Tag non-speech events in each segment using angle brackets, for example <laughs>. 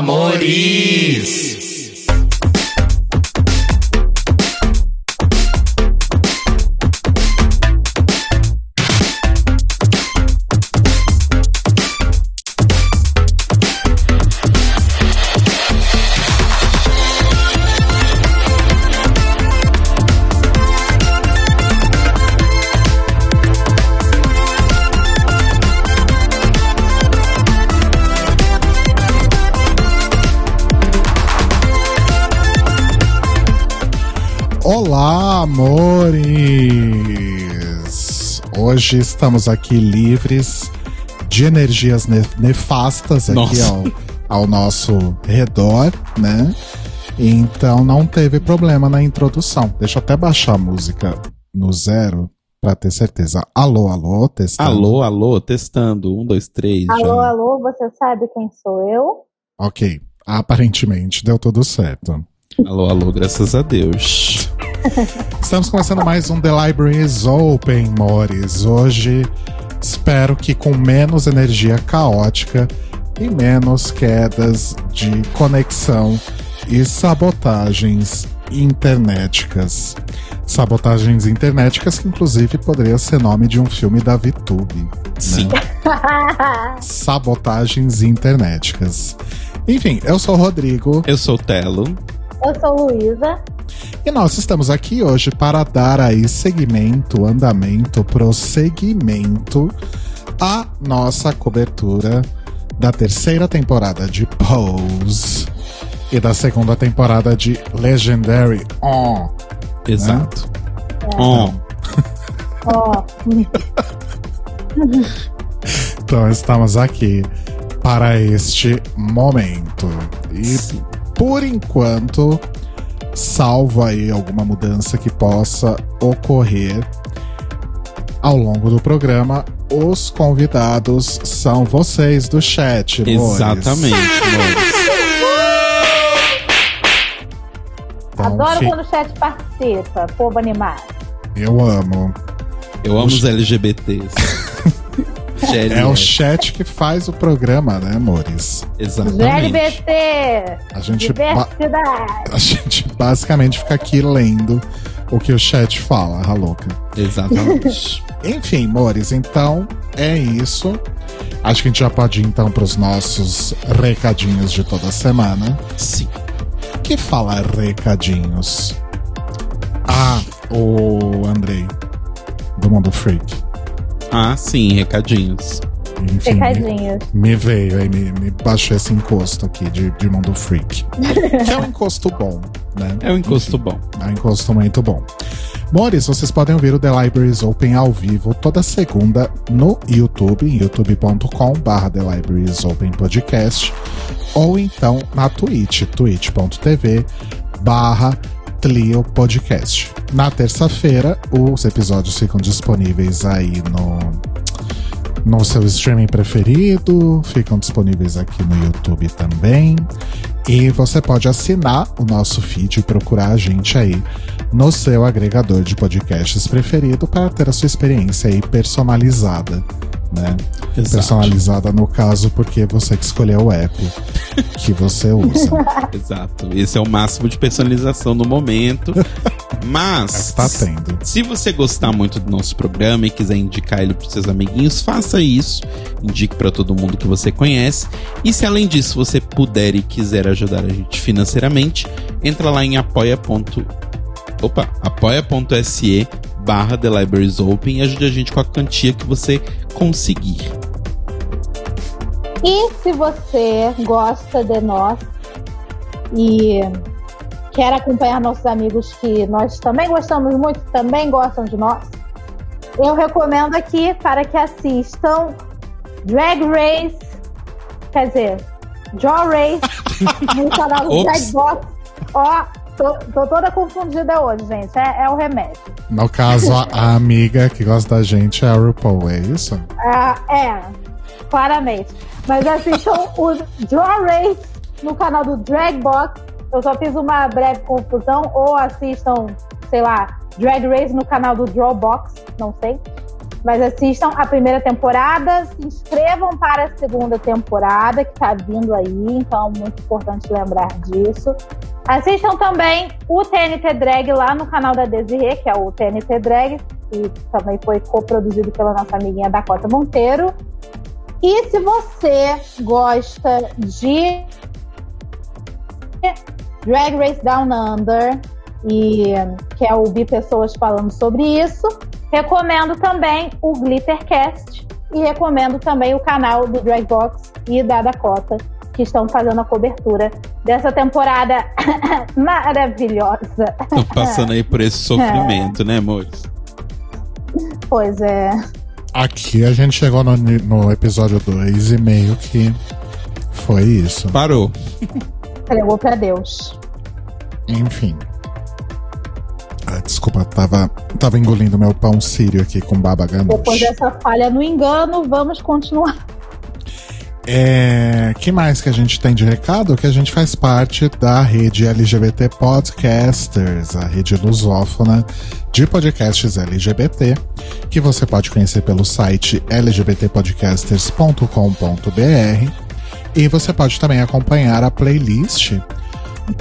amores! Hoje estamos aqui livres de energias ne- nefastas aqui ao, ao nosso redor, né? Então não teve problema na introdução. Deixa eu até baixar a música no zero pra ter certeza. Alô, alô, testando. Alô, alô, testando. Um, dois, três. Alô, já. alô, você sabe quem sou eu? Ok, aparentemente deu tudo certo. Alô, alô, graças a Deus. <laughs> Estamos começando mais um The Library is Open, Mores. Hoje espero que com menos energia caótica e menos quedas de conexão e sabotagens internéticas. Sabotagens internéticas que inclusive poderia ser nome de um filme da VTube. Sim. <laughs> Sabotagens internéticas. Enfim, eu sou o Rodrigo. Eu sou o Telo. Eu sou Luísa. E nós estamos aqui hoje para dar aí seguimento, andamento, prosseguimento à nossa cobertura da terceira temporada de Pose e da segunda temporada de Legendary On. Exato. On. Ó, Então estamos aqui para este momento. E Sim. Por enquanto, salvo aí alguma mudança que possa ocorrer ao longo do programa, os convidados são vocês do chat. Exatamente. Então, adoro fi- quando o chat participa, povo animado. Eu amo. Eu amo os LGBTs. <laughs> GLS. É o chat que faz o programa, né, amores? Exatamente. LGBT! A gente, a gente basicamente fica aqui lendo o que o chat fala, a louca. Exatamente. <laughs> Enfim, amores, então é isso. Acho que a gente já pode ir então para os nossos recadinhos de toda semana. Sim. Que fala recadinhos? Ah, o Andrei, do Mundo Freak. Ah, sim, recadinhos. Enfim, me, Recadinhos. me veio aí, me, me baixou esse encosto aqui de, de Mundo Freak. <laughs> que é um encosto bom, né? É um encosto bom. É um encosto muito bom. Mores, vocês podem ouvir o The Libraries Open ao vivo toda segunda no YouTube, em youtube.com.br The Libraries Open Podcast, ou então na Twitch, twitch.tv barra Tlio Podcast. Na terça-feira, os episódios ficam disponíveis aí no, no seu streaming preferido, ficam disponíveis aqui no YouTube também. E você pode assinar o nosso feed e procurar a gente aí no seu agregador de podcasts preferido para ter a sua experiência aí personalizada, né? Exato. Personalizada no caso porque você que escolheu o app <laughs> que você usa. Exato. Esse é o máximo de personalização no momento. Mas. Tá tendo. Se você gostar muito do nosso programa e quiser indicar ele para seus amiguinhos, faça isso. Indique para todo mundo que você conhece. E se além disso você puder e quiser ajudar a gente financeiramente, entra lá em apoia. Opa, apoia.se barra The Libraries Open e ajude a gente com a quantia que você conseguir. E se você gosta de nós e quer acompanhar nossos amigos que nós também gostamos muito, também gostam de nós, eu recomendo aqui para que assistam Drag Race, quer dizer, Draw Race <laughs> no canal do Ops. Drag Box. Ó, tô, tô toda confundida hoje, gente. É, é o remédio. No caso, a, a amiga que gosta da gente é a RuPaul, é isso? Ah, é, claramente. Mas assistam o Draw Race no canal do Dragbox. Eu só fiz uma breve confusão. Ou assistam, sei lá, Drag Race no canal do Drawbox, não sei. Mas assistam a primeira temporada, se inscrevam para a segunda temporada, que está vindo aí, então muito importante lembrar disso. Assistam também o TNT Drag lá no canal da Desirê, que é o TNT Drag, que também foi coproduzido pela nossa amiguinha Dakota Monteiro. E se você gosta de Drag Race Down Under, e quer ouvir pessoas falando sobre isso, recomendo também o Glittercast e recomendo também o canal do Dragbox e da Dakota, que estão fazendo a cobertura dessa temporada <coughs> maravilhosa. Estão passando aí por esse sofrimento, é. né, amores? Pois é. Aqui a gente chegou no, no episódio 2 e meio que foi isso. Parou. Entregou pra Deus. Enfim. Ah, desculpa, tava, tava engolindo meu pão sírio aqui com baba ganoush. Depois dessa falha no engano, vamos continuar. É, que mais que a gente tem de recado? Que a gente faz parte da rede LGBT Podcasters, a rede lusófona de podcasts LGBT, que você pode conhecer pelo site lgbtpodcasters.com.br e você pode também acompanhar a playlist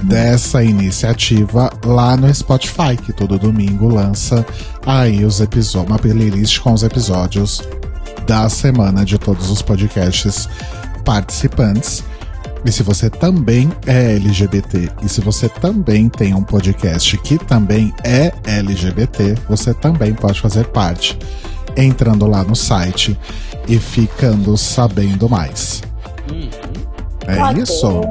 dessa iniciativa lá no Spotify, que todo domingo lança aí os episódios, uma playlist com os episódios da semana de todos os podcasts participantes. E se você também é LGBT e se você também tem um podcast que também é LGBT, você também pode fazer parte entrando lá no site e ficando sabendo mais. Uhum. É isso?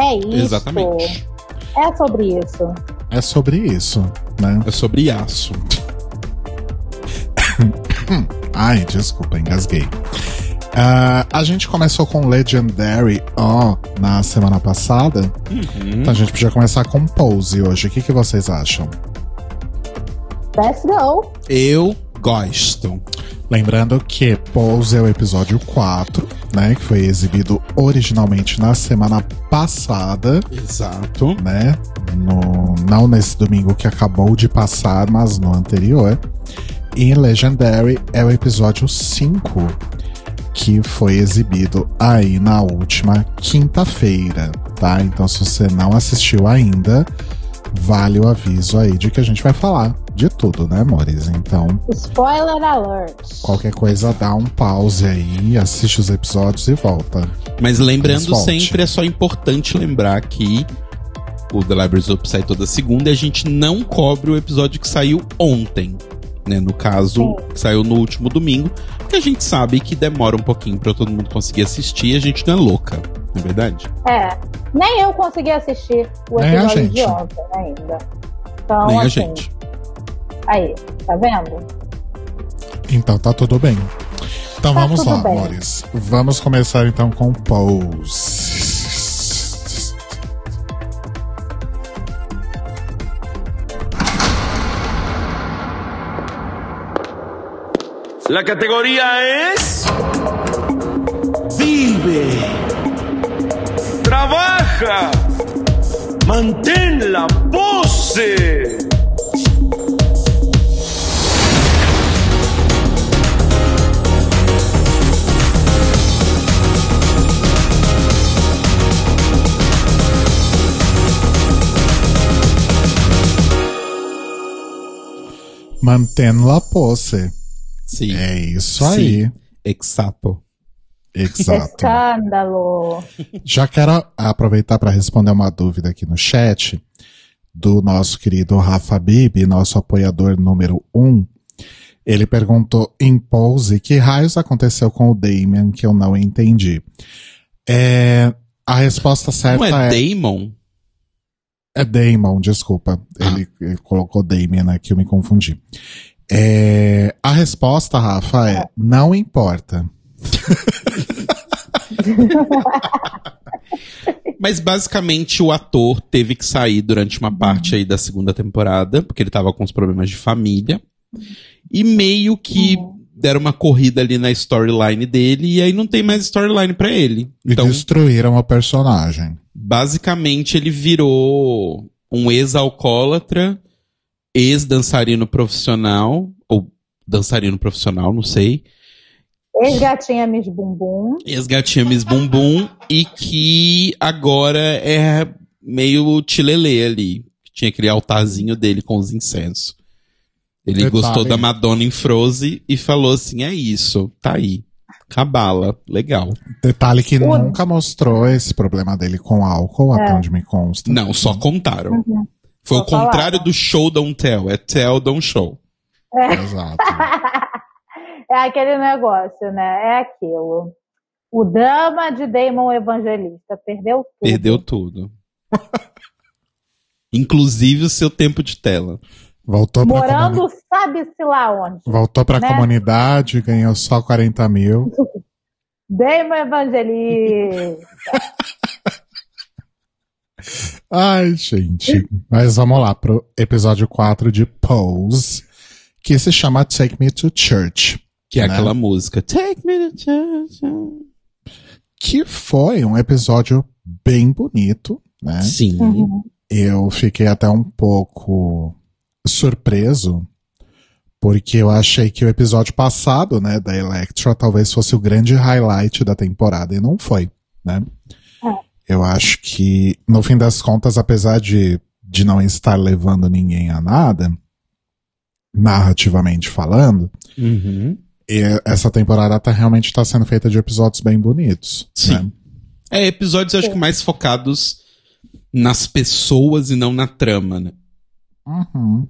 É isso. Exatamente. É sobre isso. É sobre isso, né? É sobre aço. <coughs> Ai, desculpa, engasguei. Uh, a gente começou com Legendary oh, na semana passada. Uhum. Então a gente podia começar com Pose hoje. O que, que vocês acham? Let's go! Eu gosto. Lembrando que Pose é o episódio 4, né? Que foi exibido originalmente na semana passada. Exato. Né? No, não nesse domingo que acabou de passar, mas no anterior. E Legendary é o episódio 5, que foi exibido aí na última quinta-feira, tá? Então, se você não assistiu ainda, vale o aviso aí de que a gente vai falar de tudo, né, amores? Então. Spoiler alert. Qualquer coisa, dá um pause aí, assiste os episódios e volta. Mas lembrando sempre, é só importante lembrar que o The Libraries Up sai toda segunda e a gente não cobre o episódio que saiu ontem. Né, no caso, que saiu no último domingo, que a gente sabe que demora um pouquinho para todo mundo conseguir assistir e a gente não é louca, não é verdade? É. Nem eu consegui assistir o episódio de ontem ainda. Então, Nem assim, a gente. Aí, tá vendo? Então tá tudo bem. Então tá vamos lá, bem. amores. Vamos começar então com Pose. La categoría es Vive, trabaja, mantén la pose. Mantendo la pose. Sim. É isso aí. Sim. Exato. Exato. Escândalo. Já quero aproveitar para responder uma dúvida aqui no chat do nosso querido Rafa Bibi, nosso apoiador número um. Ele perguntou em pose que raios aconteceu com o Damien que eu não entendi. É, a resposta certa não é, é Damon? É Damon, desculpa. Ah. Ele, ele, colocou Damien aqui, eu me confundi. É, a resposta, Rafa, é não importa. <laughs> Mas basicamente o ator teve que sair durante uma parte aí da segunda temporada, porque ele tava com os problemas de família. E meio que deram uma corrida ali na storyline dele, e aí não tem mais storyline para ele. Então, e destruíram o personagem. Basicamente ele virou um ex-alcoólatra ex-dançarino profissional, ou dançarino profissional, não sei. Ex-gatinha Miss Bumbum. Ex-gatinha Miss Bumbum e que agora é meio tilelê ali. Tinha aquele altarzinho dele com os incensos. Ele Detalhe. gostou da Madonna em Frozen e falou assim: é isso, tá aí. Cabala, legal. Detalhe que O- nunca mostrou esse problema dele com álcool, até onde me consta. Não, só contaram. Foi Só o contrário falaram. do show don't tell, é tell don't show. Exato. <laughs> É aquele negócio, né? É aquilo. O drama de Damon Evangelista. Perdeu tudo. Perdeu tudo. <laughs> Inclusive o seu tempo de tela. Voltou pra, Morando comuni- sabe-se lá onde. Voltou pra né? comunidade, ganhou só 40 mil. <laughs> Damon Evangelista. <laughs> Ai, gente. Mas vamos lá pro episódio 4 de Pose, que se chama Take Me to Church. Que é Né? aquela música. Take me to church. Que foi um episódio bem bonito, né? Sim. Uhum. Eu fiquei até um pouco surpreso, porque eu achei que o episódio passado, né, da Electra, talvez fosse o grande highlight da temporada, e não foi, né? Eu acho que, no fim das contas, apesar de, de não estar levando ninguém a nada, narrativamente falando, Uhum. e essa temporada tá, realmente está sendo feita de episódios bem bonitos. Sim. né? É, episódios eu acho que mais focados nas pessoas e não na trama, né? Uhum.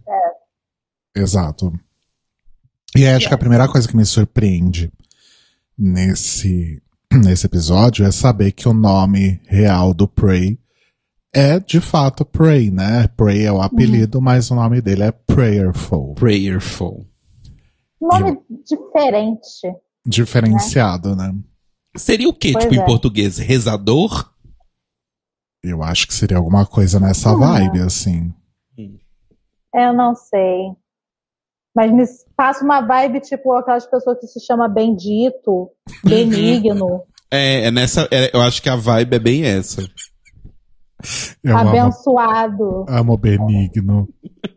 Exato. E aí, acho que a primeira coisa que me surpreende nesse, nesse episódio é saber que o nome real do Prey é de fato Prey, né? Prey é o apelido, mas o nome dele é Prayerful. Prayerful. Nome diferente. Diferenciado, né? Seria o quê, Pois tipo, em é. português? Rezador? Eu acho que seria alguma coisa nessa Uhum. vibe, assim. Eu não sei. Mas me passa uma vibe tipo aquelas pessoas que se chama bendito, benigno, É, é nessa. é, eu acho que a vibe é bem essa. Eu amo, abençoado. amo Benigno.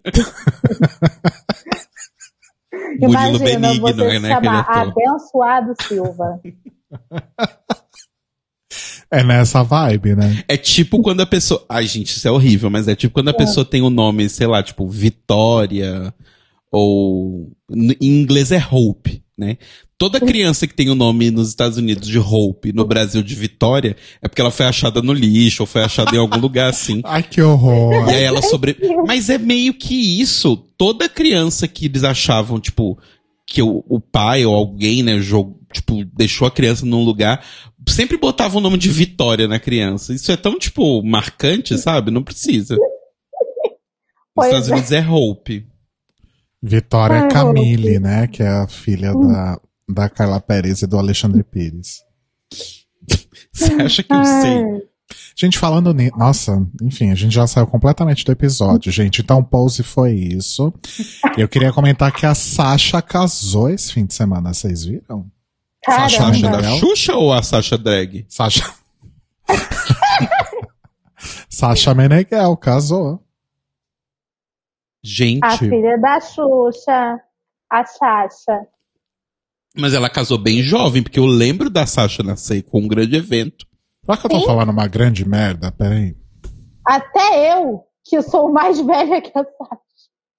<laughs> Murilo Imagina Benigno, você se né? Chamar ator. Abençoado Silva. <laughs> É nessa vibe, né? É tipo quando a pessoa. Ai, gente, isso é horrível, mas é tipo quando a pessoa tem o nome, sei lá, tipo, Vitória, ou. Em inglês é Hope, né? Toda criança que tem o nome nos Estados Unidos de Hope, no Brasil de Vitória, é porque ela foi achada no lixo, ou foi achada em algum lugar assim. <laughs> Ai, que horror. E aí ela sobre. Mas é meio que isso. Toda criança que eles achavam, tipo, que o, o pai ou alguém, né, jog... tipo, deixou a criança num lugar, sempre botava o nome de Vitória na criança. Isso é tão, tipo, marcante, sabe? Não precisa. <laughs> Nos Pois Estados é. Unidos é Hope. Vitória Ai, Camille, né? Que é a filha da, da Carla Pérez e do Alexandre Pires. Você acha que eu sei? Gente, falando nisso. Nossa, enfim, a gente já saiu completamente do episódio, gente. Então, pose foi isso. Eu queria comentar que a Sasha casou esse fim de semana, vocês viram? Sasha Caramba. da Xuxa ou a Sasha Drag? Sasha. <laughs> Sasha Meneghel casou. Gente, A filha da Xuxa, a Xaxa. mas ela casou bem jovem, porque eu lembro da Sasha nascer com um grande evento. Será que eu tô Sim. falando uma grande merda? Peraí. Até eu, que sou mais <laughs> velha que a Sasha.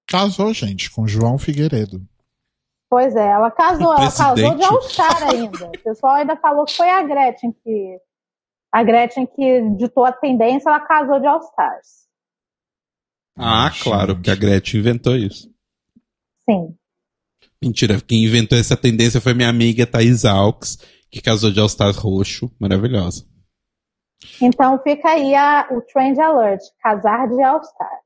Casou, gente, com João Figueiredo. Pois é, ela casou, ela casou de. All-Star ainda. O pessoal ainda falou que foi a Gretchen que. A Gretchen que ditou a tendência, ela casou de All-Stars. Ah, claro, porque a Gretchen inventou isso. Sim. Mentira, quem inventou essa tendência foi minha amiga Thais Alves, que casou de All-Stars roxo, maravilhosa. Então fica aí a- o Trend Alert, casar de All-Star.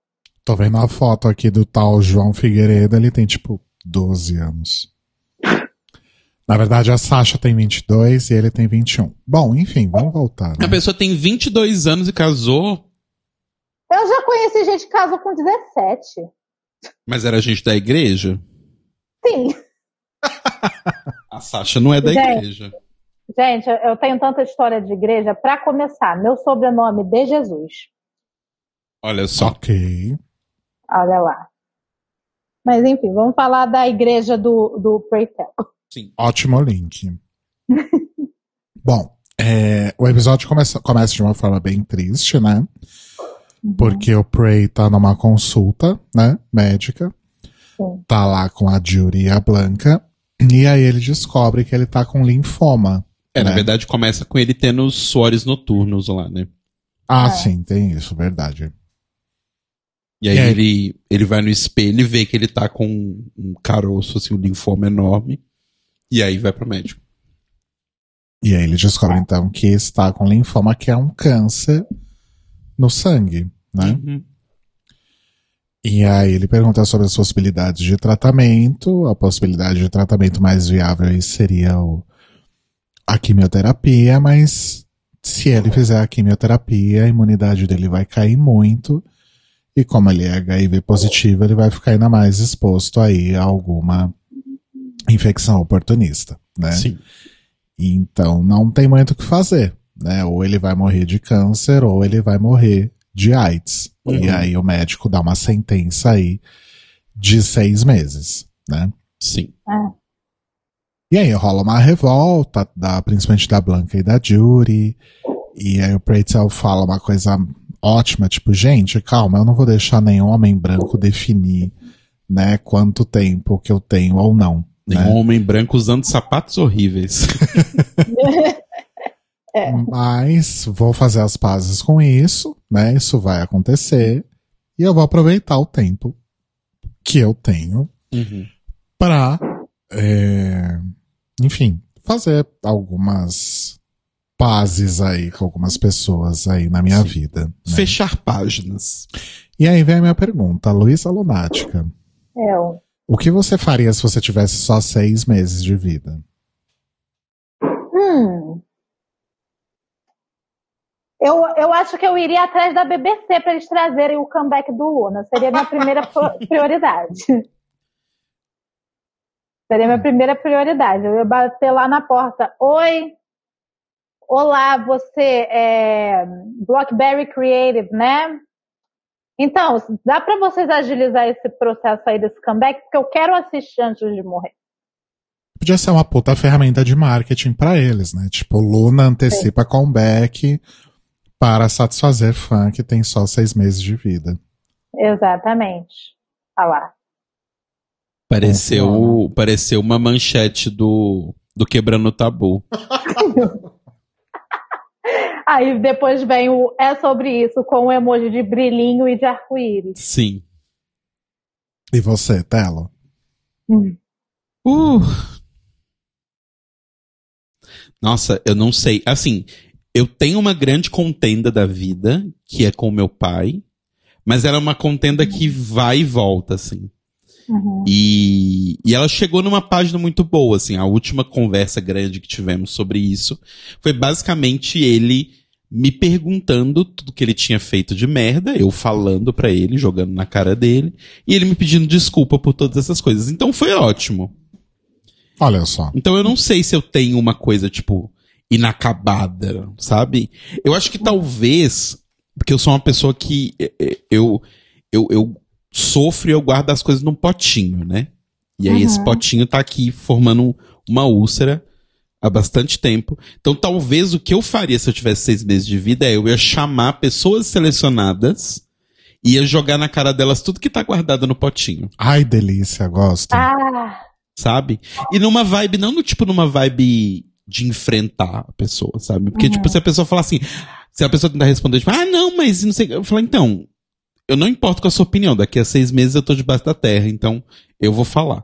Tô vendo a foto aqui do tal João Figueiredo, ele tem tipo 12 anos. Na verdade, a Sasha tem 22 e ele tem 21. Bom, enfim, vamos voltar. A Né? pessoa tem 22 anos e casou, Eu já conheci gente que casou com 17. mas era gente da igreja. Sim. <laughs> A Sasha não é da Gente. igreja. Gente, eu- eu tenho tanta história de igreja. Pra começar, meu sobrenome de Jesus. Olha só. Ok. Olha lá. Mas enfim, vamos falar da igreja do, do Preytel. Sim. Ótimo link. <laughs> Bom, é, o episódio começa, começa de uma forma bem triste, né? Porque o Prey tá numa consulta, né? Médica. Sim. Tá lá com a Judy e a Blanca. E aí ele descobre que ele tá com linfoma. É, na né? verdade começa com ele tendo os suores noturnos lá, né? Ah, É. sim, tem isso, verdade. E aí E aí? ele, ele vai no espelho e vê que ele tá com um caroço, assim, um linfoma enorme. E aí vai pro médico. E aí ele descobre então que está com linfoma, que é um câncer no sangue, né? Uhum. E aí ele pergunta sobre as possibilidades de tratamento. A possibilidade de tratamento mais viável aí seria o, a quimioterapia, mas se ele fizer a quimioterapia, a imunidade dele vai cair muito. E como ele é HIV positivo, ele vai ficar ainda mais exposto aí a alguma infecção oportunista, né? Sim. Então não tem muito o que fazer, né? Ou ele vai morrer de câncer ou ele vai morrer de AIDS. Uhum. E aí o médico dá uma sentença aí de seis meses, né? Sim. E aí rola uma revolta, da, principalmente da Blanca e da Judy. E aí o Pretzel fala uma coisa ótima, tipo, gente, calma, eu não vou deixar nenhum homem branco definir, né, quanto tempo que eu tenho ou não. Tem né? homem branco usando sapatos horríveis. <laughs> Mas vou fazer as pazes com isso, né? Isso vai acontecer. E eu vou aproveitar o tempo que eu tenho Uhum. pra, é, enfim, fazer algumas pazes aí com algumas pessoas aí na minha Sim. vida. né? Fechar páginas. E aí vem a minha pergunta, Luísa Lunática. Eu. O que você faria se você tivesse só seis meses de vida? Hum. Eu, eu acho que eu iria atrás da BBC para eles trazerem o comeback do Luna. Seria minha primeira <laughs> prioridade. Seria minha primeira prioridade. Eu ia bater lá na porta. Oi. Olá, você é Blockberry Creative, né? Então, dá para vocês agilizar esse processo aí desse comeback? Porque eu quero assistir antes de morrer. Podia ser uma puta ferramenta de marketing pra eles, né? Tipo, Luna antecipa comeback para satisfazer fã que tem só seis meses de vida. Exatamente. Olha lá. Pareceu, pareceu uma manchete do, do Quebrando o Tabu. <laughs> <laughs> Aí depois vem o é sobre isso com o emoji de brilhinho e de arco-íris. Sim. E você, Telo? Hum. Uh. Nossa, eu não sei. Assim, eu tenho uma grande contenda da vida, que é com meu pai, mas ela é uma contenda que vai e volta, assim. Uhum. E, e ela chegou numa página muito boa, assim. A última conversa grande que tivemos sobre isso foi basicamente ele me perguntando tudo que ele tinha feito de merda, eu falando pra ele, jogando na cara dele, e ele me pedindo desculpa por todas essas coisas. Então foi ótimo. Olha só. Então eu não sei se eu tenho uma coisa, tipo, inacabada, sabe? Eu acho que talvez, porque eu sou uma pessoa que eh, eh, eu, eu, eu sofro e eu guardo as coisas num potinho, né? E aí Uhum. esse potinho tá aqui formando um- uma úlcera há bastante tempo. Então talvez o que eu faria se eu tivesse seis meses de vida é eu ia chamar pessoas selecionadas e ia jogar na cara delas tudo que tá guardado no potinho Ai, delícia, gosto. Ah, sabe? E numa vibe, não no tipo numa vibe de enfrentar a pessoa, sabe? Porque, Uhum. tipo, se a pessoa falar assim, se a pessoa tentar responder, tipo, ah, não, mas não sei. Eu falo, então, eu não importo com a sua opinião, daqui a seis meses eu tô debaixo da terra, então eu vou falar.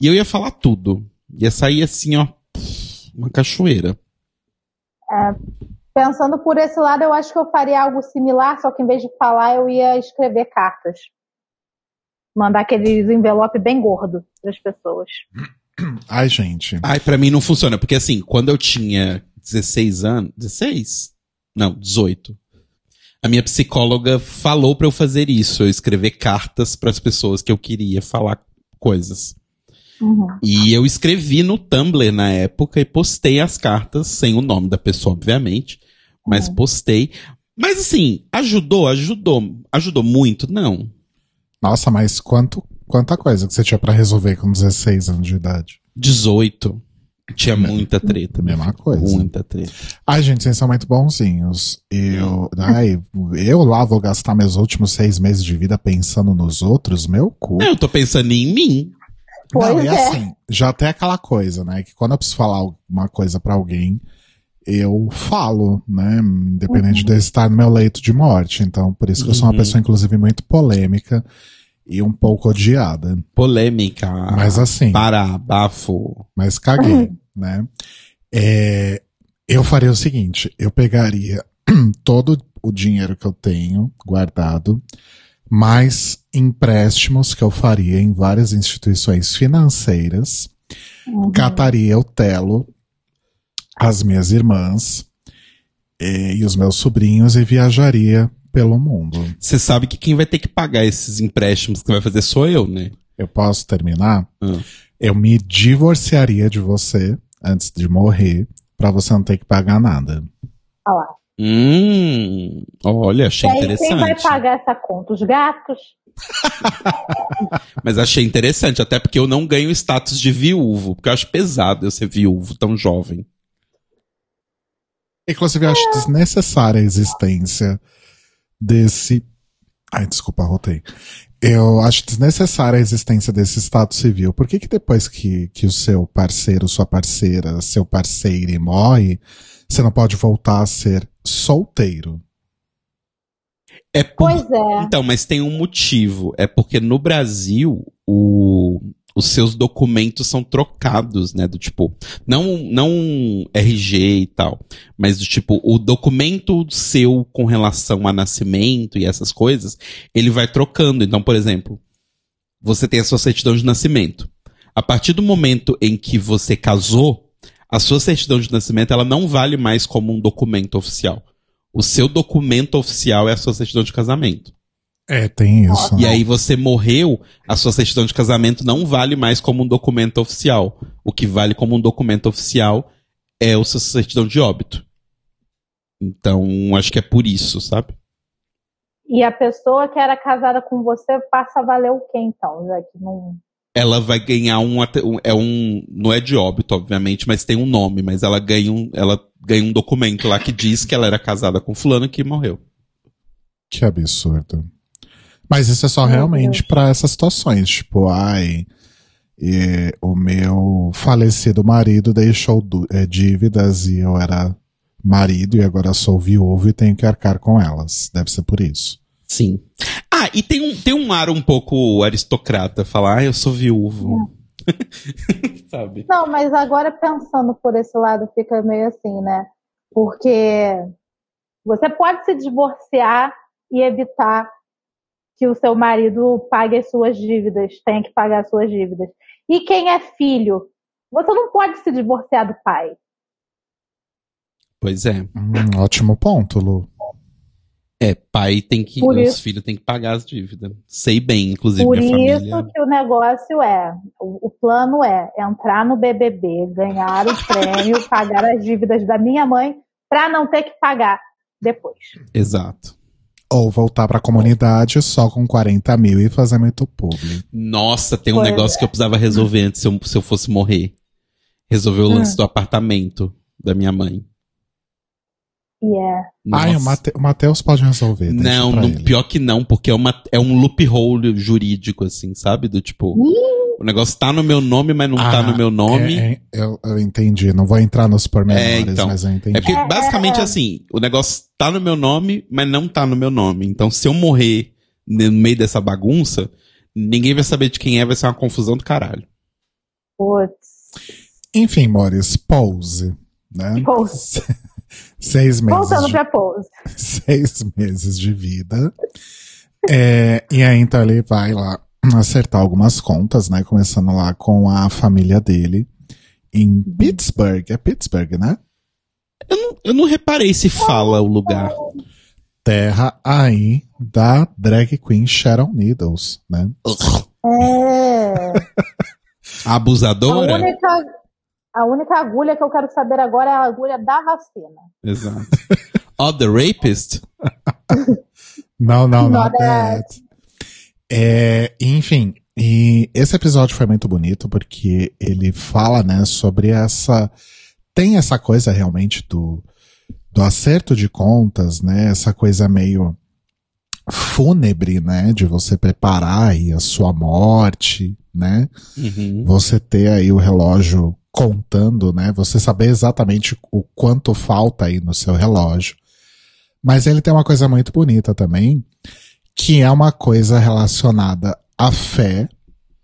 E eu ia falar tudo. Ia sair assim, ó, uma cachoeira. pensando por esse lado, eu acho que eu faria algo similar, só que em vez de falar, eu ia escrever cartas. Mandar aqueles envelope bem gordo para as pessoas. <clears throat> Ai, gente. Ai, pra mim não funciona, porque assim, quando eu tinha 16 anos. 16? Não, 18. A minha psicóloga falou pra eu fazer isso, eu escrever cartas pras pessoas que eu queria falar coisas. Uhum. E eu escrevi no Tumblr na época e postei as cartas, sem o nome da pessoa, obviamente, mas postei. Mas assim, ajudou, ajudou. Ajudou muito? Não. Nossa, mas quanto quanta coisa que você tinha pra resolver com 16 anos de idade. 18. Tinha muita treta. minha Mesma coisa. Muita treta. Ai, gente, vocês são muito bonzinhos. Eu, ai, eu lá vou gastar meus últimos seis meses de vida pensando nos outros, meu cu. Eu tô pensando em mim. Pois Não, e é. assim, já tem aquela coisa, né? Que quando eu preciso falar uma coisa pra alguém, eu falo, né? Independente de eu estar no meu leito de morte. Então, por isso que eu sou uma Uhum. pessoa, inclusive, muito polêmica e um pouco odiada. Polêmica. Mas assim, Para, bafo. mas caguei, <laughs> né? É, eu faria o seguinte: eu pegaria <clears throat> todo o dinheiro que eu tenho guardado, mais empréstimos que eu faria em várias instituições financeiras, Uhum. cataria o Telo, as minhas irmãs eh, e os meus sobrinhos e viajaria pelo mundo. Você sabe que quem vai ter que pagar esses empréstimos que vai fazer sou eu, né? Eu posso terminar? Hum. Eu me divorciaria de você antes de morrer, pra você não ter que pagar nada. Olha lá. Hum, olha, achei E aí, quem vai interessante. pagar essa conta? Os gatos? <laughs> Mas achei interessante, até porque eu não ganho status de viúvo, porque eu acho pesado eu ser viúvo tão jovem. Inclusive, eu acho desnecessária a existência desse. Ai, desculpa, rotei. Eu acho desnecessária a existência desse estado civil. Por que, que depois que, que o seu parceiro, sua parceira, seu parceiro morre, você não pode voltar a ser solteiro? É por... Pois é. Então, mas tem um motivo. É porque no Brasil, o... os seus documentos são trocados, né? Do tipo, não, não RG e tal, mas do tipo, o documento seu com relação a nascimento e essas coisas, ele vai trocando. Então, por exemplo, você tem a sua certidão de nascimento. A partir do momento em que você casou, a sua certidão de nascimento ela não vale mais como um documento oficial. O seu documento oficial é a sua certidão de casamento. É, tem isso. E aí você morreu, a sua certidão de casamento não vale mais como um documento oficial. O que vale como um documento oficial é o seu certidão de óbito. Então, acho que é por isso, sabe? E a pessoa que era casada com você passa a valer o quê, então? Já que não. Ela vai ganhar um, um- é um, não é de óbito, obviamente, mas tem um nome, mas ela ganha um, ela ganha um documento lá que diz que ela era casada com fulano que morreu. Que absurdo. Mas isso é só Meu realmente pra essas situações. Tipo, ai, e o meu falecido marido deixou eh, dívidas e eu era marido e agora sou viúvo e tenho que arcar com elas. Deve ser por isso. Sim. Ah, e tem um, tem um ar um pouco aristocrata, falar, ah, eu sou viúvo. <laughs> Sabe? Não, mas agora pensando por esse lado fica meio assim, né? Porque você pode se divorciar e evitar que o seu marido pague as suas dívidas, tenha que pagar as suas dívidas. E quem é filho? Você não pode se divorciar do pai. Pois é. Hum, ótimo ponto, Lu. É, pai tem que. Por os isso- filhos têm que pagar as dívidas. Sei bem, inclusive, Por minha isso família. que o negócio é, o, o plano é entrar no BBB, ganhar o <laughs> prêmio, pagar as dívidas da minha mãe para não ter que pagar depois. Exato. Ou voltar pra comunidade só com 40 mil e fazer muito público. Nossa, tem um Pois negócio que eu precisava resolver antes se eu, se eu fosse morrer. Resolver o Hum. lance do apartamento da minha mãe. E é. Ai, o, Nossa. Mate- o Matheus pode resolver. Não, ele. pior que não, porque é, uma, é um loophole jurídico, assim, sabe? Do tipo, o negócio tá no meu nome, mas não tá Ah, no meu nome. é, é, eu, eu entendi. Não vou entrar nos pormenores, É, então. mas eu entendi. É porque basicamente assim, o negócio tá no meu nome, mas não tá no meu nome. Então se eu morrer no meio dessa bagunça, ninguém vai saber de quem é, vai ser uma confusão do caralho. Putz. Enfim, Mores, pose. Né? Pose. <laughs> Seis meses. Voltando de- pra pose. <laughs> seis meses de vida. É, e aí, então, ele vai lá acertar algumas contas, né? Começando lá com a família dele em Pittsburgh. É Pittsburgh, né? Eu não reparei se fala o lugar. Terra aí da drag queen Sharon Needles, né? É. <laughs> A A abusadora? única, a única agulha que eu quero saber agora é a agulha da vacina. Exato. <laughs> Oh, the rapist? Não, não, <laughs> Not not that. É, enfim, E esse episódio foi muito bonito porque ele fala, né, sobre essa. Tem essa coisa realmente do, do acerto de contas, né? Essa coisa meio fúnebre, né? De você preparar aí a sua morte, né? Uhum. Você ter aí o relógio contando, né? Você saber exatamente o quanto falta aí no seu relógio. Mas ele tem uma coisa muito bonita também, que é uma coisa relacionada à fé,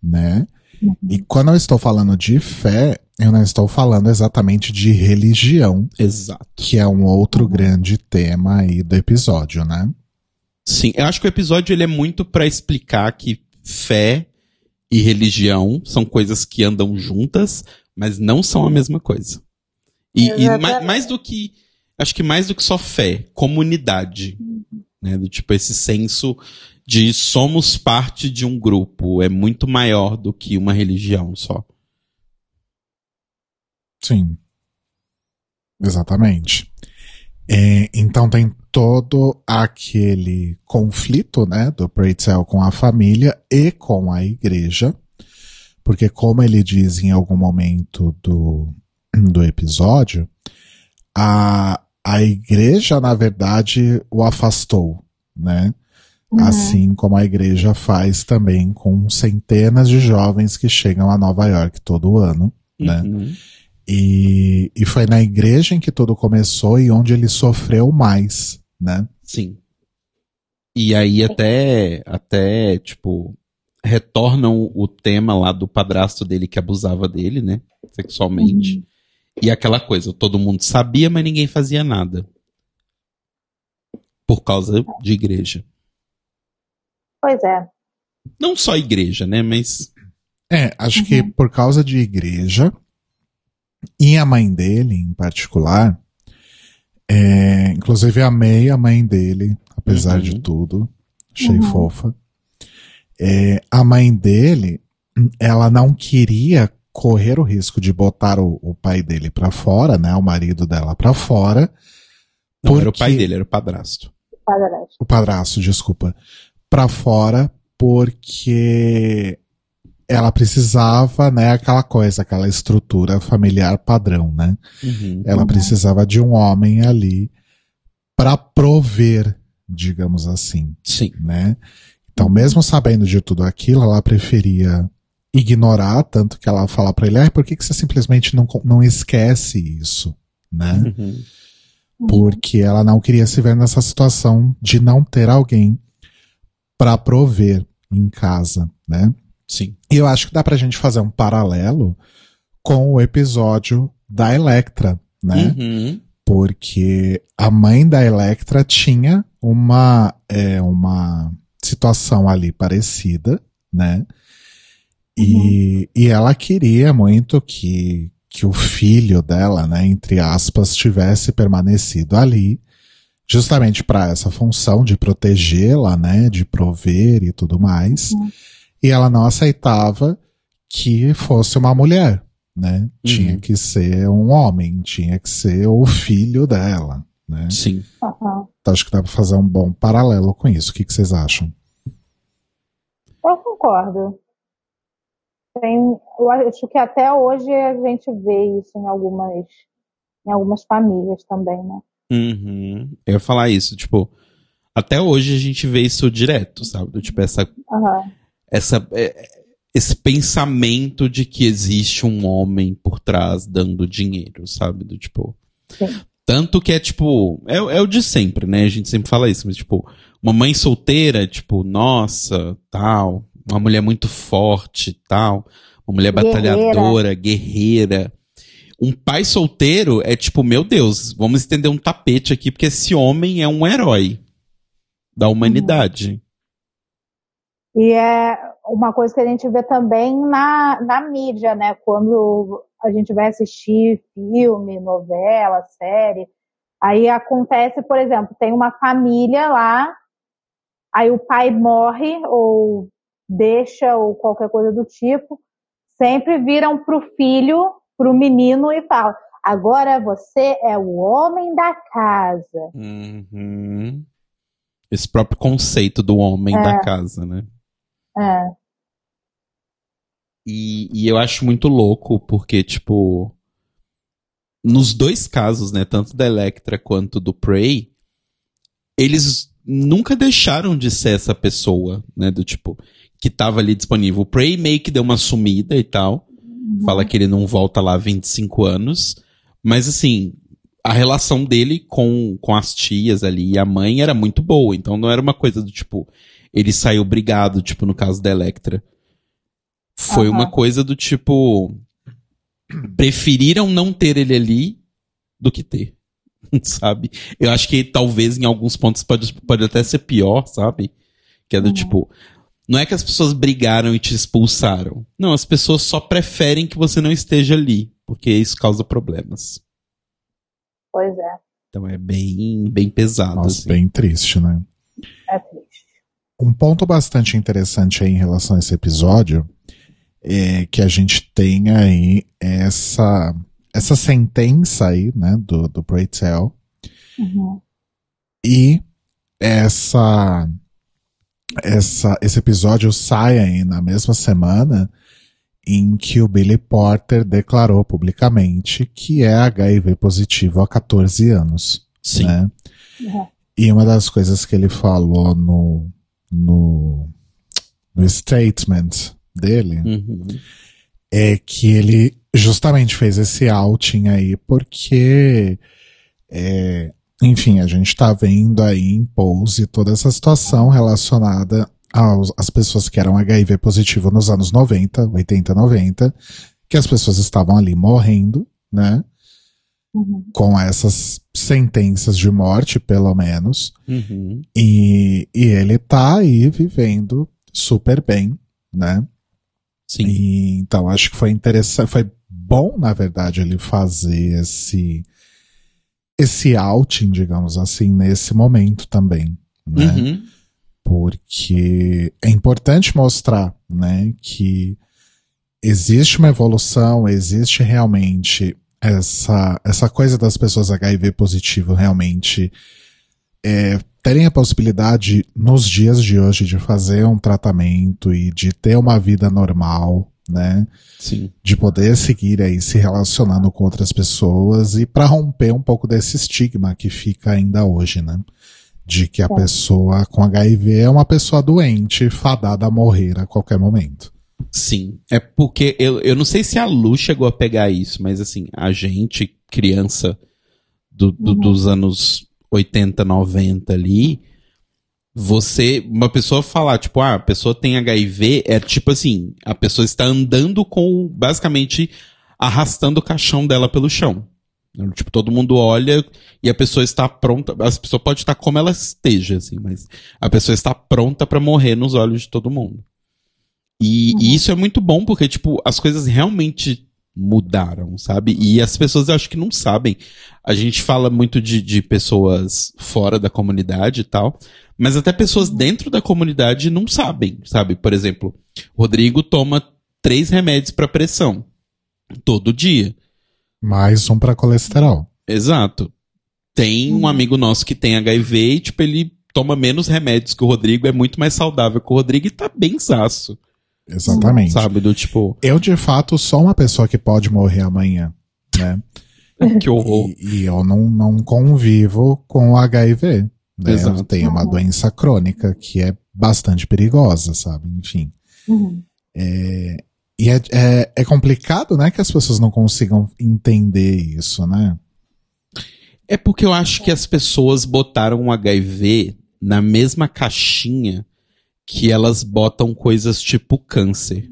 né? E quando eu estou falando de fé, eu não estou falando exatamente de religião, Exato. que é um outro grande tema aí do episódio, né? Sim, eu acho que o episódio ele é muito pra explicar que fé e religião são coisas que andam juntas, mas não são a mesma coisa. E, e ma- mais do que, acho que mais do que só fé, comunidade, né? Do tipo esse senso de somos parte de um grupo, é muito maior do que uma religião só. Sim. Exatamente. É, então tem todo aquele conflito, né, do Pretzel com a família e com a igreja, porque como ele diz em algum momento do, do episódio, a, a igreja, na verdade, o afastou, né? Uhum. Assim como a igreja faz também com centenas de jovens que chegam a Nova York todo ano, né? Uhum. E, e foi na igreja em que tudo começou e onde ele sofreu mais, né? Sim. E aí até, até, tipo, retornam o tema lá do padrasto dele que abusava dele, né? Sexualmente. E aquela coisa, todo mundo sabia, mas ninguém fazia nada. Por causa de igreja. Pois é. Não só igreja, né? Mas. É, acho que por causa de igreja e a mãe dele em particular, é, inclusive amei a mãe dele, apesar Uhum. de tudo, achei Uhum. fofa. É, a mãe dele, ela não queria correr o risco de botar o, o pai dele pra fora, né, o marido dela pra fora. Não era o pai porque- dele, era o padrasto. Padrasto. o padrasto, desculpa, pra fora porque ela precisava, né, aquela coisa, aquela estrutura familiar padrão, né? Uhum. Ela Uhum. precisava de um homem ali pra prover, digamos assim, Sim. né? Então, mesmo sabendo de tudo aquilo, ela preferia ignorar, tanto que ela fala pra ele, ah, por que, que você simplesmente não, não esquece isso, né? Uhum. porque ela não queria se ver nessa situação de não ter alguém para prover em casa, né? Sim. E eu acho que dá pra gente fazer um paralelo com o episódio da Electra, né? Uhum. Porque a mãe da Electra tinha uma, é, uma situação ali parecida, né? E, e ela queria muito que, que o filho dela, né, entre aspas, tivesse permanecido ali, justamente para essa função de protegê-la, né, de prover e tudo mais. E ela não aceitava que fosse uma mulher, né? Tinha Uhum. que ser um homem, tinha que ser o filho dela, né? Sim. Aham. Então acho que dá pra fazer um bom paralelo com isso. O que, que vocês acham? Eu concordo. Tem, eu acho que até hoje a gente vê isso em algumas, em algumas famílias também, né? Uhum. Eu ia falar isso, tipo, até hoje a gente vê isso direto, sabe? Tipo, essa Aham. essa, é, esse pensamento de que existe um homem por trás dando dinheiro, sabe? Do tipo. Sim. Tanto que é tipo. É, é o de sempre, né? A gente sempre fala isso, mas tipo, uma mãe solteira, tipo, nossa, tal. Uma mulher muito forte, tal. Uma mulher Guerreira. batalhadora, guerreira. Um pai solteiro é tipo, meu Deus, vamos estender um tapete aqui, porque esse homem é um herói da humanidade. E é uma coisa que a gente vê também na, na mídia, né? Quando a gente vai assistir filme, novela, série, aí acontece, por exemplo, tem uma família lá, aí o pai morre ou deixa ou qualquer coisa do tipo, sempre viram pro filho, pro menino e falam: agora você é o homem da casa. Uhum. Esse próprio conceito do homem da casa, né? É. E, e eu acho muito louco, porque, tipo. Nos dois casos, né? Tanto da Electra quanto do Prey, eles nunca deixaram de ser essa pessoa, né? Do tipo, que tava ali disponível. O Prey meio que deu uma sumida e tal. Fala que ele não volta lá há 25 anos. Mas assim, a relação dele com, com as tias ali e a mãe era muito boa. Então não era uma coisa do tipo, ele saiu brigado, tipo no caso da Electra. Foi Aham. uma coisa do tipo. Preferiram não ter ele ali do que ter. <laughs> Sabe? Eu acho que talvez em alguns pontos pode, pode até ser pior, sabe? Que é do Uhum. tipo. Não é que as pessoas brigaram e te expulsaram. Não, as pessoas só preferem que você não esteja ali, porque isso causa problemas. Pois é, Então é bem, bem pesado. Nossa, assim. bem triste, né? é triste. Um ponto bastante interessante aí em relação a esse episódio é que a gente tem aí essa, essa sentença aí, né, do, do Braytel Uhum. e essa, essa, esse episódio sai aí na mesma semana em que o Billy Porter declarou publicamente que é HIV positivo há 14 anos. Sim. Né? Uhum. E uma das coisas que ele falou no, no, no statement dele Uhum. é que ele justamente fez esse outing aí porque, é, enfim, a gente tá vendo aí em Pose toda essa situação relacionada aos, às pessoas que eram HIV positivo nos anos 90, 80, 90, que as pessoas estavam ali morrendo, né? Uhum. Com essas sentenças de morte, pelo menos. Uhum. E, e ele tá aí vivendo super bem, né? Sim. E, então acho que foi interessante, foi bom, na verdade, ele fazer esse esse outing, digamos assim, nesse momento também, né? Uhum. Porque é importante mostrar, né, que existe uma evolução, existe realmente essa essa coisa das pessoas HIV positivo realmente é, terem a possibilidade nos dias de hoje de fazer um tratamento e de ter uma vida normal, né? Sim. De poder seguir aí se relacionando com outras pessoas e para romper um pouco desse estigma que fica ainda hoje, né? De que a Sim. pessoa com HIV é uma pessoa doente, fadada a morrer a qualquer momento. Sim. É porque eu, eu não sei se a Lu chegou a pegar isso, mas assim, a gente, criança do, do- Uhum. dos anos 80, 90 ali, você, uma pessoa falar, tipo, ah, a pessoa tem HIV, é tipo assim, a pessoa está andando com, basicamente, arrastando o caixão dela pelo chão. Tipo, todo mundo olha e a pessoa está pronta, a pessoa pode estar como ela esteja, assim, mas a pessoa está pronta para morrer nos olhos de todo mundo. E, e isso é muito bom porque, tipo, as coisas realmente mudaram, sabe? E as pessoas eu acho que não sabem. A gente fala muito de, de pessoas fora da comunidade e tal, mas até pessoas dentro da comunidade não sabem, sabe? Por exemplo, Rodrigo toma três remédios para pressão todo dia. Mais um para colesterol. Exato. Tem um amigo nosso que tem HIV e, tipo, ele toma menos remédios que o Rodrigo, é muito mais saudável que o Rodrigo e tá bem saço. Exatamente. Sabe? Do tipo, Eu, de fato, sou uma pessoa que pode morrer amanhã, né? <laughs> que horror. E, e eu não, não convivo com o HIV. Né? Exato. Eu tenho uma doença crônica que é bastante perigosa, sabe? Enfim. Uhum. E é, é, é complicado, né, que as pessoas não consigam entender isso, né? É porque eu acho que as pessoas botaram o HIV na mesma caixinha que elas botam coisas tipo câncer.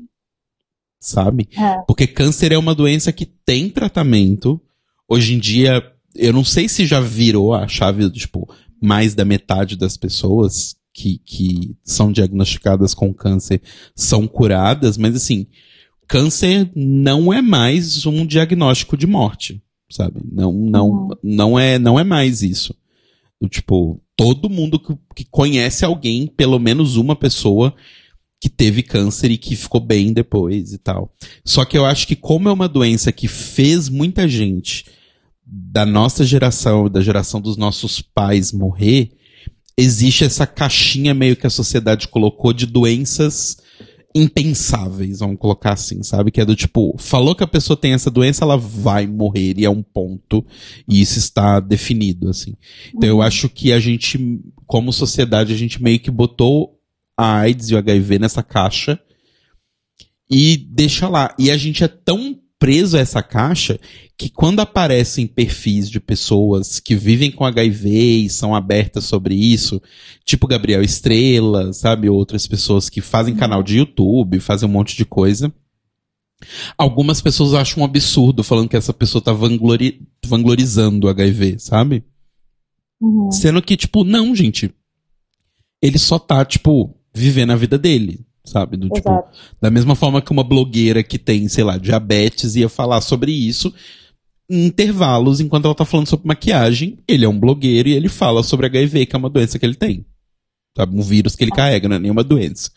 Sabe? É. Porque câncer é uma doença que tem tratamento. Hoje em dia, eu não sei se já virou a chave, tipo, mais da metade das pessoas que, que são diagnosticadas com câncer são curadas, mas assim, câncer não é mais um diagnóstico de morte, sabe? Não, não, Uhum. não é, não é mais isso. Tipo, todo mundo que, que conhece alguém, pelo menos uma pessoa que teve câncer e que ficou bem depois e tal. Só que eu acho que como é uma doença que fez muita gente da nossa geração, da geração dos nossos pais morrer, existe essa caixinha meio que a sociedade colocou de doenças impensáveis, vamos colocar assim, sabe? Que é do tipo, falou que a pessoa tem essa doença, ela vai morrer e é um ponto, e isso está definido, assim. Então eu acho que a gente, como sociedade, a gente meio que botou a AIDS e o HIV nessa caixa e deixa lá. E a gente é tão preso a essa caixa que quando aparecem perfis de pessoas que vivem com HIV e são abertas sobre isso, tipo Gabriel Estrela, sabe, outras pessoas que fazem canal de YouTube, fazem um monte de coisa. Algumas pessoas acham um absurdo falando que essa pessoa tá vanglori vanglorizando o HIV, sabe? Uhum. Sendo que, tipo, não, gente. Ele só tá, tipo, vivendo a vida dele, sabe? Do, tipo, da mesma forma que uma blogueira que tem, sei lá, diabetes ia falar sobre isso em intervalos enquanto ela tá falando sobre maquiagem. Ele é um blogueiro e ele fala sobre HIV, que é uma doença que ele tem. Sabe? Um vírus que ele carrega, não é nenhuma doença.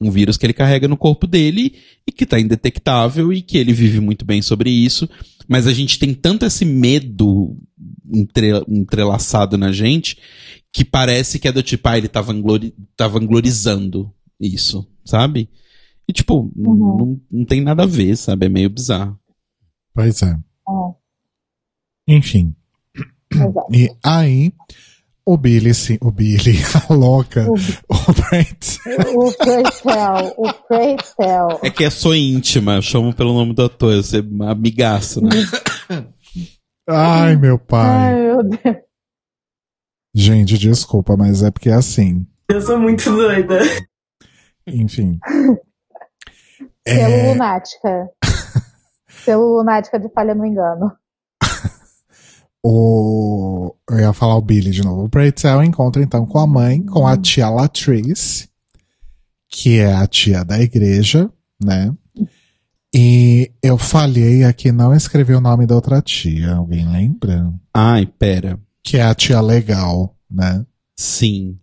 Um vírus que ele carrega no corpo dele e que tá indetectável e que ele vive muito bem sobre isso. Mas a gente tem tanto esse medo entre- entrelaçado na gente que parece que é do tipo, ah, ele tá, vanglori tá vanglorizando isso, sabe? E tipo, Uhum. não, não tem nada a ver, sabe? É meio bizarro. Pois é. É, Enfim. exato. E aí, o Billy, sim, o Billy, <laughs> a louca, O, o Brent. o Preytel, o Preytel. É que é sou íntima, eu chamo pelo nome do ator, eu sou amigaço, né? Ai, meu pai. Ai, meu Deus. Gente, desculpa, mas é porque é assim. Eu sou muito doida. Enfim. <laughs> Pelo É, lunática. <laughs> Pelo lunática de falha no engano. <laughs> o, eu ia falar o Billy de novo. O Breitel encontra então com a mãe, com a tia Latrice, que é a tia da igreja, né? E eu falhei aqui, não escrevi o nome da outra tia. Alguém lembra? Ai, pera. Que é a tia legal, né? Sim.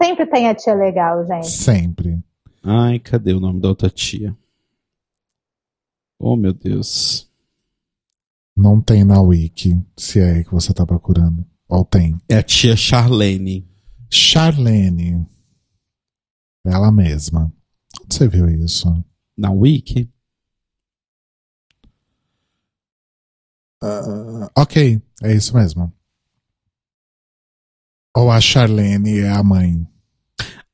Sempre tem a tia legal, gente. Sempre. Ai, cadê o nome da outra tia? Oh, meu Deus. Não tem na wiki, se é aí que você tá procurando. Ou tem. É a tia Charlene. Charlene. Ela mesma. Onde você viu isso? Na Wiki? Ah, ok, é isso mesmo. Ou a Charlene é a mãe.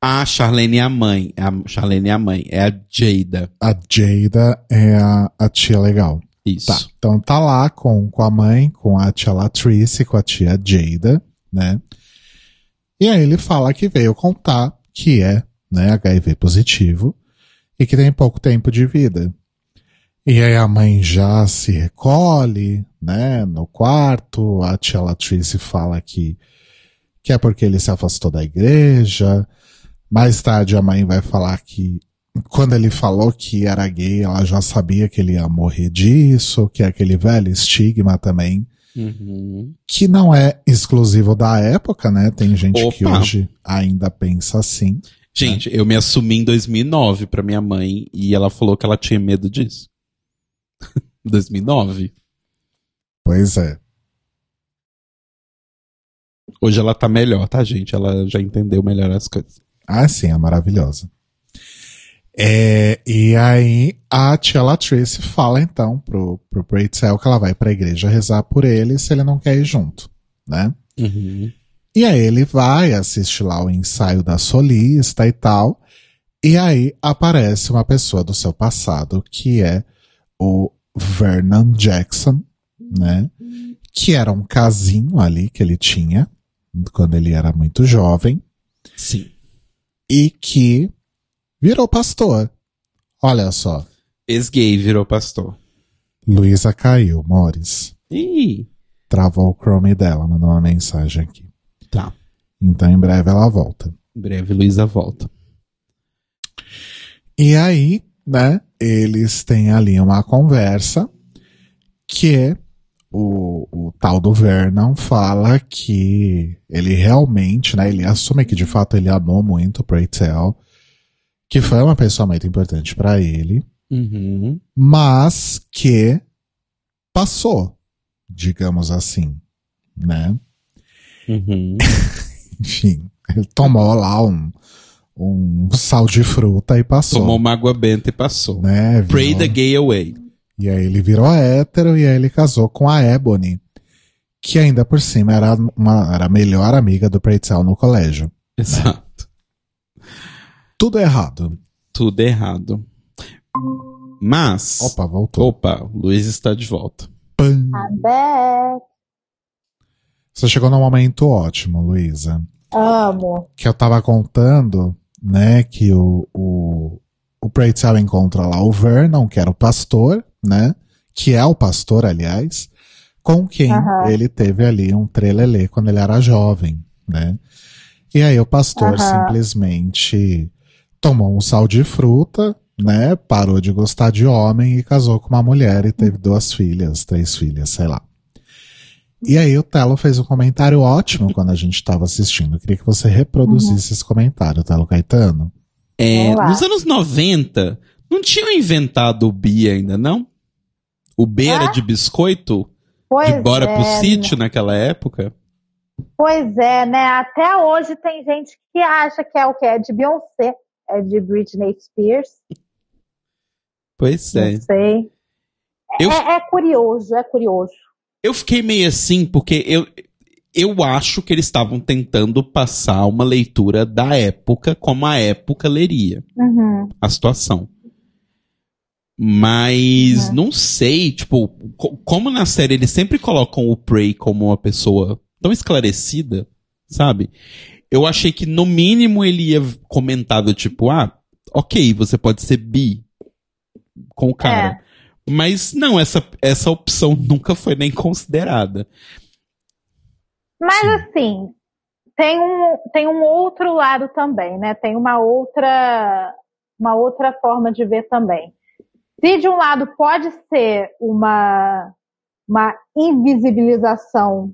A Charlene é a mãe. A Charlene é a mãe. É a Jada. A Jada é a, a tia legal. Isso. Tá. Então tá lá com, com a mãe, com a tia Latrice, com a tia Jada, né? E aí ele fala que veio contar que é, né, HIV positivo e que tem pouco tempo de vida. E aí a mãe já se recolhe, né, no quarto, a tia Latrice fala que, que é porque ele se afastou da igreja. Mais tarde a mãe vai falar que quando ele falou que era gay, ela já sabia que ele ia morrer disso, que é aquele velho estigma também, Uhum. que não é exclusivo da época, né? Tem gente que Opa. hoje ainda pensa assim. Gente, eu me assumi em 2009 pra minha mãe e ela falou que ela tinha medo disso. <laughs> 2009. Pois é. Hoje ela tá melhor, tá, gente? Ela já entendeu melhor as coisas. Ah, sim, é maravilhosa. É, e aí a tia Latrice fala então pro, pro Breitzell que ela vai pra igreja rezar por ele se ele não quer ir junto, né? Uhum. E aí ele vai, assiste lá o ensaio da solista e tal. E aí aparece uma pessoa do seu passado, que é o Vernon Jackson, né? Que era um casinho ali que ele tinha quando ele era muito jovem Sim. E que virou pastor. Olha só, Ex-gay virou pastor. Luísa caiu, Mores. Ih, Travou o Chrome dela, mandou uma mensagem aqui. tá. Então em breve ela volta. Em breve Luísa volta. E aí, né, eles têm ali uma conversa que o, o tal do Vernon fala que ele realmente, né, ele assume que de fato ele amou muito o Preytel, que foi uma pessoa muito importante pra ele, Uhum. mas que passou, digamos assim, né? Uhum. <laughs> Enfim, ele tomou lá um, um sal de fruta e passou. Tomou uma água benta e passou. né? Pray the gay away. E aí ele virou hétero e aí ele casou com a Ebony, que ainda por cima era, uma, era a melhor amiga do Preitel no colégio. Exato. Tudo errado. Tudo errado. Mas. Opa, voltou. Opa, o Luiz está de volta. Pam. I'm back. Você chegou num momento ótimo, Luísa. Amo. Que eu tava contando, né, que o, o, o Preitel encontra lá o Vernon, que era o pastor, né? Que é o pastor, aliás, com quem Aham. ele teve ali um trelelê quando ele era jovem, né? E aí o pastor Aham. simplesmente tomou um sal de fruta, né? Parou de gostar de homem e casou com uma mulher e teve duas filhas, três filhas, sei lá. E aí o Telo fez um comentário ótimo quando a gente estava assistindo. Eu queria que você reproduzisse esse comentário, Telo Caetano. É, nos anos 90, não tinham inventado o bi ainda, não? O B era Ah? de biscoito? Pois de bora é, pro sítio naquela época? Pois é, né? Até hoje tem gente que acha que é o que? É de Beyoncé, é de Britney Spears. Pois é. Não sei. Eu- É, é curioso, é curioso. Eu fiquei meio assim, porque eu, eu acho que eles estavam tentando passar uma leitura da época como a época leria Uhum. a situação. Mas É. não sei, tipo, co- como na série eles sempre colocam o Prey como uma pessoa tão esclarecida, sabe? Eu achei que no mínimo ele ia comentar do tipo, ah, ok, você pode ser bi com o cara. Mas não, essa, essa opção <laughs> nunca foi nem considerada. Mas assim, tem um, tem um outro lado também, né? Tem uma outra, uma outra forma de ver também. Se de um lado pode ser uma, uma invisibilização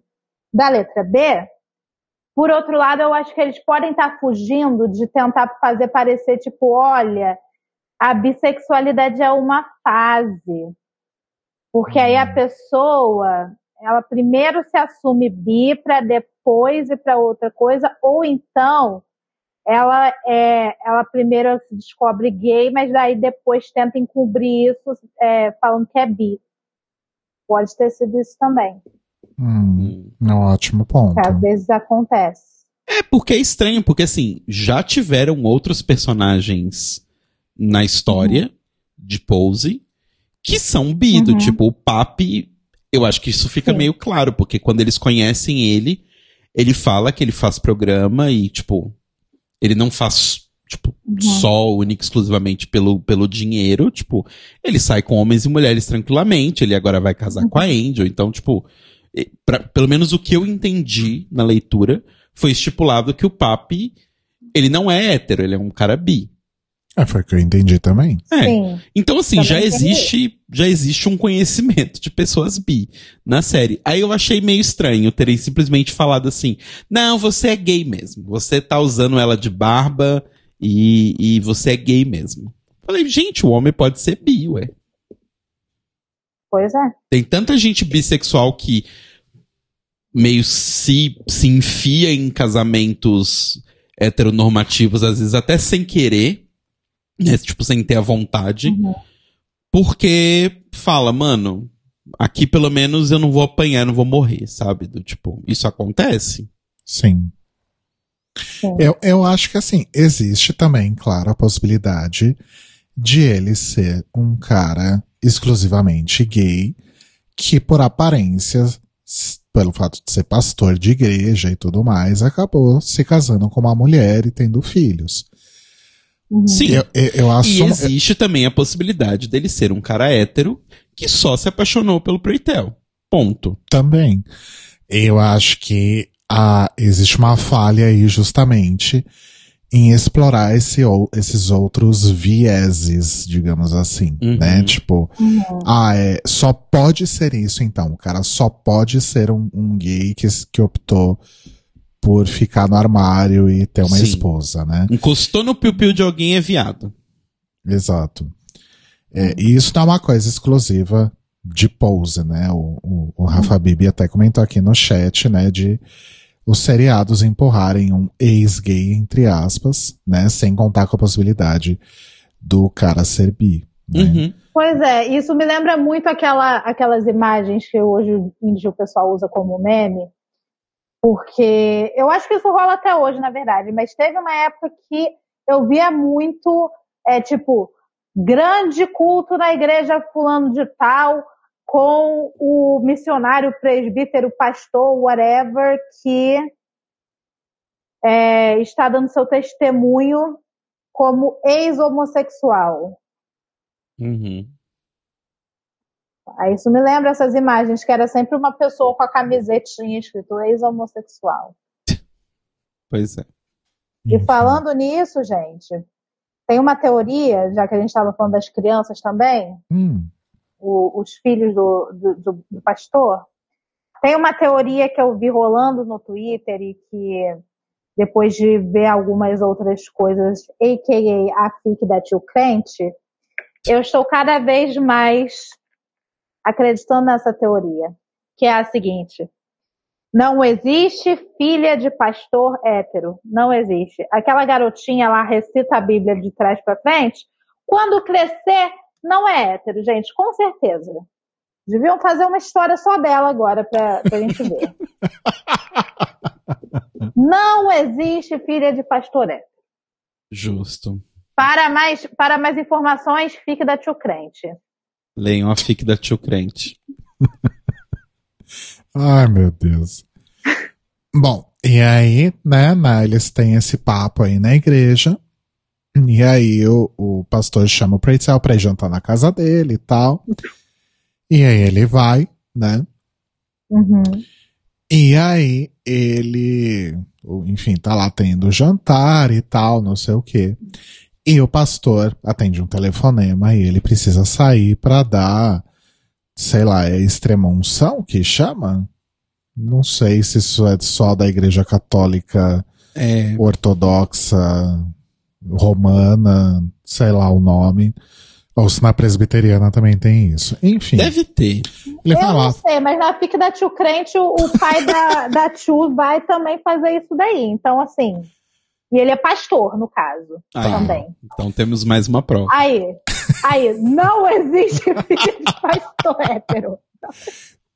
da letra B, por outro lado, eu acho que eles podem estar fugindo de tentar fazer parecer tipo, olha, a bissexualidade é uma fase. Porque aí a pessoa, ela primeiro se assume bi para depois ir para outra coisa, ou então ela é, ela primeiro se descobre gay, mas daí depois tenta encobrir isso é, falando que é bi. Pode ter sido isso também, Hum, é um ótimo ponto. que às vezes acontece. É porque é estranho, porque assim, já tiveram outros personagens na história de Pose que são bi, do Uhum. tipo o Papi. Eu acho que isso fica Sim. meio claro, porque quando eles conhecem ele, ele fala que ele faz programa e, tipo, ele não faz, tipo, Uhum. só, única e exclusivamente pelo, pelo dinheiro, tipo, ele sai com homens e mulheres tranquilamente, ele agora vai casar com a Angel, então, tipo, pra- pelo menos o que eu entendi na leitura foi estipulado que o Papi, ele não é hétero, ele é um cara bi. É, foi o que eu entendi também. É. Sim. Então, assim, já entendi. existe, já existe um conhecimento de pessoas bi na série. Aí eu achei meio estranho terem simplesmente falado assim: não, você é gay mesmo. Você tá usando ela de barba e, e você é gay mesmo. Falei, gente, o homem pode ser bi, ué. Pois é. Tem tanta gente bissexual que meio se, se enfia em casamentos heteronormativos, às vezes até sem querer, né? Tipo, sem ter a vontade. Uhum. Porque fala, mano, aqui pelo menos eu não vou apanhar, não vou morrer, sabe? Do tipo, isso acontece? Sim. Eu, eu acho que assim, existe também, claro, a possibilidade de ele ser um cara exclusivamente gay, que por aparência, pelo fato de ser pastor de igreja e tudo mais, acabou se casando com uma mulher e tendo filhos. Uhum. Sim. Eu, eu, eu E assumo. existe também a possibilidade dele ser um cara hétero que só se apaixonou pelo Preitel. Ponto. Também. Eu acho que ah, existe uma falha aí justamente em explorar esse, ou- esses outros vieses, digamos assim, Uhum. né? Tipo, Uhum. ah, é, só pode ser isso então. O cara só pode ser um, um gay que, que optou por ficar no armário e ter uma Sim. esposa, né? Encostou no piu-piu de alguém é viado. Exato. É, e isso não é uma coisa exclusiva de pose, né? O, o, o Rafa Bibi até comentou aqui no chat, né? De os seriados empurrarem um ex-gay, entre aspas, né? Sem contar com a possibilidade do cara ser bi. Né? Uhum. Pois é, isso me lembra muito aquela, aquelas imagens que hoje em dia o pessoal usa como meme, porque eu acho que isso rola até hoje, na verdade, mas teve uma época que eu via muito, é, tipo, grande culto na igreja fulano de tal, com o missionário, presbítero, pastor, whatever, que é, está dando seu testemunho como ex-homossexual. Uhum. Aí isso me lembra essas imagens, que era sempre uma pessoa com a camisetinha escrito ex-homossexual. Pois é. E falando nisso, gente, tem uma teoria, já que a gente estava falando das crianças também, Hum, o- os filhos do, do, do- do pastor, tem uma teoria que eu vi rolando no Twitter e que depois de ver algumas outras coisas, a.k.a. a FIC da Tio Crente, eu estou cada vez mais acreditando nessa teoria, que é a seguinte. Não existe filha de pastor hétero. Não existe. Aquela garotinha lá recita a Bíblia de trás para frente. Quando crescer, não é hétero, gente, com certeza. Deviam fazer uma história só dela agora pra, pra gente ver. <laughs> Não existe filha de pastor hétero. Justo. Para mais, para mais informações, fique da Tio Crente. Leiam a fic da tio crente. <laughs> Ai, meu Deus. Bom, e aí, né, né, eles têm esse papo aí na igreja. E aí o, o pastor chama o Preitzel pra ir jantar na casa dele e tal. E aí ele vai, né? Uhum. E aí ele, enfim, tá lá tendo jantar e tal, não sei o quê. E o pastor atende um telefonema e ele precisa sair pra dar, sei lá, é extrema-unção que chama? Não sei se isso é só da igreja católica É, ortodoxa romana, sei lá o nome. Ou se na presbiteriana também tem isso. Enfim, deve ter. ele Eu lá, não sei, mas na FIC da Tio Crente, o, o pai da, da Tio vai também fazer isso daí. Então, assim. E ele é pastor, no caso, Aí, também. Então temos mais uma prova. Aí, aí, não existe <laughs> filho de pastor hétero.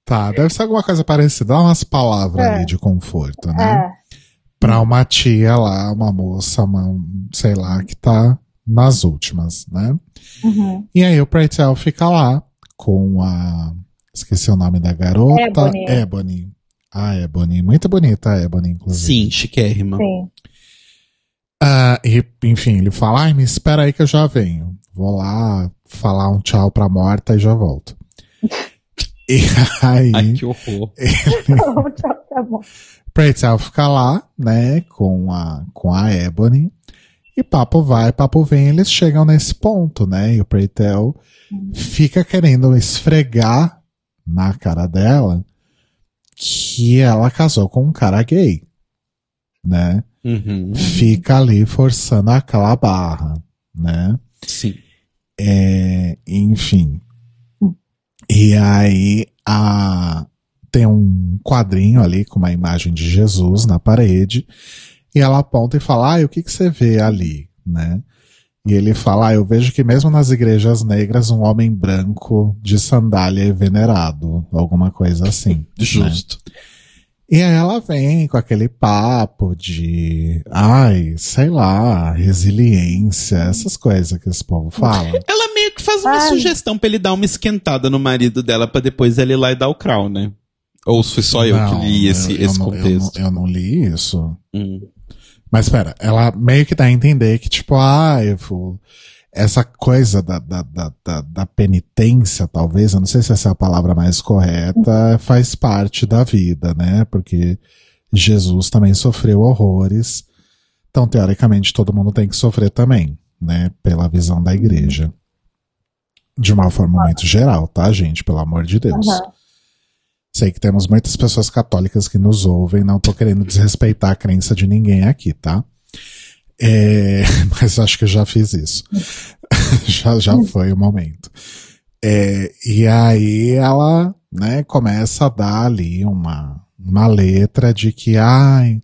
Tá, deve ser alguma coisa parecida. Dá umas palavras É. ali de conforto, né? É. Pra uma tia lá, uma moça, uma, sei lá, que tá nas últimas, né? Uhum. E aí o Pretel fica lá com a. Esqueci o nome da garota. Ebony. Ebony. Ah, Ebony. Muito bonita a Ebony, inclusive. Sim, chiquérrima. Sim. Ah, e, enfim, ele fala, ai, me espera aí que eu já venho. Vou lá falar um tchau pra morta e já volto. <laughs> e aí. Ai, que horror. <laughs> Bom. Pretel fica lá, né, com a, com a Ebony. E papo vai, papo vem, eles chegam nesse ponto, né? E o Pretel fica querendo esfregar na cara dela que ela casou com um cara gay, né? Uhum. Fica ali forçando aquela barra, né? Sim. É, enfim. E aí a, tem um quadrinho ali com uma imagem de Jesus na parede. E ela aponta e fala: Ah, o que, que você vê ali? Né? E ele fala: ah, Eu vejo que mesmo nas igrejas negras, um homem branco de sandália é venerado. Alguma coisa assim. né? E aí ela vem com aquele papo de, ai, sei lá, resiliência, essas coisas que esse povo fala. Ela meio que faz uma Ai. sugestão pra ele dar uma esquentada no marido dela pra depois ele ir lá e dar o crown, né? Ou foi só eu Não, que li esse, eu- eu esse não- eu contexto? não- Eu não, li isso. Hum. Mas espera, ela meio que dá a entender que, tipo, ah, eu vou- essa coisa da, da, da, da, da penitência, talvez, eu não sei se essa é a palavra mais correta, faz parte da vida, né? Porque Jesus também sofreu horrores. Então, teoricamente, todo mundo tem que sofrer também, né? Pela visão da igreja. De uma forma muito geral, tá, gente? Pelo amor de Deus. Aham. Sei que temos muitas pessoas católicas que nos ouvem, não tô querendo desrespeitar a crença de ninguém aqui, tá? É, <laughs> mas acho que eu já fiz isso. <laughs> já, já foi o momento. É, e aí ela, né, começa a dar ali uma, uma letra de que, ai,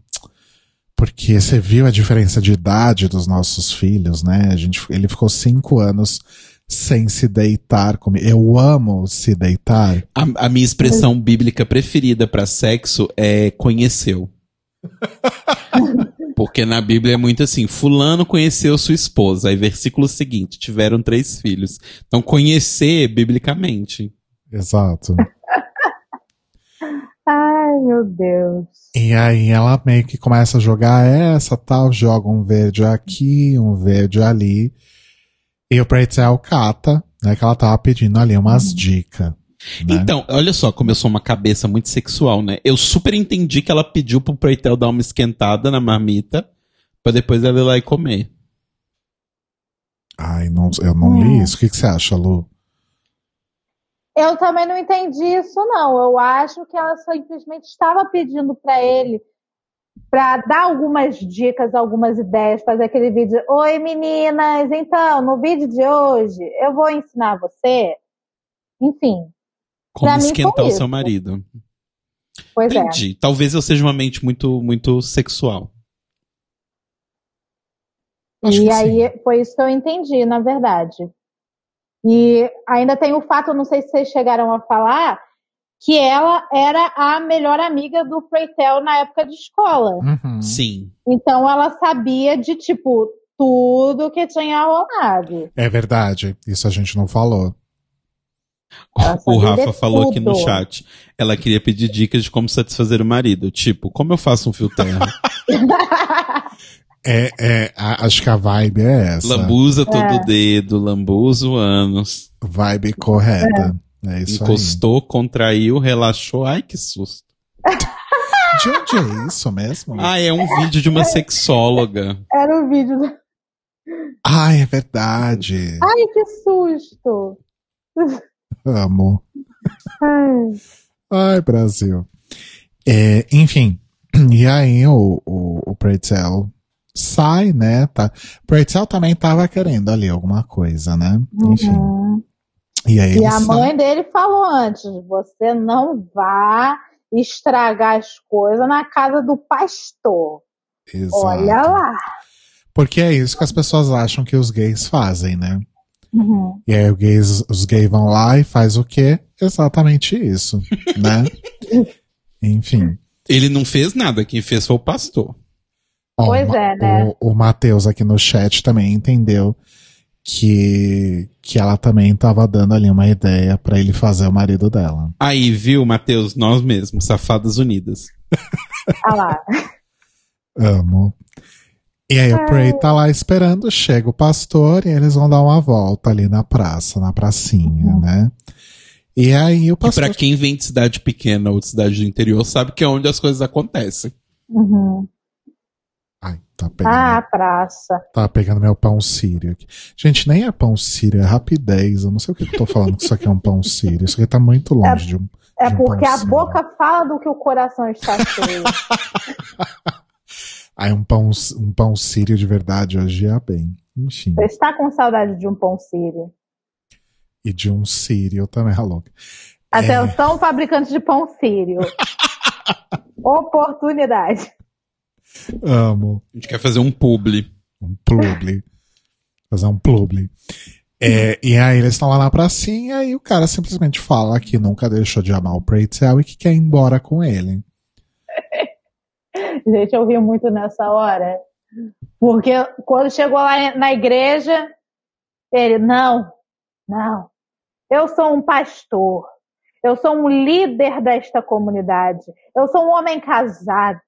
porque você viu a diferença de idade dos nossos filhos, né? A gente, ele ficou cinco anos sem se deitar comigo. Eu amo se deitar. A, a minha expressão bíblica preferida para sexo é conheceu. <laughs> Porque na Bíblia é muito assim: Fulano conheceu sua esposa. Aí, versículo seguinte: tiveram três filhos. Então, conhecer biblicamente. Exato. <laughs> Ai, meu Deus. E aí ela meio que começa a jogar essa tal, joga um verde aqui, um verde ali. E o Pretzel cata, né? Que ela tava pedindo ali umas dicas. Né? Então, olha só como eu sou uma cabeça muito sexual, né? Eu super entendi que ela pediu pro Preitel dar uma esquentada na marmita pra depois ela ir lá e comer. Ai, não, eu não li isso. O que, que você acha, Lu? Eu também não entendi isso, não. Eu acho que ela simplesmente estava pedindo para ele para dar algumas dicas, algumas ideias, fazer aquele vídeo. Oi, meninas, então, no vídeo de hoje eu vou ensinar você. Enfim. Como Pra esquentar o seu marido. Pois é. Entendi. Talvez eu seja uma mente muito, muito sexual. Acho E aí foi isso que eu entendi, na verdade. E ainda tem o fato, não sei se vocês chegaram a falar, que ela era a melhor amiga do Preitel na época de escola. Uhum. Sim. Então ela sabia de, tipo, tudo que tinha rolado. É verdade. Isso a gente não falou. Ela O Rafa falou aqui no chat. Ela queria pedir dicas de como satisfazer o marido. Tipo, como eu faço um fio terra? É, é, acho que a vibe é essa. Lambuza todo É. o dedo, lambuza o ânus. Vibe correta. É, isso Encostou, contraiu, relaxou. Ai, que susto. aí. De onde é isso mesmo? Ah, é um vídeo de uma sexóloga. Era o vídeo. do- Ai, é verdade. Ai, que susto! Amo. <laughs> Ai. Ai, Brasil. É, enfim, e aí o, o, o Pretzel sai, né? Tá. Pretzel também tava querendo ali alguma coisa, né? Enfim. Uhum. E aí E a sai. mãe dele falou antes: você não vá estragar as coisas na casa do pastor. Exato. Olha lá. Porque é isso que as pessoas acham que os gays fazem, né? Uhum. E aí os gays, os gays vão lá e faz o quê? Exatamente isso, <laughs> né? Enfim. Ele não fez nada, quem fez foi o pastor. Ó, Pois é, né? O, o Matheus aqui no chat também entendeu que, que ela também tava dando ali uma ideia pra ele fazer o marido dela. Aí, viu, Matheus, nós mesmos, Safadas Unidas. Olha lá. Amo. E aí o Prey tá lá esperando, chega o pastor e eles vão dar uma volta ali na praça, na pracinha, né? E aí o pastor. pra quem vem de cidade pequena ou de cidade do interior, sabe que é onde as coisas acontecem. Uhum. Ai, tá pegando, Ah, praça. tá pegando meu pão sírio aqui. Gente, nem é pão sírio, é rapidez. Eu não sei o que eu tô falando que isso aqui é um pão sírio. Isso aqui tá muito longe de um. É de um porque pão a sírio. boca fala do que o coração está cheio. <laughs> Aí um pão, um pão sírio de verdade hoje ia bem. Enfim. Você está com saudade de um pão sírio. E de um sírio também, <laughs> a louca. Atenção, fabricante de pão sírio. <laughs> Oportunidade. Amo. A gente quer fazer um publi. Um publi. Fazer um publi. É, e aí eles estão lá na pracinha e o cara simplesmente fala que nunca deixou de amar o Pretzel e que quer ir embora com ele. <laughs> Gente, eu rio muito nessa hora. Porque quando chegou lá na igreja, ele, não, não. Eu sou um pastor. Eu sou um líder desta comunidade. Eu sou um homem casado.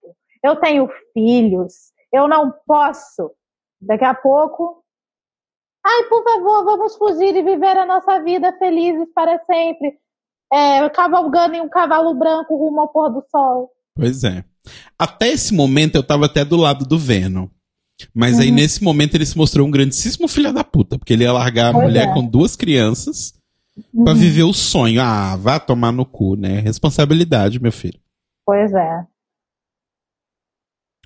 Eu tenho filhos. Eu não posso. Daqui a pouco. Ai, por favor, vamos fugir e viver a nossa vida felizes para sempre. É, cavalgando em um cavalo branco rumo ao pôr do sol. Pois é. Até esse momento eu tava até do lado do Venom. Mas aí Uhum. nesse momento ele se mostrou um grandíssimo filho da puta, porque ele ia largar a Pois mulher é. com duas crianças pra Uhum. viver o sonho. Ah, vá tomar no cu, né? Responsabilidade, meu filho. Pois é.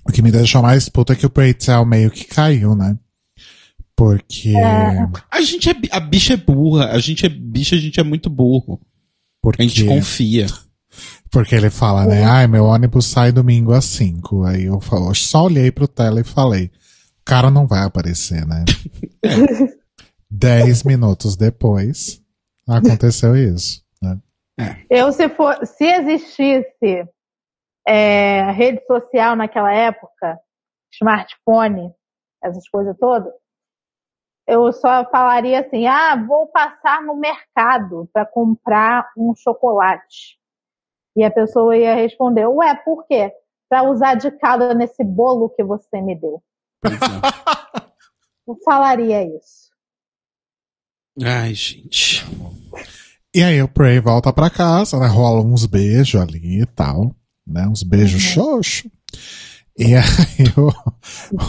O que me deixou mais puta é que o Pretzel meio que caiu, né? Porque. É. A gente é a bicha é burra, a gente é bicha, a gente é muito burro. Porque, A gente confia. Porque ele fala, né? Ai, meu ônibus sai domingo às 5. Aí eu falo, só olhei pro tela e falei, o cara não vai aparecer, né? <laughs> Dez minutos depois, aconteceu isso. Né? Eu, se, for, se existisse é, rede social naquela época, smartphone, essas coisas todas, eu só falaria assim: ah, vou passar no mercado para comprar um chocolate. E a pessoa ia responder: ué, por quê? Para usar de cada nesse bolo que você me deu. eu falaria isso. Ai, gente. E aí o Prey volta pra casa, né? Rola uns beijos ali e tal, né? Uns beijos Uhum. xoxo. E aí o,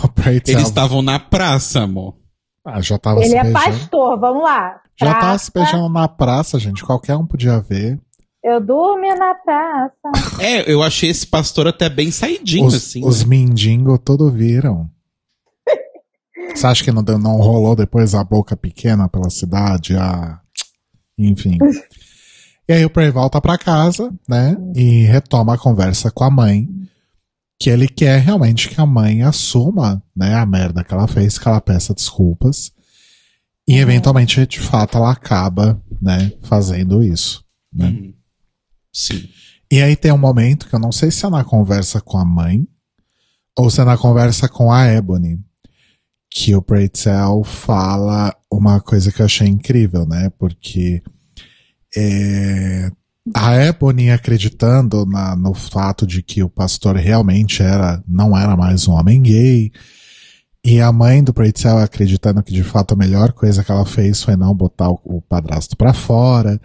o Prey Eles estavam na praça, amor. Ah, já tava Ele se é beijando. pastor, vamos lá. Já tava se beijando na praça, gente. Qualquer um podia ver. Eu dormi na praça. É, eu achei esse pastor até bem saidinho, Os, assim. os né? mendigos todo viram. Você acha que não, não rolou depois a boca pequena pela cidade? Ah, enfim. E aí o Prey volta pra casa, né? E retoma a conversa com a mãe. Que ele quer realmente que a mãe assuma, né? A merda que ela fez, que ela peça desculpas. E eventualmente, de fato, ela acaba, né? Fazendo isso. Né? Uhum. Sim. E aí tem um momento que eu não sei se é na conversa com a mãe ou se é na conversa com a Ebony que o Pretzel fala uma coisa que eu achei incrível, né? Porque é, a Ebony acreditando na- no fato de que o pastor realmente era não era mais um homem gay e a mãe do Pretzel acreditando que de fato a melhor coisa que ela fez foi não botar o, o padrasto pra fora.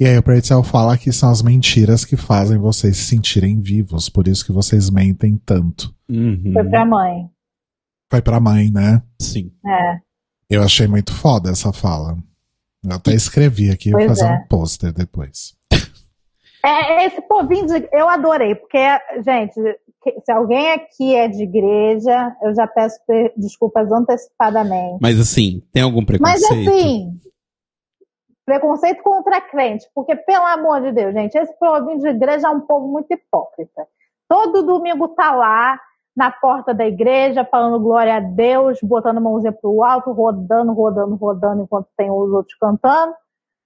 E aí o Pretzel fala que são as mentiras que fazem vocês se sentirem vivos, por isso que vocês mentem tanto. Uhum. Foi pra mãe. Foi pra mãe, né? Sim. É. Eu achei muito foda essa fala. Eu até escrevi aqui, vou Pois fazer é. um pôster depois. <laughs> É, esse povinho de. Eu adorei, porque, gente, que- se alguém aqui é de igreja, eu já peço pe- desculpas antecipadamente. Mas assim, tem algum Mas preconceito? assim, preconceito contra crente, porque, pelo amor de Deus, gente, esse povinho de igreja é um povo muito hipócrita. Todo domingo tá lá na porta da igreja, falando glória a Deus, botando a mãozinha pro alto, rodando, rodando, rodando, enquanto tem os outros cantando.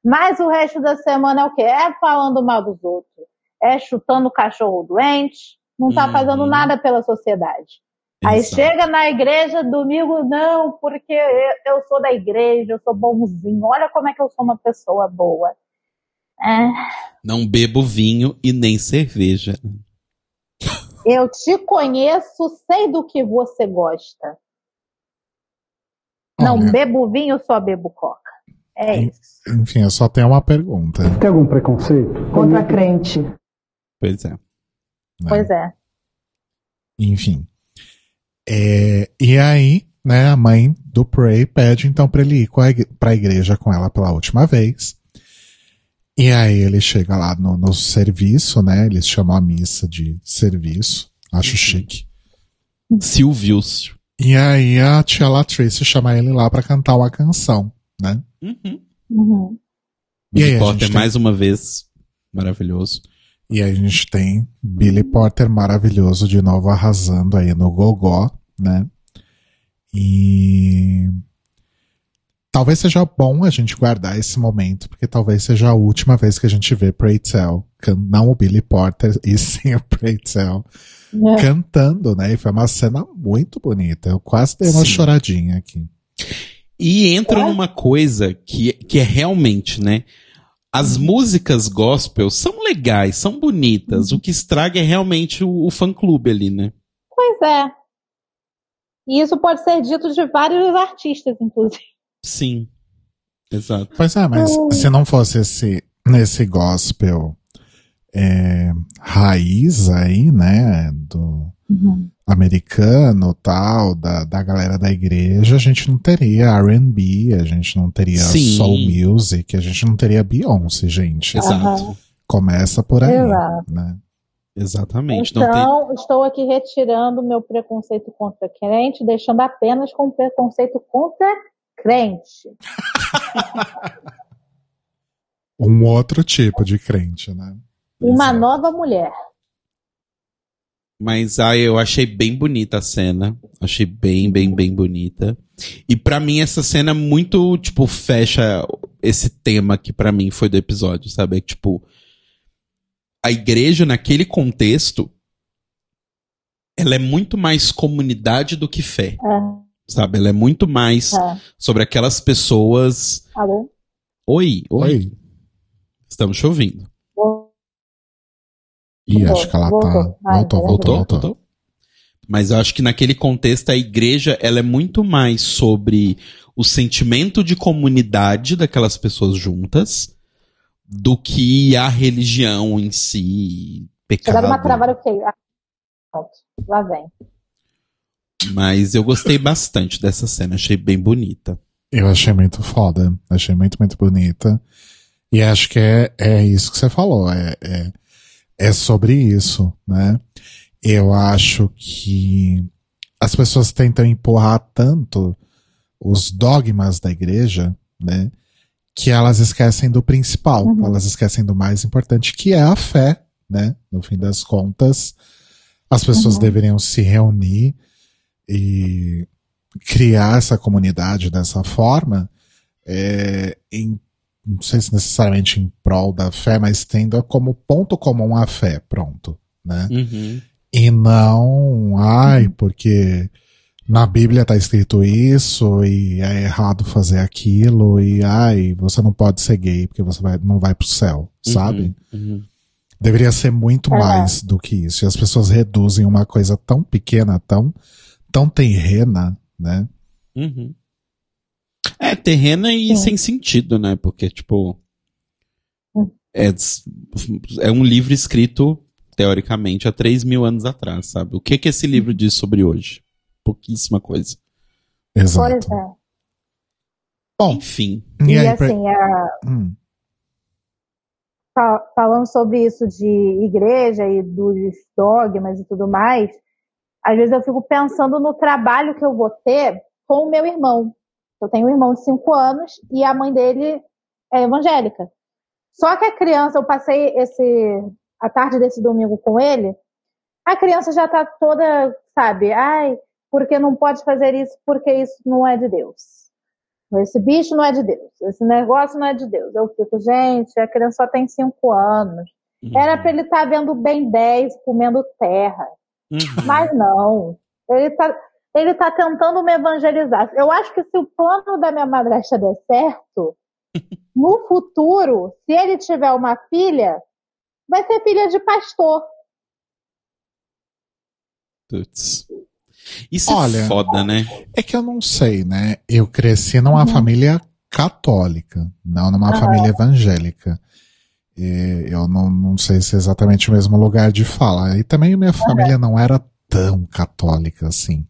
Mas o resto da semana é o quê? É falando mal dos outros. É chutando o cachorro doente. Não tá Uhum. fazendo nada pela sociedade. Aí Exato. chega na igreja domingo, não, porque eu, eu sou da igreja, eu sou bonzinho. Olha como é que eu sou uma pessoa boa. É, Não bebo vinho e nem cerveja. eu te conheço, sei do que você gosta. Não Olha, bebo vinho, só bebo coca. É isso. Enfim, eu só tenho uma pergunta. Tem algum preconceito? Contra crente. Pois é. né? Pois é. Enfim. É, e aí, né, a mãe do Prey pede então pra ele ir com a igreja com ela pela última vez. E aí ele chega lá no, no serviço, né? Eles chamam a missa de serviço. Acho chique. Silvius. E aí a tia Latrice chama ele lá pra cantar uma canção, né? Uhum. Uhum. E aí, Billy a Potter, tem- mais uma vez, maravilhoso. E aí a gente tem Billy Porter maravilhoso de novo arrasando aí no gogó, né? E talvez seja bom a gente guardar esse momento, porque talvez seja a última vez que a gente vê Pray Tell, não o Billy Porter, <laughs> e sim o Pray Tell, É. cantando, né? E foi uma cena muito bonita. Eu quase dei uma Sim. choradinha aqui. E entra numa coisa que, que é realmente, né? As músicas gospel são legais, são bonitas. O que estraga é realmente o, o fã-clube ali, né? Pois é. E isso pode ser dito de vários artistas, inclusive. Sim. Exato. Pois é, mas Hum. se não fosse esse, nesse gospel é, raiz aí, né? Do, americano tal, da, da galera da igreja, a gente não teria R&B, a gente não teria Sim. soul music, a gente não teria Beyoncé, gente. Exato. Começa por aí, Exato. né? Exatamente. Não tem... Então, estou aqui retirando meu preconceito contra crente, deixando apenas com preconceito contra crente. <laughs> Um outro tipo de crente, né? Uma Exato. nova mulher. Mas ah, eu achei bem bonita a cena. Achei bem, bem, bem bonita. E pra mim essa cena muito, tipo, fecha esse tema que pra mim foi do episódio, sabe? É tipo, a igreja naquele contexto ela é muito mais comunidade do que fé, É, sabe? Ela é muito mais é. sobre aquelas pessoas. Alô? Oi, oi. Oi. Estamos te ouvindo. Ih, Voltou, acho que ela tá. voltou. Voltou, Voltou? voltou. Voltou? Mas eu acho que naquele contexto a igreja ela é muito mais sobre o sentimento de comunidade daquelas pessoas juntas do que a religião em si, pecado. uma travada, eu fiquei. Ah, pronto, lá vem. Mas eu gostei bastante dessa cena, achei bem bonita. Eu achei muito foda. Achei muito, muito bonita. E acho que é, é isso que você falou. É, é, é sobre isso, né? Eu acho que as pessoas tentam empurrar tanto os dogmas da igreja, né? Que elas esquecem do principal. Uhum. Elas esquecem do mais importante, que é a fé, né? No fim das contas, as pessoas Uhum. deveriam se reunir e criar essa comunidade dessa forma, é, em, não sei se necessariamente em prol da fé, mas tendo como ponto comum a fé, pronto, né? Uhum. E não, ai, porque na Bíblia tá escrito isso e é errado fazer aquilo e ai, você não pode ser gay porque você vai, não vai pro céu, sabe? Uhum. Deveria ser muito É. mais do que isso. E as pessoas reduzem uma coisa tão pequena, tão, tão terrena, né? Uhum. É terrena e Sim. sem sentido, né? Porque, tipo. Hum. É, é um livro escrito, teoricamente, há 3 mil anos atrás, sabe? O que que esse livro diz sobre hoje? Pouquíssima coisa. Pois Exato. é. Bom, Enfim. e E, aí, pra- assim, a- hum, fa- falando sobre isso de igreja e dos dogmas e tudo mais, às vezes eu fico pensando no trabalho que eu vou ter com o meu irmão. Eu tenho um irmão de 5 anos e a mãe dele é evangélica. Só que a criança, eu passei esse a tarde desse domingo com ele, a criança já tá toda, sabe, ai, porque não pode fazer isso, porque isso não é de Deus. Esse bicho não é de Deus, esse negócio não é de Deus. Eu fico, gente, a criança só tem 5 anos. Era para ele estar vendo Ben 10 comendo terra. Uhum. Mas não. Ele tá, ele tá tentando me evangelizar. Eu acho que se o plano da minha madrasta der certo, <laughs> no futuro, se ele tiver uma filha, vai ser filha de pastor. Putz. Isso Olha- é foda, né? é que eu não sei, né? Eu cresci numa Uhum. família católica, não numa família evangélica. E eu não, não sei se é exatamente o mesmo lugar de fala. E também minha família não era tão católica assim.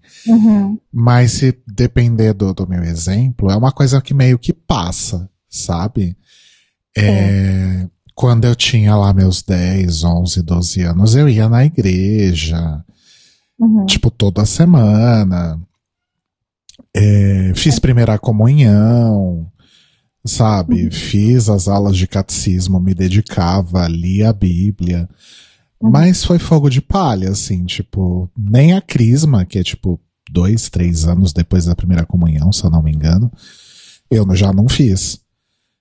Mas se depender do, do meu exemplo, é uma coisa que meio que passa, sabe? É, quando eu tinha lá meus 10, 11, 12 anos, eu ia na igreja, Uhum. tipo, toda semana. É, fiz primeira comunhão, sabe? Fiz as aulas de catecismo, me dedicava, lia a Bíblia. Mas foi fogo de palha, assim, tipo, nem a crisma, que é tipo dois, três anos depois da primeira comunhão, se eu não me engano, eu já não fiz.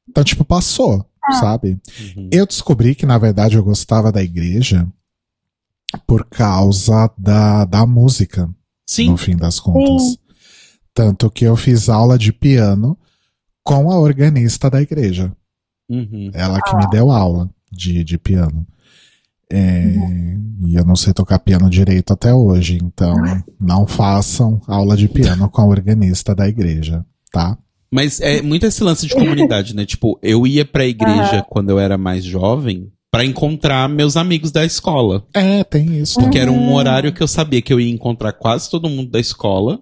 Então, tipo, passou, sabe? Uhum. Eu descobri que, na verdade, eu gostava da igreja por causa da, da música, Sim. no fim das contas. Sim. Tanto que eu fiz aula de piano com a organista da igreja. Uhum. Ela que me deu aula de, de piano. É, E eu não sei tocar piano direito até hoje, então não façam aula de piano com a organista da igreja, tá? Mas é muito esse lance de comunidade, né? Tipo, eu ia pra igreja Aham. quando eu era mais jovem pra encontrar meus amigos da escola. É, tem isso. Porque era um Uhum. horário que eu sabia que eu ia encontrar quase todo mundo da escola.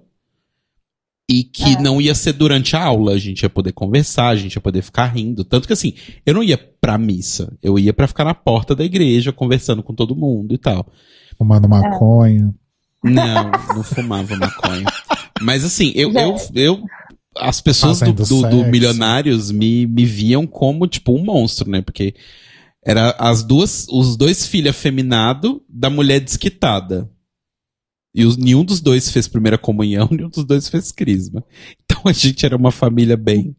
E que É. não ia ser durante a aula, a gente ia poder conversar, a gente ia poder ficar rindo. Tanto que assim, eu não ia pra missa, eu ia pra ficar na porta da igreja conversando com todo mundo e tal. Fumando maconha. Não, não fumava maconha. Mas assim, eu, eu, eu as pessoas do, do, do. Milionários me, me viam como, tipo, um monstro, né? Porque Era as duas, os dois filhos afeminados da mulher desquitada. E os, nenhum dos dois fez primeira comunhão, <laughs> nenhum dos dois fez crisma. Então a gente era uma família bem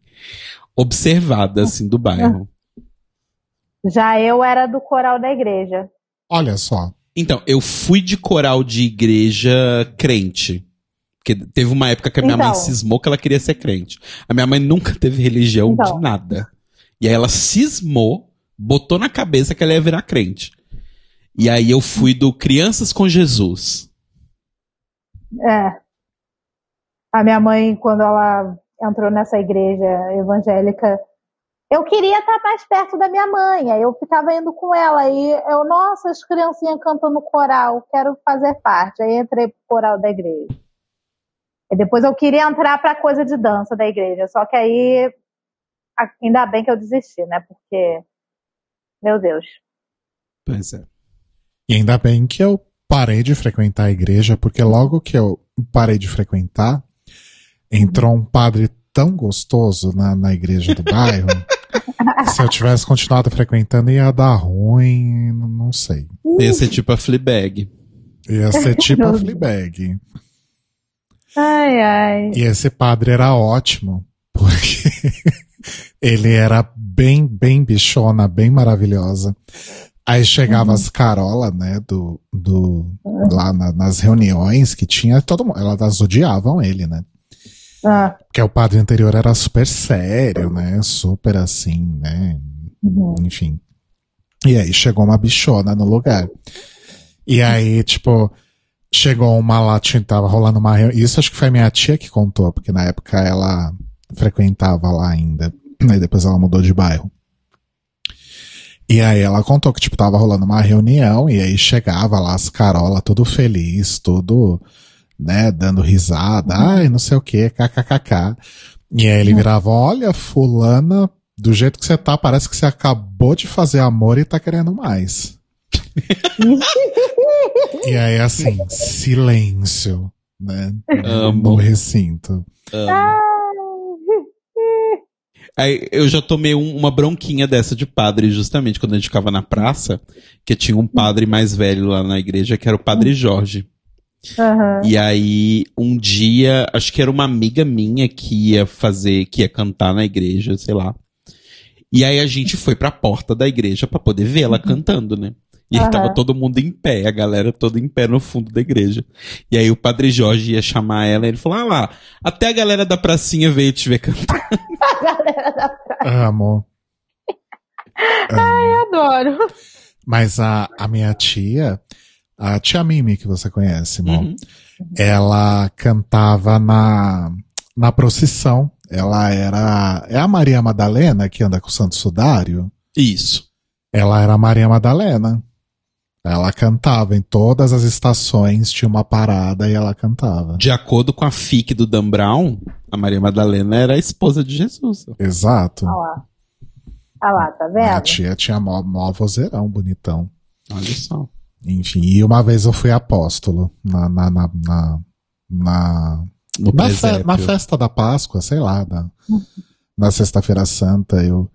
observada, assim, do bairro. Já eu era do coral da igreja. Olha só. Então, eu fui de coral de igreja crente. Porque teve uma época que a minha Então. mãe cismou que ela queria ser crente. A minha mãe nunca teve religião Então. de nada. E aí ela cismou, botou na cabeça que ela ia virar crente. E aí eu fui do Crianças com Jesus. É. A minha mãe, quando ela entrou nessa igreja evangélica, eu queria estar mais perto da minha mãe. Aí eu ficava indo com ela. E eu, nossa, as criancinhas cantando coral, quero fazer parte. Aí entrei pro coral da igreja. E depois eu queria entrar pra coisa de dança da igreja. Só que aí, ainda bem que eu desisti, né? Porque, meu Deus. Pois é. E ainda bem que eu parei de frequentar a igreja, porque logo que eu parei de frequentar, entrou um padre tão gostoso na, na igreja do bairro. que <laughs> se eu tivesse continuado frequentando, ia dar ruim, não- sei. Ia ser tipo a Fleabag. Ia ser tipo a. <laughs> Fleabag. Ai, ai. E esse padre era ótimo, porque ele era bem, bem bichona, bem maravilhosa. Aí chegava as Carola, né, do, do, lá na- nas reuniões que tinha, todo mundo, elas odiavam ele, né? Ah, Porque o padre anterior era super sério, né? Super assim, né? uhum. Enfim. E aí chegou uma bichona no lugar. E aí, tipo, chegou uma lá, tava rolando uma reunião. Isso acho que foi minha tia que contou, porque na época ela frequentava lá ainda. Aí depois ela mudou de bairro. E aí ela contou que, tipo, tava rolando uma reunião, e aí chegava lá as Carola, tudo feliz, tudo, né, dando risada, ai, não sei o que, kkkk. E aí ele virava, olha, fulana, do jeito que você tá, parece que você acabou de fazer amor e tá querendo mais. <laughs> e aí, assim, silêncio, né? Amo. No recinto. Aí eu já tomei um- uma bronquinha dessa de padre, justamente quando a gente ficava na praça, que tinha um padre mais velho lá na igreja, que era o padre Jorge. Aham. E aí, um dia, acho que era uma amiga minha que ia fazer, que ia cantar na igreja, sei lá. E aí a gente foi pra porta da igreja pra poder ver ela cantando, né? E aí Aham. tava todo mundo em pé, a galera toda em pé no fundo da igreja. E aí o padre Jorge ia chamar ela e ele falou: Ah lá, até a galera da pracinha veio te ver cantar. A galera da Amo. praia, adoro. Mas a, a minha tia, a tia Mimi, que você conhece, Mo, Uhum. ela cantava na, na procissão. Ela era. É a Maria Madalena que anda com o Santo Sudário? Isso. Ela era a Maria Madalena. Ela cantava em todas as estações, tinha uma parada e ela cantava. De acordo com a FIC do Dan Brown, a Maria Madalena era a esposa de Jesus. Exato. Olha lá. Olha lá, tá vendo? tia tinha mó, mó vozeirão, bonitão. Olha só. Enfim, e uma vez eu fui apóstolo na, na, na, na, na, No na, fe- na festa da Páscoa, sei lá, na, na Sexta-feira Santa, eu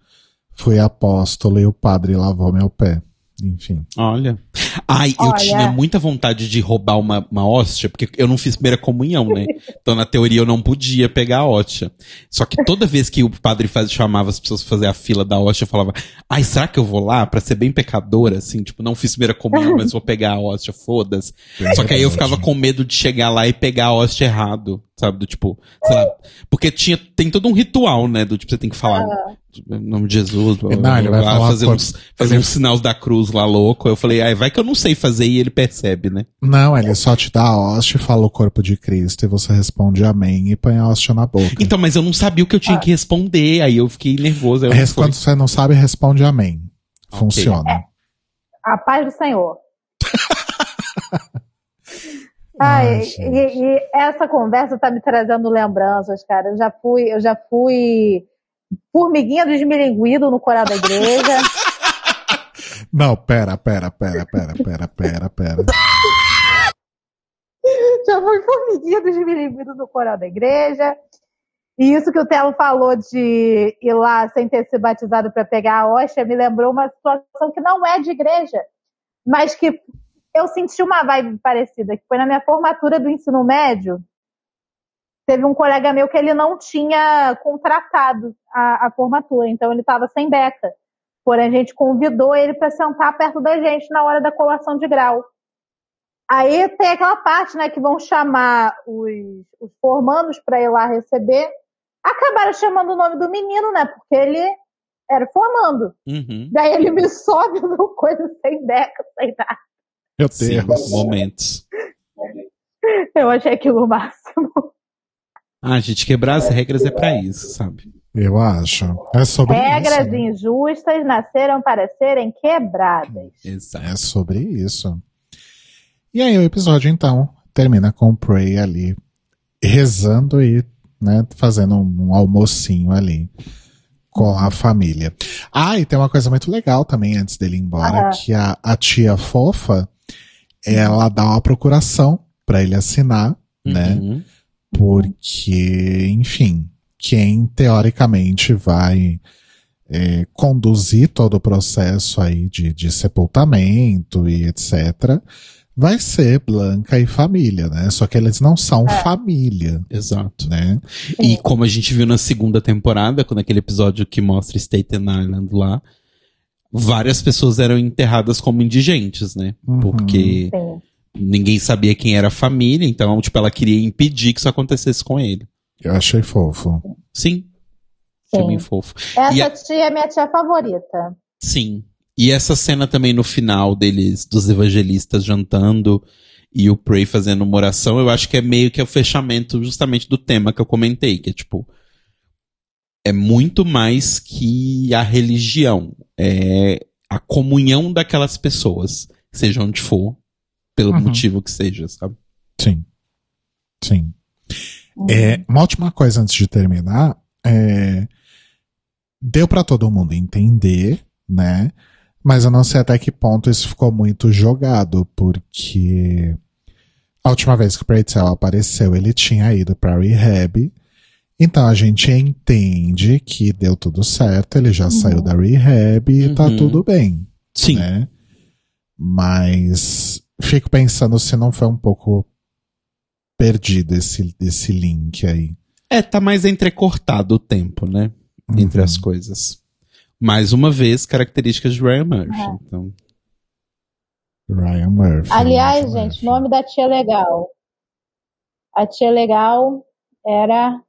fui apóstolo e o padre lavou meu pé. Enfim. Olha. Ai, eu Olha. tinha muita vontade de roubar uma, uma hóstia, porque eu não fiz primeira comunhão, né? <laughs> Então, na teoria, eu não podia pegar a hóstia. Só que toda vez que o padre faz, chamava as pessoas pra fazer a fila da hóstia, eu falava, ai, será que eu vou lá pra ser bem pecadora, assim? Tipo, não fiz primeira comunhão, mas vou pegar a hóstia, foda-se. Só que aí eu ficava com medo de chegar lá e pegar a hóstia errado, sabe? Do tipo, sei lá. Porque tinha, tem todo um ritual, né? Do tipo, você tem que falar em nome de Jesus, blá, blá, blá, blá, fazer uns, fazer uns sinais da cruz lá louco. Eu falei, ai, vai que eu não sei fazer e ele percebe, né? Não, ele só te dá a hóstia e fala o corpo de Cristo e você responde amém e põe a hóstia na boca. Então, mas eu não sabia o que eu tinha que responder, aí eu fiquei nervoso. Aí eu Res-. Quando você não sabe, responde amém. Funciona. A paz do Senhor. <laughs> Ai, Ai, e, e essa conversa tá me trazendo lembranças, cara. Eu já fui, eu já fui formiguinha do esmilinguido no coral da igreja. <laughs> Não, pera, pera, pera, pera, pera, pera, pera. <laughs> já fui formiguinha do esmilinguido no coral da igreja. E isso que o Telo falou de ir lá sem ter se batizado para pegar a hóstia me lembrou uma situação que não é de igreja, mas que eu senti uma vibe parecida, que foi na minha formatura do ensino médio. Teve um colega meu que ele não tinha contratado a, a formatura, então ele estava sem beca. Porém, a gente convidou ele para sentar perto da gente na hora da colação de grau. Aí tem aquela parte, né, que vão chamar os, os formandos para ir lá receber. Acabaram chamando o nome do menino, né, porque ele era formando. Uhum. Daí ele me <laughs> sobe no coisa sem beca, sem nada. Meu Sim, Deus. momentos. Eu achei aquilo o máximo. Ah, gente, quebrar as regras é pra isso, sabe? Eu acho. É sobre Regras isso. né? injustas nasceram para serem quebradas. Exato. É sobre isso. E aí o episódio, então, termina com o Prey ali rezando e né, fazendo um, um almocinho ali com a família. Ah, e tem uma coisa muito legal também antes dele ir embora, Ah. que a, a tia fofa, ela dá uma procuração pra ele assinar, né? Uhum. porque, enfim, quem teoricamente vai é, conduzir todo o processo aí de, de sepultamento e etc., vai ser Blanca e família, né? Só que eles não são família, Exato. né? E como a gente viu na segunda temporada, quando aquele episódio que mostra Staten Island lá, várias pessoas eram enterradas como indigentes, né? Uhum. Porque Sim. ninguém sabia quem era a família, então, tipo, ela queria impedir que isso acontecesse com ele. Eu achei fofo. Sim. Sim. Foi bem fofo. Essa a- tia é minha tia favorita. Sim. E essa cena também no final deles, dos evangelistas jantando e o Prey fazendo uma oração, eu acho que é meio que o fechamento justamente do tema que eu comentei, que é tipo. É muito mais que a religião. É a comunhão daquelas pessoas, seja onde for, pelo Uhum. motivo que seja, sabe? Sim. Sim. É, uma última coisa antes de terminar, é, deu pra todo mundo entender, né? Mas eu não sei até que ponto isso ficou muito jogado, porque a última vez que o Pretzel apareceu, ele tinha ido pra rehab. Então a gente entende que deu tudo certo, ele já saiu da rehab e tá Uhum. tudo bem Sim. né? Mas fico pensando se não foi um pouco perdido esse, esse link aí. É, tá mais entrecortado o tempo, né? Entre Uhum. as coisas. Mais uma vez, características de Ryan Murphy. É. Então, Ryan Murphy. Aliás, Ryan gente, Murphy. nome da tia legal. A tia legal era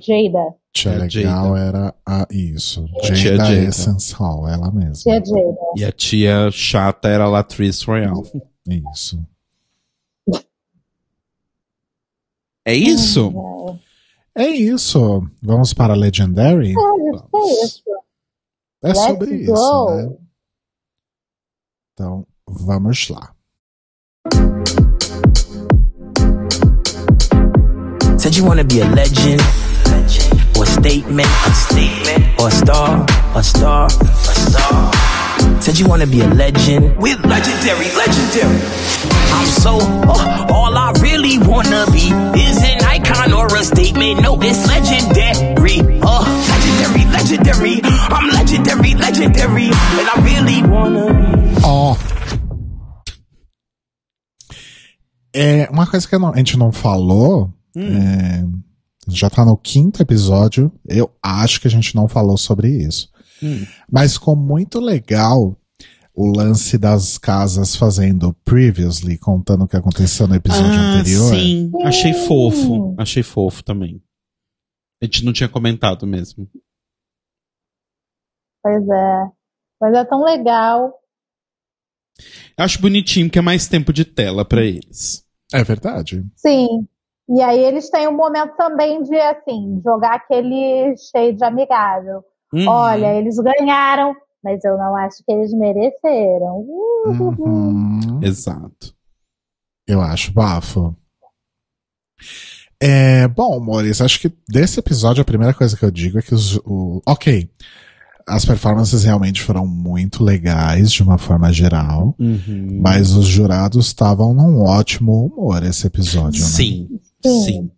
Jada. Tia É, legal era a isso. Tia Jada Jada. Essence Hall, ela mesma. Tia Jada. E a tia chata era a Latrice Royale. Isso. É isso? É isso. Vamos para Legendary? É isso. É Let's sobre isso, go. né? Então, vamos lá. Said you wanna be a legend, or a statement, a statement, or a star, a star, a star. Said you wanna be a legend, We're legendary, legendary. I'm so, uh, all I really wanna be is an icon or a statement. No, it's legendary, uh, legendary, legendary. I'm legendary, legendary, and I really wanna be. Ó. É, uma coisa que a gente não falou, é, já tá no quinto episódio, eu acho que a gente não falou sobre isso. Hum. Mas ficou muito legal o lance das casas fazendo previously, contando o que aconteceu no episódio Ah, anterior. sim. Achei fofo. Achei fofo também. A gente não tinha comentado mesmo. Pois é. Mas é tão legal. Acho bonitinho que é mais tempo de tela pra eles. É verdade. Sim. E aí eles têm um momento também de, assim, jogar aquele cheio de amigável. Uhum. Olha, eles ganharam, mas eu não acho que eles mereceram. Uh, Uhum. Exato. Eu acho bafo. É, bom, Maurício, acho que desse episódio a primeira coisa que eu digo é que os. O, ok. As performances realmente foram muito legais de uma forma geral, Uhum. mas os jurados estavam num ótimo humor esse episódio, né? Sim, Sim. sim.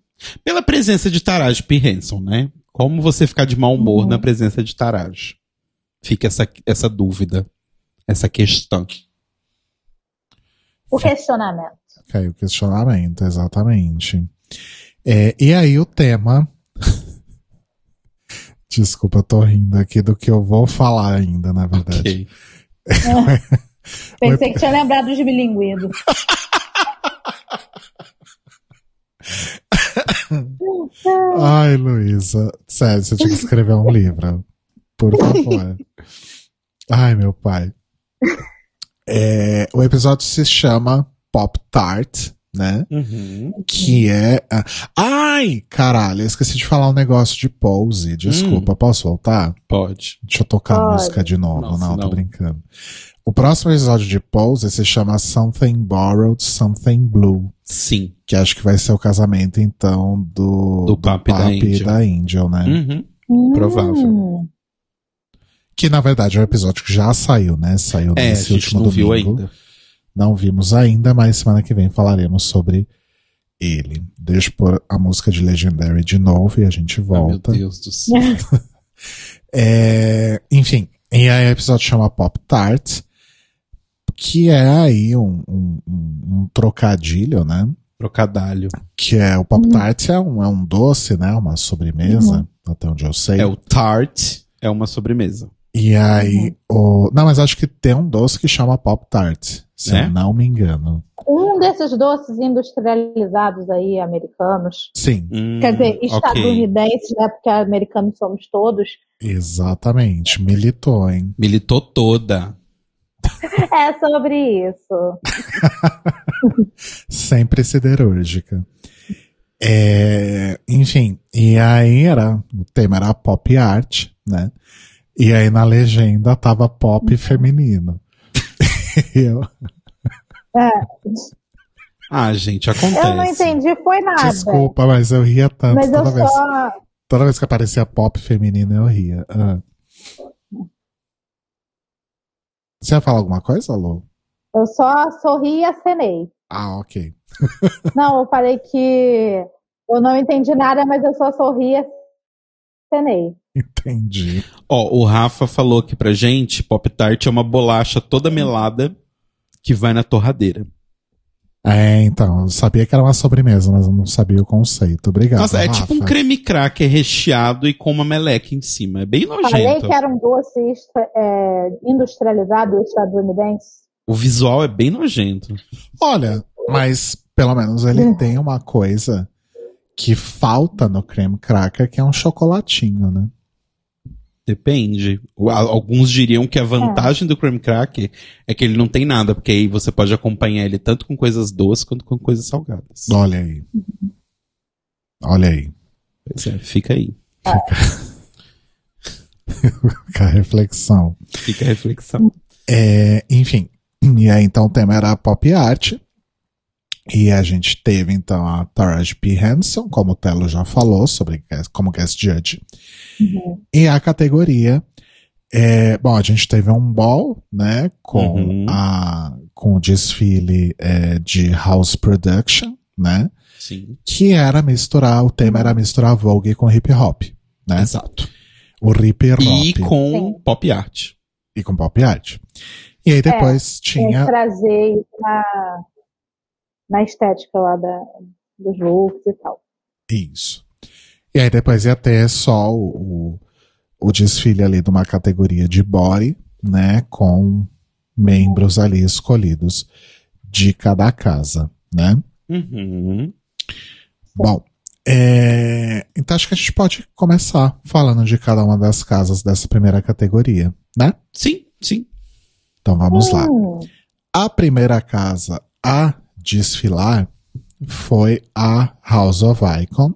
Pela presença de Taraji P. Henson, né? Como você ficar de mau humor Uhum. na presença de Taraji? Fica essa, essa dúvida, essa questão. O questionamento. Caiu o questionamento, exatamente. É, e aí o tema. <laughs> Desculpa, eu tô rindo aqui do que eu vou falar ainda, na verdade. Ok. <laughs> Pensei que tinha lembrado de bilinguido. <laughs> <laughs> Ai, Luísa, sério, você tinha que escrever um livro. Por favor. Ai, meu pai. É, o episódio se chama Pop Tart, né? Uhum. Que é. Ai, caralho, eu esqueci de falar um negócio de pose. Desculpa, posso voltar? Pode. Deixa eu tocar a Pode. música de novo. Nossa, não, tô não. brincando. O próximo episódio de Pose se chama Something Borrowed, Something Blue. Sim. Que acho que vai ser o casamento, então, do, Do Papi da Papi Angel. da Angel, né? Uhum. Provável. Hum, Que na verdade é um episódio que já saiu, né? Saiu É, a nesse gente último não viu domingo. ainda. Não vimos ainda, mas semana que vem falaremos sobre ele. Deixa eu pôr a música de Legendary de novo e a gente Ah, meu volta. Deus do céu. <laughs> É, enfim, e aí o episódio chama Pop Tart, que é aí um, um, um- trocadilho, né? Trocadalho. Que é o Pop Tart é um, é um doce, né? Uma sobremesa, até onde eu sei. É o tart, é uma sobremesa. E aí, o. Não, mas acho que tem um doce que chama Pop Tart, se É? eu não me engano. Um desses doces industrializados aí, americanos. Sim, Hum, Quer dizer, estadunidenses, né? Porque americanos somos todos. exatamente. Militou, hein? Militou toda. É sobre isso. <laughs> Sempre siderúrgica. É, enfim, e aí era. O tema era pop art, né? E aí na legenda tava pop feminino. Eu, É, Ah, gente, acontece. eu não entendi, foi nada. desculpa, mas eu ria tanto Mas eu toda vez. só. Toda vez que aparecia pop feminino, eu ria. Ah. Você ia falar alguma coisa, Lu? Eu só sorri e acenei. Ah, ok. <laughs> Não, eu falei que eu não entendi nada, mas eu só sorri e acenei. <laughs> Entendi. Ó, o Rafa falou aqui pra gente, Pop Tart é uma bolacha toda melada que vai na torradeira. É, então, eu sabia que era uma sobremesa, mas eu não sabia o conceito. Obrigado. Nossa, é Rafa. tipo um creme cracker recheado e com uma meleca em cima. É bem Falei nojento. que era um doce é, industrializado estadunidense. O visual é bem nojento. Olha, mas pelo menos ele tem uma coisa que falta no creme cracker, que é um chocolatinho, né? Depende. Alguns diriam que a vantagem do creme cracker é que ele não tem nada, porque aí você pode acompanhar ele tanto com coisas doces quanto com coisas salgadas. Olha aí. Olha aí. Pois é, fica aí. Fica <laughs> a reflexão. Fica a reflexão. É, enfim. E aí, então, o tema era a pop art. E a gente teve, então, a Taraji P. Henson, como o Telo já falou, sobre como guest judge. E a categoria. É, bom, a gente teve um ball, né? Com, Uhum. a, com o desfile é, de house production, né? Sim. Que era misturar, o tema era misturar Vogue com hip hop, né? Exato. O hip hop. E com Sim. pop art. e com pop art. E aí depois Tem tinha. trazer isso na, estética lá da, dos looks e tal. Isso. E aí depois ia ter só o, o, desfile ali de uma categoria de body, né? Com membros ali escolhidos de cada casa, né? Uhum. Bom, é, então acho que a gente pode começar falando de cada uma das casas dessa primeira categoria, né? Sim, sim. Então vamos lá. Hum, A primeira casa a desfilar foi a House of Icon,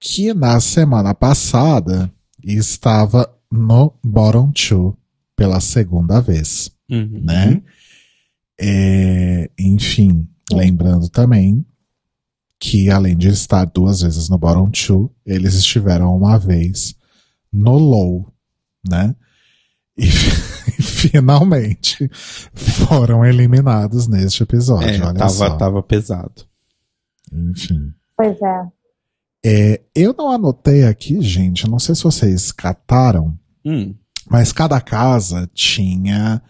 que na semana passada estava no Bottom Two pela segunda vez, Uhum. né? É, enfim, lembrando também que além de estar duas vezes no Bottom Two, eles estiveram uma vez no Low, né? E <laughs> finalmente foram eliminados neste episódio. É, olha tava, só. tava pesado. Enfim. pois é. É, eu não anotei aqui, gente, não sei se vocês cataram, Hum, mas cada casa tinha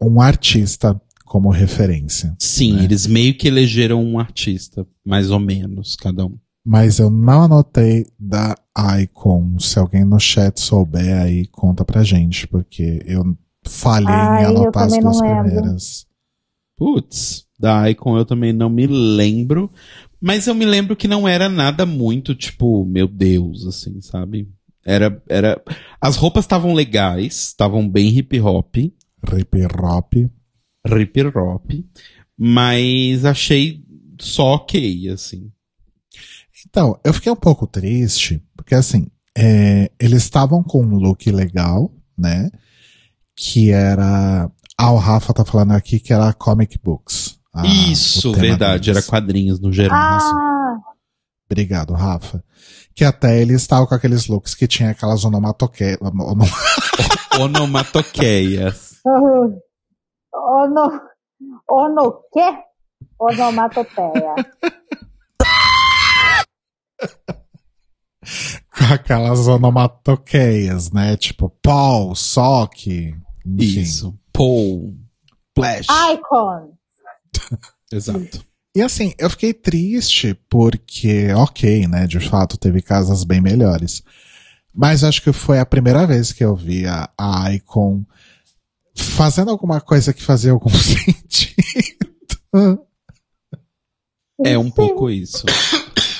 um artista como referência. sim, né? eles meio que elegeram um artista, mais ou menos, cada um. Mas eu não anotei da Icon. Se alguém no chat souber aí, conta pra gente, porque eu falhei Ai, em eu anotar as também não duas primeiras. Putz, da Icon eu também não me lembro. Mas eu me lembro que não era nada muito, tipo, meu Deus, assim, sabe? Era, era. As roupas estavam legais, estavam bem hip hop, Rip Hop. hip hop, mas achei só ok, assim. Então, eu fiquei um pouco triste, porque assim, é, eles estavam com um look legal, né? Que era. Ah, o Rafa tá falando aqui que era comic books. Ah, Isso, verdade, deles. era quadrinhos no geral. Ah, Obrigado, Rafa. Que até eles estavam com aqueles looks que tinha aquelas onomatoque... ono- <laughs> Onomatopeias. ono, ono quê? Onomatopeia. <laughs> com aquelas onomatopeias, né? Tipo, Paul, Sock. Isso. Paul. Flash. Icon. <laughs> Exato. E assim, eu fiquei triste porque, ok, né? De fato, teve casas bem melhores. Mas acho que foi a primeira vez que eu vi a, a Icon fazendo alguma coisa que fazia algum <laughs> sentido. É um Sim. pouco isso. <laughs>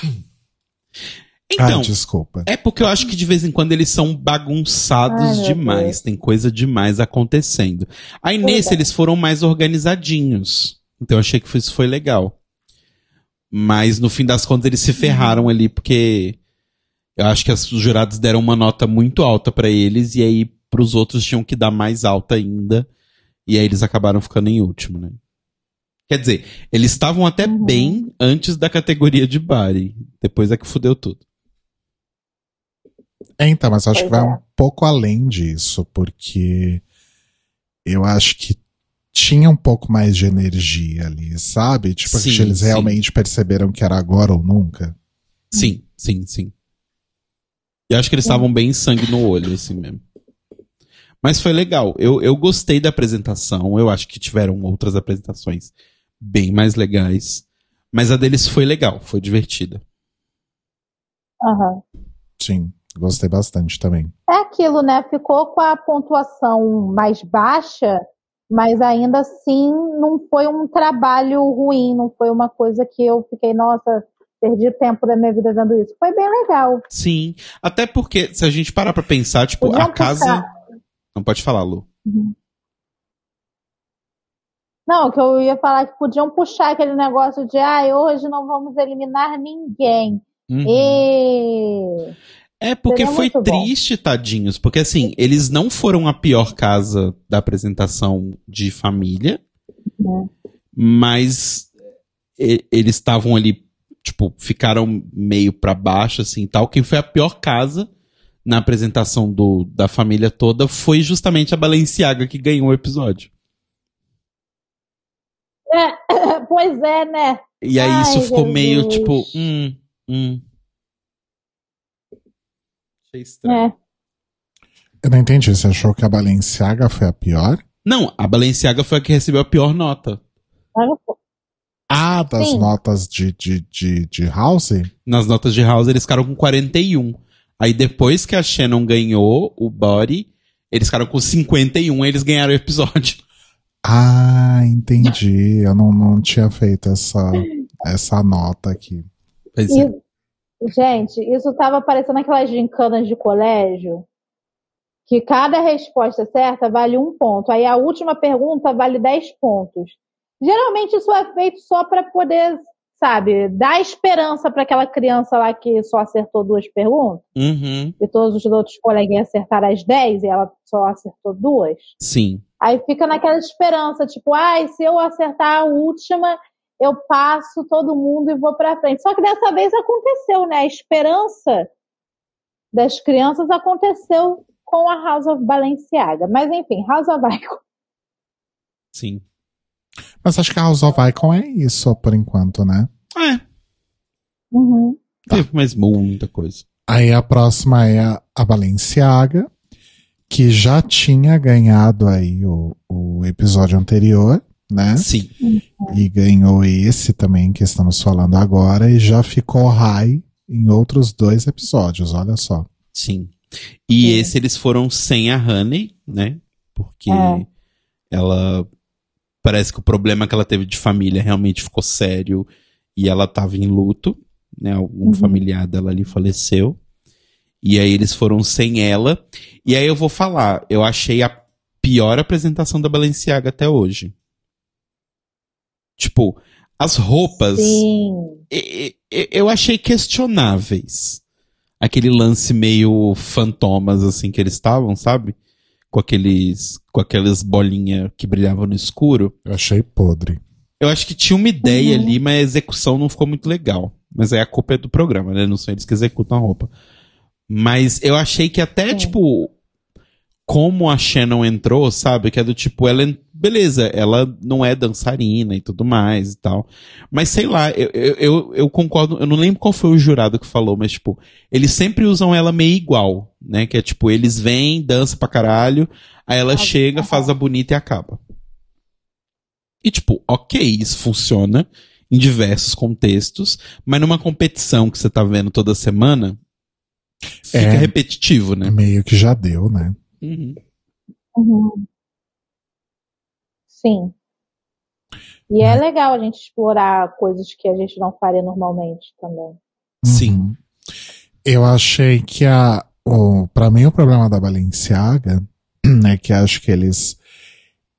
Então, Ai, desculpa. é porque eu acho que de vez em quando eles são bagunçados Ai, demais. Deus. Tem coisa demais acontecendo. Aí Pois nesse eles foram mais organizadinhos. Então eu achei que isso foi legal. Mas no fim das contas eles se ferraram ali porque eu acho que as- os jurados deram uma nota muito alta pra eles e aí pros outros tinham que dar mais alta ainda. E aí eles acabaram ficando em último, né? Quer dizer, eles estavam até Uhum. bem antes da categoria de Bari. Depois é que fudeu tudo. É, então, mas acho que vai é. um pouco além disso, porque eu acho que tinha um pouco mais de energia ali, sabe? Tipo, Sim, que eles sim. realmente perceberam que era agora ou nunca. Sim, sim, sim. E acho que eles estavam bem sangue no olho, assim mesmo. Mas foi legal. Eu, eu gostei da apresentação. Eu acho que tiveram outras apresentações bem mais legais. Mas a deles foi legal, foi divertida. Aham. Sim, gostei bastante também. É aquilo, né? Ficou com a pontuação mais baixa, mas ainda assim não foi um trabalho ruim, não foi uma coisa que eu fiquei, nossa, perdi tempo da minha vida vendo isso. Foi bem legal. Sim. Até porque, se a gente parar pra pensar, tipo, Podiam a casa. Não pode falar, Lu. Não, que eu ia falar que podiam puxar aquele negócio de, ah, hoje não vamos eliminar ninguém. Uhum. E... É porque foi muito bom. triste, tadinhos. Porque assim, eles não foram a pior casa da apresentação de família. Né. Mas e- eles estavam ali, tipo, ficaram meio pra baixo, assim e tal. Quem foi a pior casa na apresentação do, da família toda foi justamente a Balenciaga que ganhou o episódio. É, <laughs> pois é, né? E aí Ai, isso ficou meio Jesus. tipo, hum, hum. Achei estranho. É. Eu não entendi, você achou que a Balenciaga foi a pior? Não, a Balenciaga foi a que recebeu a pior nota. Ah, das Sim. notas de, de, de, de House? Nas notas de House eles ficaram com 41. Aí depois que a Shannon ganhou o Body, eles ficaram com 51 e eles ganharam o episódio. Ah, entendi. Eu não, não tinha feito essa, essa nota aqui. Pois é. Gente, isso tava parecendo aquelas gincanas de colégio, que cada resposta certa vale um ponto. Aí a última pergunta vale 10 pontos. Geralmente isso é feito só para poder, sabe, dar esperança para aquela criança lá que só acertou duas perguntas, Uhum, e todos os outros coleguinhas acertaram as 10 e ela só acertou duas. sim. Aí fica naquela esperança, tipo, ai, se eu acertar a última, eu passo todo mundo e vou pra frente. Só que dessa vez aconteceu, né? A esperança das crianças aconteceu com a House of Balenciaga. Mas enfim, House of Icon. Sim. Mas acho que a House of Icon é isso por enquanto, né? É, Uhum. Teve mais muita coisa. Aí a próxima é a, a Balenciaga, que já tinha ganhado aí o, o episódio anterior, né? Sim. E ganhou esse também que estamos falando agora e já ficou high em outros dois episódios, olha só. Sim. E Sim. esse eles foram sem a Honey, né? Porque É. ela. Parece que o problema que ela teve de família realmente ficou sério e ela tava em luto, né? Algum Uhum. familiar dela ali faleceu. E aí eles foram sem ela. E aí eu vou falar, eu achei a pior apresentação da Balenciaga até hoje. Tipo, as roupas Sim. e- e- eu achei questionáveis. Aquele lance meio fantomas, assim, que eles estavam, sabe? Com aqueles. Com aquelas bolinhas que brilhavam no escuro. Eu achei podre. Eu acho que tinha uma ideia Uhum. ali, mas a execução não ficou muito legal. Mas aí a culpa é do programa, né? Não são eles que executam a roupa. Mas eu achei que até, Sim. tipo, como a Shannon entrou, sabe? Que é do tipo, ela. Beleza, ela não é dançarina e tudo mais e tal. Mas sei lá, eu, eu, eu, eu concordo. Eu não lembro qual foi o jurado que falou, mas, tipo, eles sempre usam ela meio igual, né? Que é tipo, eles vêm, dançam pra caralho, aí ela Ah, chega, faz a bonita e acaba. E, tipo, ok, isso funciona em diversos contextos, mas numa competição que você tá vendo toda semana, fica É. repetitivo, né? Meio que já deu, né? Uhum. Uhum. Sim. E é legal a gente explorar coisas que a gente não faria normalmente também. Sim. Uhum. Eu achei que a. O, pra mim, o problema da Balenciaga <clears throat> é que acho que eles.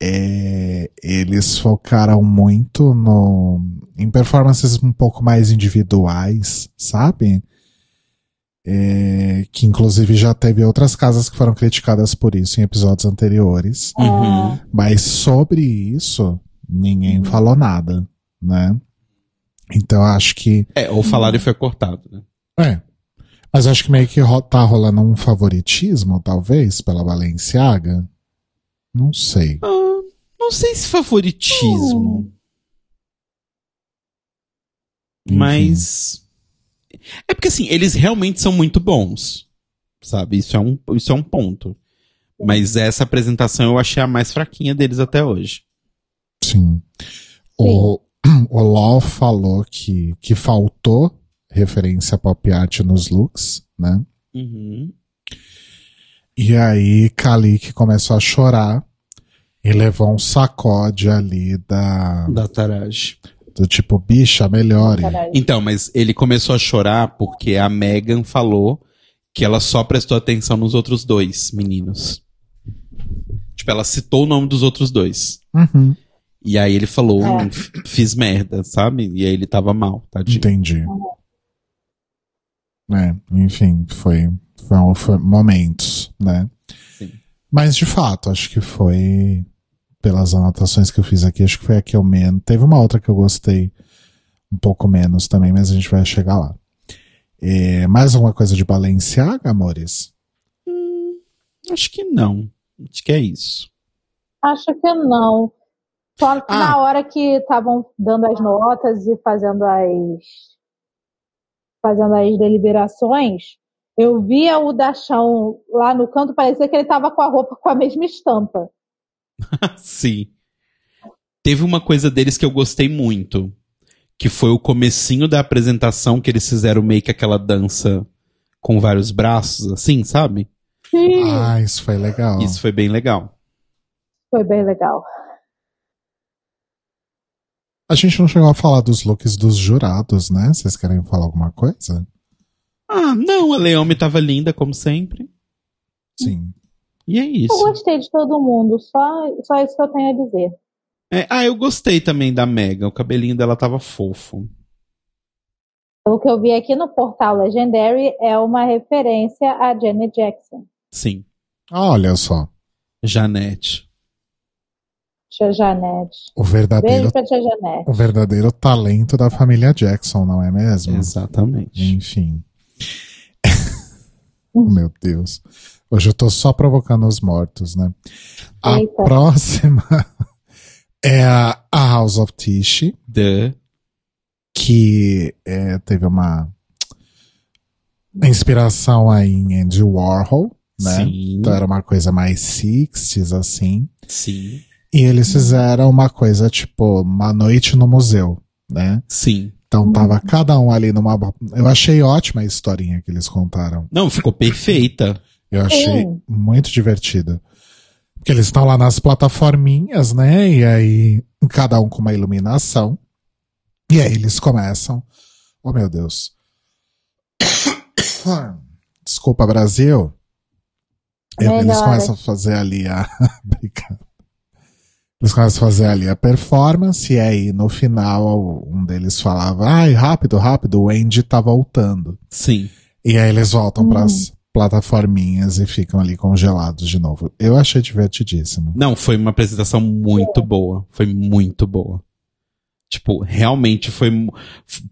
é, eles focaram muito no, em performances um pouco mais individuais, sabe? É, que inclusive já teve outras casas que foram criticadas por isso em episódios anteriores. Uhum. Mas sobre isso, ninguém falou nada, né? Então eu acho que. É, ou falaram e foi cortado, né? É. Mas acho que meio que ro- tá rolando um favoritismo, talvez, pela Balenciaga. Não sei. Ah, não sei se favoritismo. Enfim. Mas. É porque assim, eles realmente são muito bons. Sabe? Isso é um, isso é um ponto. Mas essa apresentação eu achei a mais fraquinha deles até hoje. Sim. O, <clears throat> o Law falou que, que faltou referência pop art nos looks, né? Uhum. E aí Kalik começou a chorar e levou um sacode ali da Da Taraj. Do tipo bicha melhore. Caralho. Então, mas ele começou a chorar porque a Megan falou que ela só prestou atenção nos outros dois meninos. Tipo, ela citou o nome dos outros dois. Uhum, E aí ele falou, É. "Hum, fiz merda, sabe? E aí ele tava mal, tadinho. entendi. É, enfim, foi, foi, foi momentos, né? Sim. Mas de fato, acho que foi pelas anotações que eu fiz aqui, acho que foi a que eu menos. Teve uma outra que eu gostei um pouco menos também, mas a gente vai chegar lá. É, mais alguma coisa de Balenciaga, amores? Acho que não. Acho que é isso. Acho que não. Só Ah. na hora que estavam dando as notas e fazendo as fazendo as deliberações, eu via o Dachão lá no canto, parecia que ele estava com a roupa com a mesma estampa. <laughs> Sim. Teve uma coisa deles que eu gostei muito, que foi o comecinho da apresentação que eles fizeram meio que aquela dança com vários braços, assim, sabe? Sim, Ah, isso foi legal. Isso foi bem legal. foi bem legal. A gente não chegou a falar dos looks dos jurados, né? Vocês querem falar alguma coisa? Ah, não, a Leome tava linda, como sempre. Sim. E é Eu isso. gostei de todo mundo, só, só isso que eu tenho a dizer. É, ah, eu gostei também da Megan. O cabelinho dela tava fofo. O que eu vi aqui no portal Legendary é uma referência a Janet Jackson. Sim. Olha só. Janete. Tia Janete. O verdadeiro, Beijo pra tia Janete. o verdadeiro talento da família Jackson, não é mesmo? Exatamente. Enfim. <laughs> Meu Deus. Hoje eu tô só provocando os mortos, né? A Eita. próxima <laughs> é a a House of Tish, The. que é, teve uma Inspiração aí em Andy Warhol, né? Sim. Então era uma coisa mais 60s, assim. Sim. E eles fizeram uma coisa tipo uma noite no museu, né? Sim. Então tava cada um ali numa. Eu achei ótima a historinha que eles contaram. Não, ficou perfeita. Eu achei Sim. muito divertida. Porque eles estão lá nas plataforminhas, né? E aí, cada um com uma iluminação. E aí eles começam. Oh, meu Deus. <coughs> Desculpa, Brasil. E aí eles começam a fazer ali a. <laughs> Obrigado. Eles começam a fazer ali a performance, e aí no final um deles falava: Ai, rápido, rápido, o Andy tá voltando. Sim. E aí eles voltam Hum. pras plataforminhas e ficam ali congelados de novo. Eu achei divertidíssimo. Não, foi uma apresentação muito boa. Foi muito boa. Tipo, realmente foi.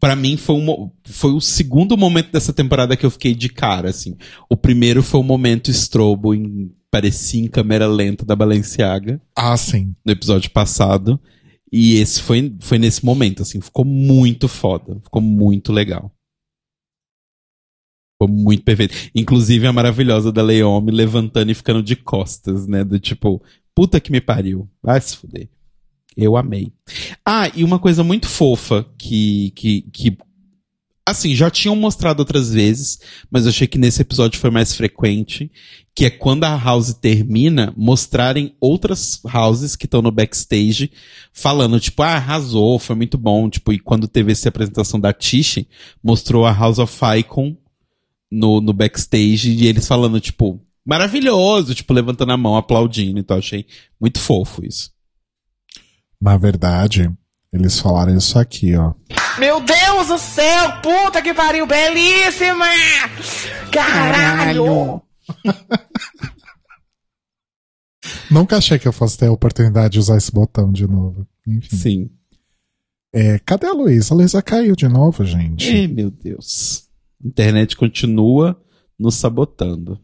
Pra mim, foi, um, foi o segundo momento dessa temporada que eu fiquei de cara, assim. O primeiro foi o momento estrobo em. Parecia em câmera lenta da Balenciaga, Ah, sim. no episódio passado. E esse foi, foi nesse momento, assim. Ficou muito foda. Ficou muito legal. Muito perfeito. Inclusive a maravilhosa da Leome levantando e ficando de costas, né? Do tipo, puta que me pariu. Vai se fuder. Eu amei. Ah, e uma coisa muito fofa que, que, que assim, já tinham mostrado outras vezes, mas eu achei que nesse episódio foi mais frequente, que é quando a house termina, mostrarem outras houses que estão no backstage, falando, tipo, ah, arrasou, foi muito bom, tipo, e quando teve essa apresentação da Tish, mostrou a House of Icon no, no backstage, e eles falando, tipo, maravilhoso, tipo, levantando a mão, aplaudindo, então eu achei muito fofo isso. Na verdade, eles falaram isso aqui, ó. Meu Deus do céu, puta que pariu, belíssima! Caralho! <laughs> Nunca achei que eu fosse ter a oportunidade de usar esse botão de novo. Enfim. Sim. É, cadê a Luísa? A Luísa caiu de novo, gente. Ei, meu Deus. Internet continua nos sabotando.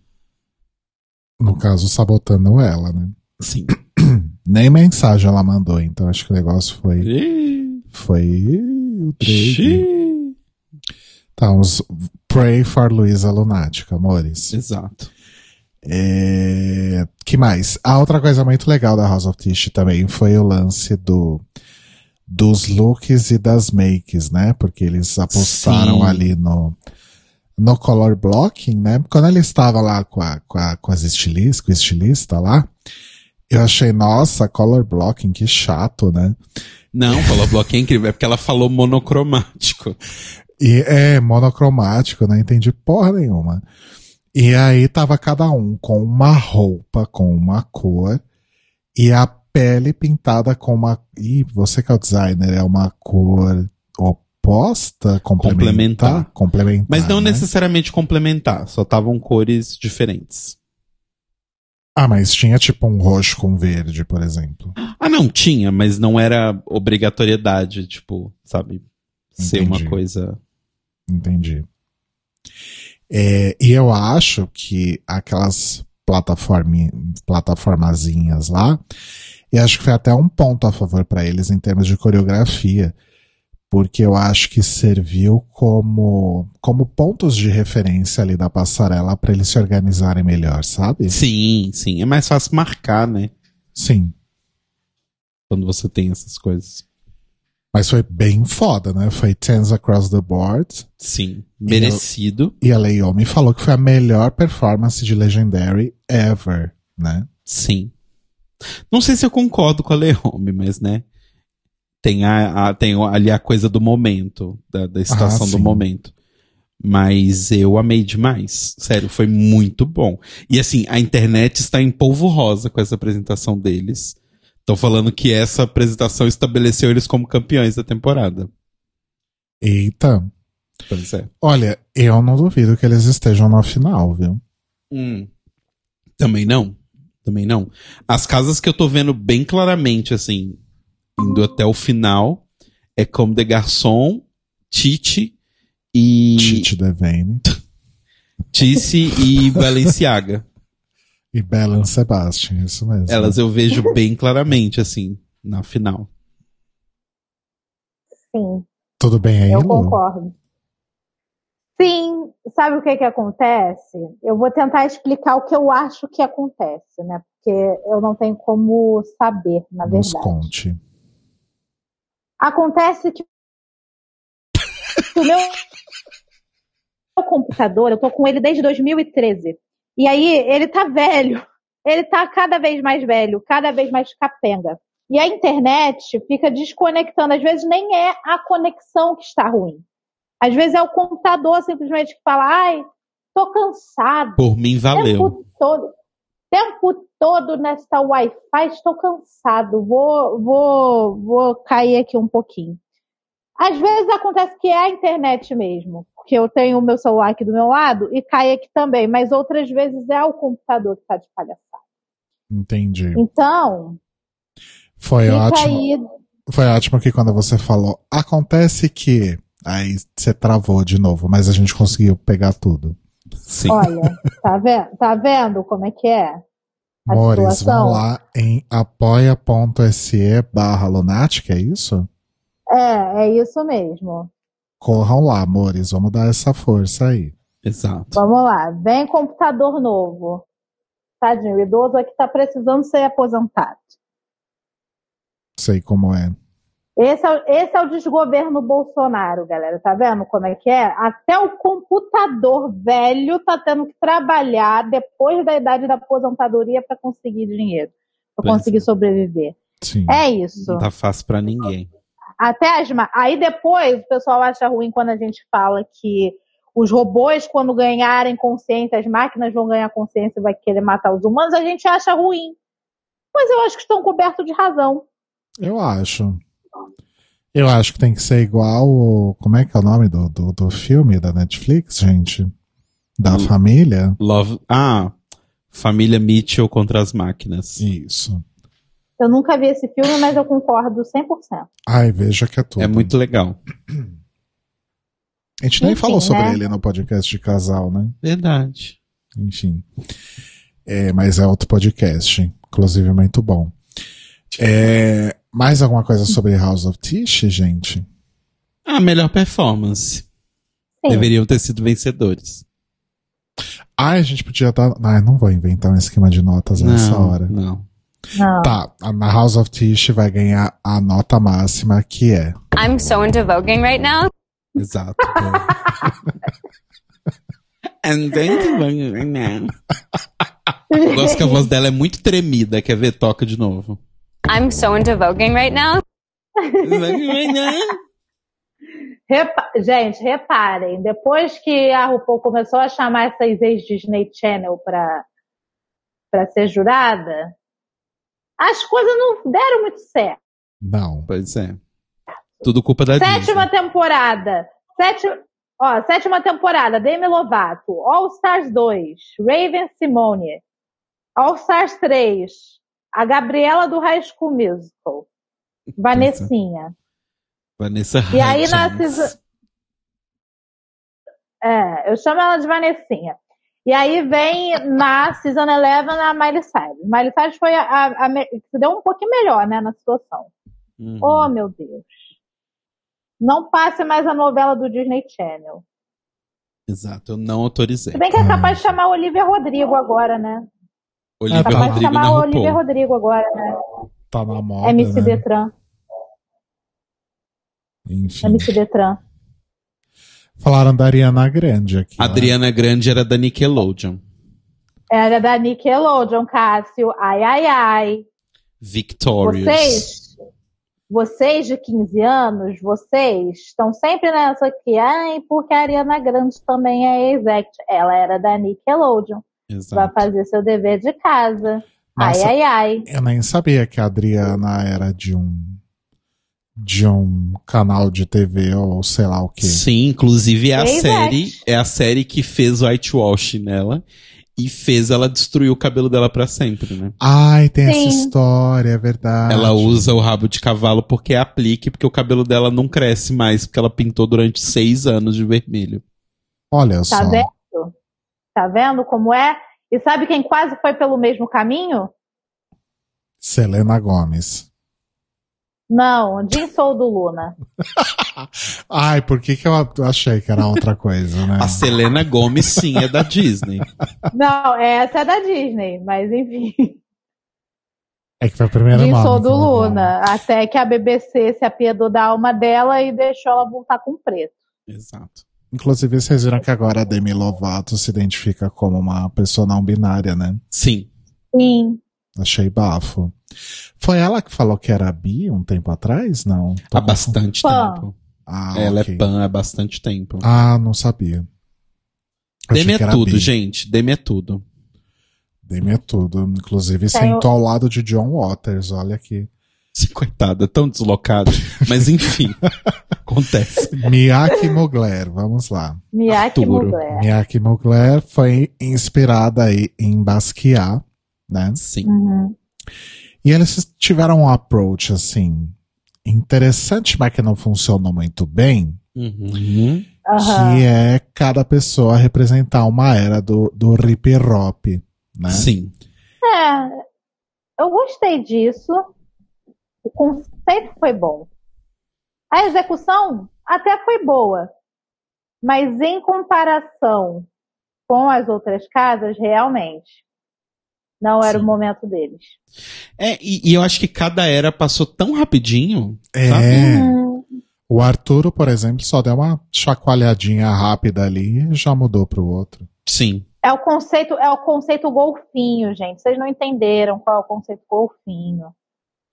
No caso, sabotando ela, né? Sim. <clears throat> Nem mensagem ela mandou, então acho que o negócio foi. Ih, Foi. O xiii. Tá, uns. Pray for Luísa Lunática, amores. Exato. É... que mais? A outra coisa muito legal da House of Tish também foi o lance do dos looks e das makes, né? Porque eles apostaram Sim. ali no no color blocking, né? Quando ele estava lá com, a, com, a, com as estilistas, com o estilista lá, eu achei, nossa, color blocking, que chato, né? Não, falou bloco é incrível. É porque ela falou monocromático. E é monocromático, não entendi porra nenhuma. E aí tava cada um com uma roupa, com uma cor, e a pele pintada com uma. E você que é o designer, é uma cor complementar? Complementar. Complementar. Mas não né? necessariamente complementar. Só estavam cores diferentes. Ah, mas tinha tipo um roxo com verde, por exemplo. Ah, não, tinha, mas não era obrigatoriedade, tipo, sabe? Ser uma coisa. Entendi. É, e eu acho que aquelas plataformi, plataformazinhas lá, e acho que foi até um ponto a favor para eles em termos de coreografia, porque eu acho que serviu como, como pontos de referência ali da passarela para eles se organizarem melhor, sabe? Sim, sim. É mais fácil marcar, né? Sim. Quando você tem essas coisas. Mas foi bem foda, né? Foi tens across the board. Sim. Merecido. E a Leiomi falou que foi a melhor performance de Legendary ever, né? Sim. Não sei se eu concordo com a Leome, mas né. Tem, a, a- tem ali a coisa do momento, da, da estação do sim. momento. Mas eu amei demais. Sério, foi muito bom. E assim, a internet está em polvo rosa com essa apresentação deles. Estão falando que essa apresentação estabeleceu eles como campeões da temporada. Eita. Pois é. Olha, eu não duvido que eles estejam na final, viu? Hum. Também não. Também não. As casas que eu tô vendo bem claramente, assim, indo até o final, é Comme de Garçon, Titi e. Tite Devane <laughs> Tice e Balenciaga. e Belen Sebastian, isso mesmo. Elas eu vejo bem claramente, assim, na final. Sim, Tudo bem aí, eu Lu? concordo. Sim, sabe o que que acontece? Eu vou tentar explicar o que eu acho que acontece, né? Porque eu não tenho como saber, na Nos verdade. conte. Acontece que o meu computador, eu tô com ele desde 2013. E aí ele tá velho. Ele tá cada vez mais velho, cada vez mais capenga. E a internet fica desconectando. Às vezes nem é a conexão que está ruim. Às vezes é o computador simplesmente que fala: ai, tô cansado. Por mim, valeu. Tempo todo, tempo todo nesta Wi-Fi, estou cansado. Vou, vou, vou cair aqui um pouquinho. Às vezes acontece que é a internet mesmo, porque eu tenho o meu celular aqui do meu lado e cai aqui também, mas outras vezes é o computador que está de palhaçada. Entendi. Então, Foi ótimo. aí. Foi ótimo que quando você falou, acontece que. Aí você travou de novo, mas a gente conseguiu pegar tudo. Sim. Olha, tá vendo, tá vendo como é que é? A Mores, situação? vão lá em apoia.se barra lunática, é isso? É, é isso mesmo. Corram lá, amores, vamos dar essa força aí. Exato. Vamos lá, vem computador novo. Tadinho, o idoso aqui tá precisando ser aposentado. Sei como é. Esse é, o- esse é o desgoverno Bolsonaro, galera. Tá vendo como é que é? Até o computador velho tá tendo que trabalhar depois da idade da aposentadoria para conseguir dinheiro, para conseguir é. sobreviver. Sim. É isso. Não tá fácil pra ninguém. Até as Aí depois o pessoal acha ruim quando a gente fala que os robôs, quando ganharem consciência, as máquinas vão ganhar consciência e vai querer matar os humanos, a gente acha ruim. Mas eu acho que estão cobertos de razão. Eu acho. Eu acho que tem que ser igual. Como é que é o nome do, do, do filme da Netflix, gente? Da Hum. família? Love. Ah, Família Mitchell contra as máquinas. Isso. Eu nunca vi esse filme, mas eu concordo 100%. Ai, veja que é tudo. É muito legal. A gente nem Enfim, falou sobre né? ele no podcast de casal, né? Verdade. Enfim. É, mas é outro podcast. Inclusive, muito bom. É, mais alguma coisa sobre House of Tish, gente? A melhor performance. Sim. Deveriam ter sido vencedores. Ah, a gente podia dar. Ah, não vou inventar um esquema de notas nessa não, hora. não. Não. Tá, a- na House of Tish vai ganhar a nota máxima, que é. I'm so into voguing right now. Exato. And then- Eu gosto que a voz dela é muito tremida. Quer ver? Toca de novo. I'm so into voguing right now. Repa- Gente, reparem, depois que a RuPaul começou a chamar essas ex-Disney Channel pra, pra ser jurada, as coisas não deram muito certo. Não. Pois é. Tudo culpa da Sétima Disney. temporada. Sétima, ó, sétima temporada, Demi Lovato. All Stars 2, Raven Simone. All Stars 3, a Gabriela do High School Musical. Vanessinha. Vanessa E aí na season- É, eu chamo ela de Vanessinha. E aí vem na Season 11 a Miley Cyrus. Miley Cyrus foi a, a, a se deu um pouquinho melhor, né, na situação. Uhum. Oh, meu Deus. Não passe mais a novela do Disney Channel. Exato, eu não autorizei. Se bem que é capaz de chamar a Olivia Rodrigo agora, né? Olivia É capaz de Rodrigo chamar Olivia RuPaul. Rodrigo agora, né? Tá na moda. MC né? Detran. Enfim. MC Detran. Falaram da Ariana Grande aqui. né? Adriana Grande era da Nickelodeon. Era da Nickelodeon, Cássio. Ai, ai, ai. Victorious. Vocês, vocês de 15 anos, vocês estão sempre nessa aqui. Ai, porque a Ariana Grande também é exec. Ela era da Nickelodeon. Vai Exato. fazer seu dever de casa. Nossa, Ai, ai, ai. Eu nem sabia que a Adriana era de um. de um canal de TV ou sei lá o que. Sim, inclusive é a Exato. série, é a série que fez whitewash nela e fez ela destruir o cabelo dela pra sempre, né? Ai, tem Sim. essa história, é verdade. Ela usa o rabo de cavalo porque é aplique, porque o cabelo dela não cresce mais, porque ela pintou durante seis anos de vermelho. Olha Tá só. vendo? Tá vendo como é? E sabe quem quase foi pelo mesmo caminho? Selena Gomes. Não, Jin sou do Luna. <laughs> Ai, por que, que eu achei que era outra coisa, né? A Selena Gomes, sim, é da Disney. Não, essa é da Disney, mas enfim. É que foi a primeira Jin nome sou que do. Luna. Até que a BBC se apiedou da alma dela e deixou ela voltar com preto. Exato. Inclusive, vocês viram que agora a Demi Lovato se identifica como uma pessoa não binária, né? Sim. Sim. Achei bafo. Foi ela que falou que era bi um tempo atrás? Não. Tô Há bastante Pan. tempo. Ah, Ela ok. é pan há bastante tempo. Ah, não sabia. Demi é tudo, bi. gente. Demi é tudo. Demi é tudo. Inclusive, Tem sentou ao lado de John Waters, olha aqui. <laughs> Coitada, tão deslocado. Mas enfim, <laughs> acontece. Miyake Mugler, vamos lá. Miyake Arturo. Mugler. Miyake Mugler foi inspirada aí em Basquiat, né? Sim. Uhum. E eles tiveram um approach, assim, interessante, mas que não funcionou muito bem, Uhum. Que é cada pessoa representar uma era do, do hip hop, né? Sim. É, eu gostei disso. O conceito foi bom. A execução até foi boa. Mas em comparação com as outras casas, realmente, não era Sim. o momento deles. É, e, e eu acho que cada era passou tão rapidinho. É, sabe? Hum, o Arturo, por exemplo, só deu uma chacoalhadinha rápida ali e já mudou pro outro. Sim. É o conceito, é o conceito golfinho, gente. Vocês não entenderam qual é o conceito golfinho.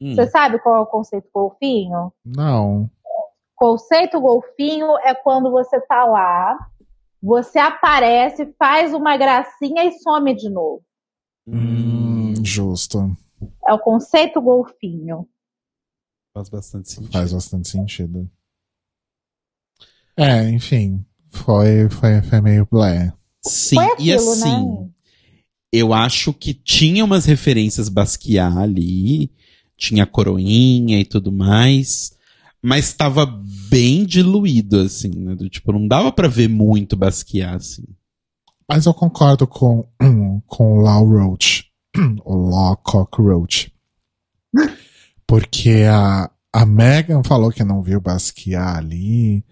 Hum. Você sabe qual é o conceito golfinho? Não. Conceito golfinho é quando você tá lá, você aparece, faz uma gracinha e some de novo. Hum, justo. É o conceito golfinho. Faz bastante sentido. Faz bastante sentido. É, enfim. Foi, foi, foi meio blé. Sim, Foi e aquilo, assim, né? eu acho que tinha umas referências Basquiat ali, tinha coroinha e tudo mais, mas tava bem diluído, assim, né? Do, tipo, não dava pra ver muito Basquiat, assim. Mas eu concordo com, <clears throat> com o Lau Roach. <clears throat> o Law Cockroach. Porque a, a Megan falou que não viu Basquiat ali.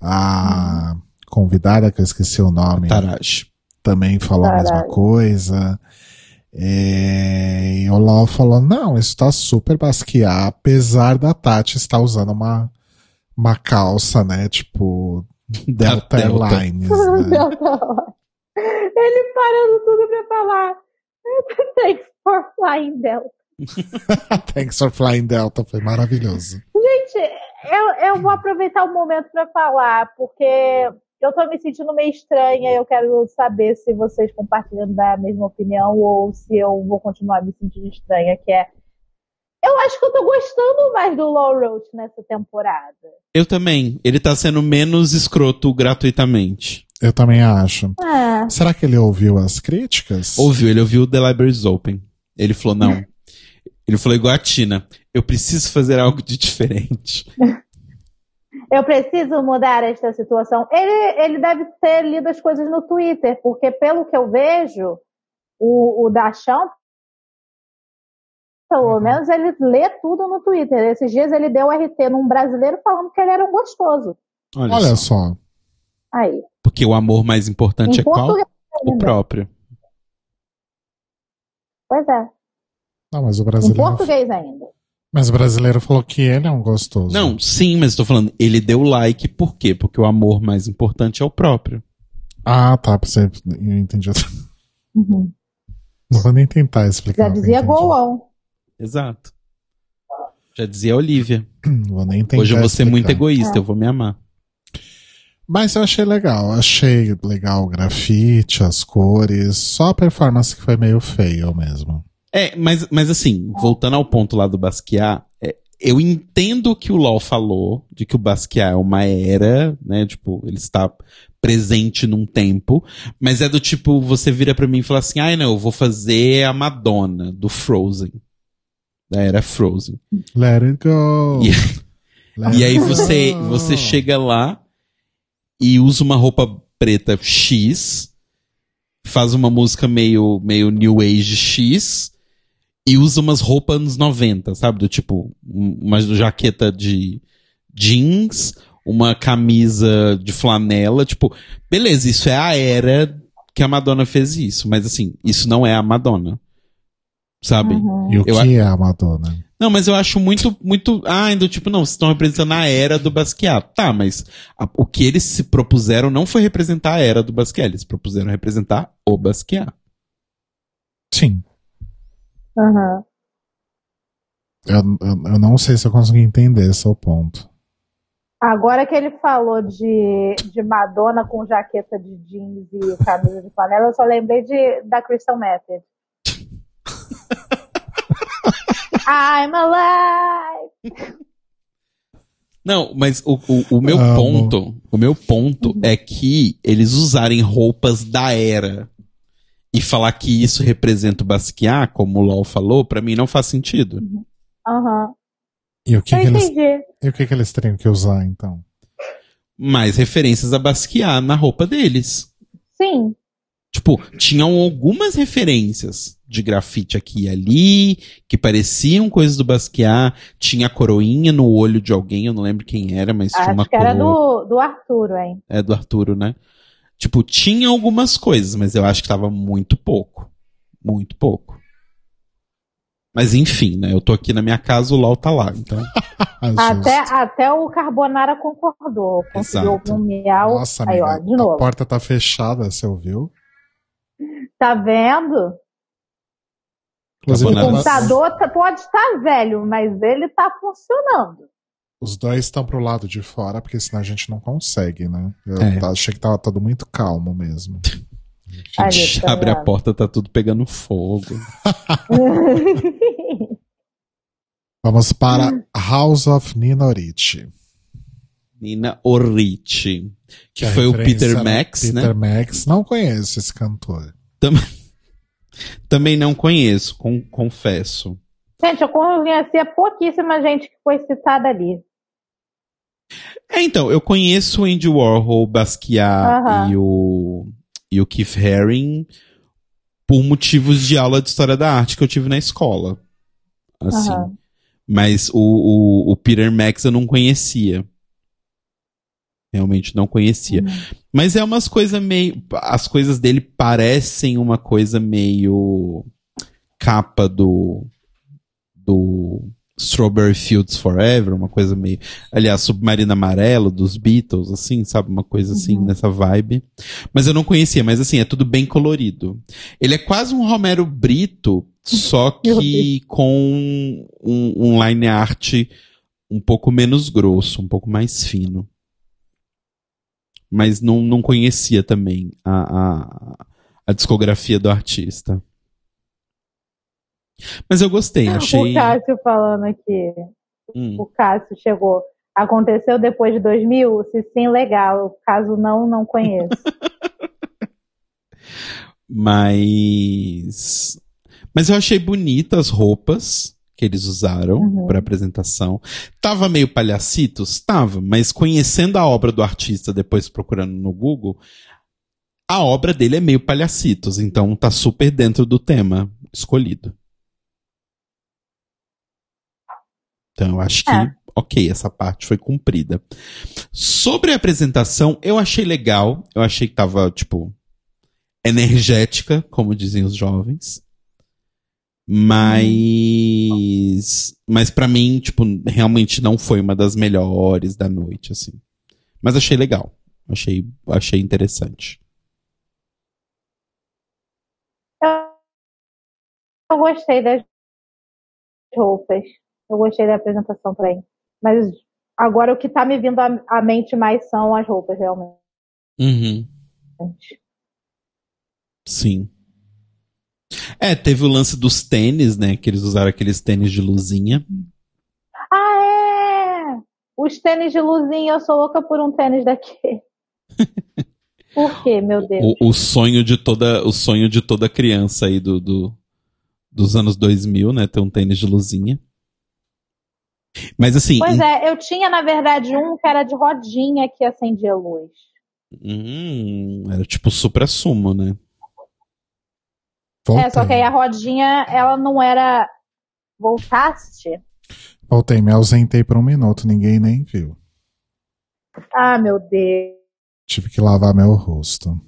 A convidada, que eu esqueci o nome, também falou a mesma coisa. É, e o Lau falou: não, isso tá super Basquiat, apesar da Tati estar usando uma, uma calça, né? Tipo, <laughs> Delta, Delta. Airlines. Né? Ele parando tudo pra falar. <laughs> Thanks for flying Delta. <laughs> Thanks for Flying Delta, foi maravilhoso. Gente, eu, eu vou aproveitar o momento pra falar, porque eu tô me sentindo meio estranha. Eu quero saber se vocês compartilham da mesma opinião ou se eu vou continuar me sentindo estranha, que é. Eu acho que eu tô gostando mais do Law Roach nessa temporada. Eu também. Ele tá sendo menos escroto gratuitamente. Eu também acho. É. Será que ele ouviu as críticas? Ouviu, ele ouviu The Libraries Open. Ele falou, não. <laughs> Ele falou igual a Tina. Eu preciso fazer algo de diferente. <laughs> Eu preciso mudar esta situação. Ele, ele deve ter lido as coisas no Twitter, porque pelo que eu vejo, o, o Dachão, pelo menos, ele lê tudo no Twitter. Esses dias ele deu RT num brasileiro falando que ele era um gostoso. Olha, Olha só. só. Aí. Porque o amor mais importante Em é qual? O próprio. Pois é. Não, mas o Em brasileiro. português ainda. Mas o brasileiro falou que ele é um gostoso. Não, sim, mas tô falando, ele deu like por quê? Porque o amor mais importante é o próprio. Ah, tá. Você... Eu entendi. Uhum. Não vou nem tentar explicar. Já dizia entendi. go on. Exato. Já dizia Olivia. Não vou nem tentar Hoje eu vou ser muito explicar. egoísta, É. eu vou me amar. Mas eu achei legal. Achei legal o grafite, as cores. Só a performance que foi meio feia mesmo. É, mas, mas assim, voltando ao ponto lá do Basquiat, é, eu entendo o que o LOL falou, de que o Basquiat é uma era, né? Tipo, ele está presente num tempo, mas é do tipo, você vira pra mim e fala assim, ai não, eu vou fazer a Madonna, do Frozen. Da era Frozen. Let it go. <laughs> E- Let E aí it você, go. você chega lá e usa uma roupa preta X, faz uma música meio, meio New Age X, e usa umas roupas anos 90, sabe? Do tipo, um- uma jaqueta de jeans, uma camisa de flanela, tipo, beleza, isso é a era que a Madonna fez isso, mas assim, isso não é a Madonna. Sabe? Uhum. E o Eu que é a Madonna? Não, mas eu acho muito, muito. Ah, do tipo, não, vocês estão representando a era do Basquiat. Tá, mas a- o que eles se propuseram não foi representar a era do Basquiat, eles propuseram representar o Basquiat. Sim. Uhum. Eu, eu, eu não sei se eu consegui entender esse é o ponto. Agora que ele falou de, de Madonna com jaqueta de jeans e camisa de flanela, eu só lembrei de, da Crystal Method. <laughs> I'm alive! Não, mas o, o, o meu Amo. ponto, o meu ponto é que eles usarem roupas da era e falar que isso representa o Basquiat, como o LOL falou, pra mim não faz sentido. Aham. E o que, eles, e o que, que eles teriam que usar, então? Mais referências a Basquiat na roupa deles. Sim. Tipo, tinham algumas referências de grafite aqui e ali, que pareciam coisas do Basquiat. Tinha a coroinha no olho de alguém, eu não lembro quem era, mas tinha uma Acho que era do, do Arturo, hein? É do Arturo, né? Tipo, tinha algumas coisas, mas eu acho que tava muito pouco. Muito pouco. Mas enfim, né? Eu tô aqui na minha casa, o LOL tá lá, então. <laughs> Ah, Até, até o Carbonara concordou. Conseguiu um miau. Nossa, Aí, amiga, ó, de a novo. porta tá fechada, você ouviu? Tá vendo? Inclusive, O computador tá- pode estar velho, mas ele tá funcionando. Os dois estão pro lado de fora, porque senão a gente não consegue, né? Eu É. tá- achei que tava tudo muito calmo mesmo. <laughs> A gente tá abre a porta, tá tudo pegando fogo. <laughs> Vamos para House of Ninorichi. Nina Orrichi. Que a foi o Peter Max, Peter né? Max. Não conheço esse cantor. Também não conheço, com- confesso. Gente, eu conhecia pouquíssima gente que foi citada ali. É, então, eu conheço o Andy Warhol, Basquiat Aham. e o, e o Keith Haring por motivos de aula de história da arte que eu tive na escola. Assim. Aham. Mas o, o, o Peter Max eu não conhecia. Realmente não conhecia. Mas é umas coisas meio. As coisas dele parecem uma coisa meio. capa do. do. Strawberry Fields Forever, uma coisa meio. Aliás, Submarino Amarelo dos Beatles, assim, sabe? Uma coisa assim, nessa vibe. Mas eu não conhecia, mas assim, é tudo bem colorido. Ele é quase um Romero Brito, só <laughs> que com um, um line art um pouco menos grosso, um pouco mais fino. Mas não, não conhecia também a, a, a discografia do artista. Mas eu gostei, <laughs> achei. O Cássio falando aqui. Hum. O Cássio chegou. Aconteceu depois de 2000? Se sim, legal. Caso não, não conheço. <laughs> Mas. Mas eu achei bonitas as roupas que eles usaram Uhum. pra apresentação. Tava meio palhacitos? Tava, mas conhecendo a obra do artista, depois procurando no Google, a obra dele é meio palhacitos, então tá super dentro do tema escolhido. Então eu acho que, É. ok, essa parte foi cumprida. Sobre a apresentação, eu achei legal. Eu achei que tava, tipo, energética, como dizem os jovens. Mas. Mas para mim, tipo, realmente não foi uma das melhores da noite, assim. Mas achei legal. Achei, achei interessante. Eu gostei das roupas. Eu gostei da apresentação também. Mas agora o que tá me vindo à à mente mais são as roupas, realmente. Uhum. Sim. É, teve o lance dos tênis, né? Que eles usaram aqueles tênis de luzinha. Ah, é! Os tênis de luzinha, eu sou louca por um tênis daquele. <laughs> Por quê, meu Deus? O, o sonho de toda, o sonho de toda criança aí do, do- dos anos 2000, né? Ter um tênis de luzinha. Mas assim, Pois é, eu tinha, na verdade, um que era de rodinha que acendia luz. hum, era tipo supra-sumo, né? É, só que aí a rodinha, ela não era Voltaste? Voltei, me ausentei por um minuto, ninguém nem viu. Ah, meu Deus. Tive que lavar meu rosto.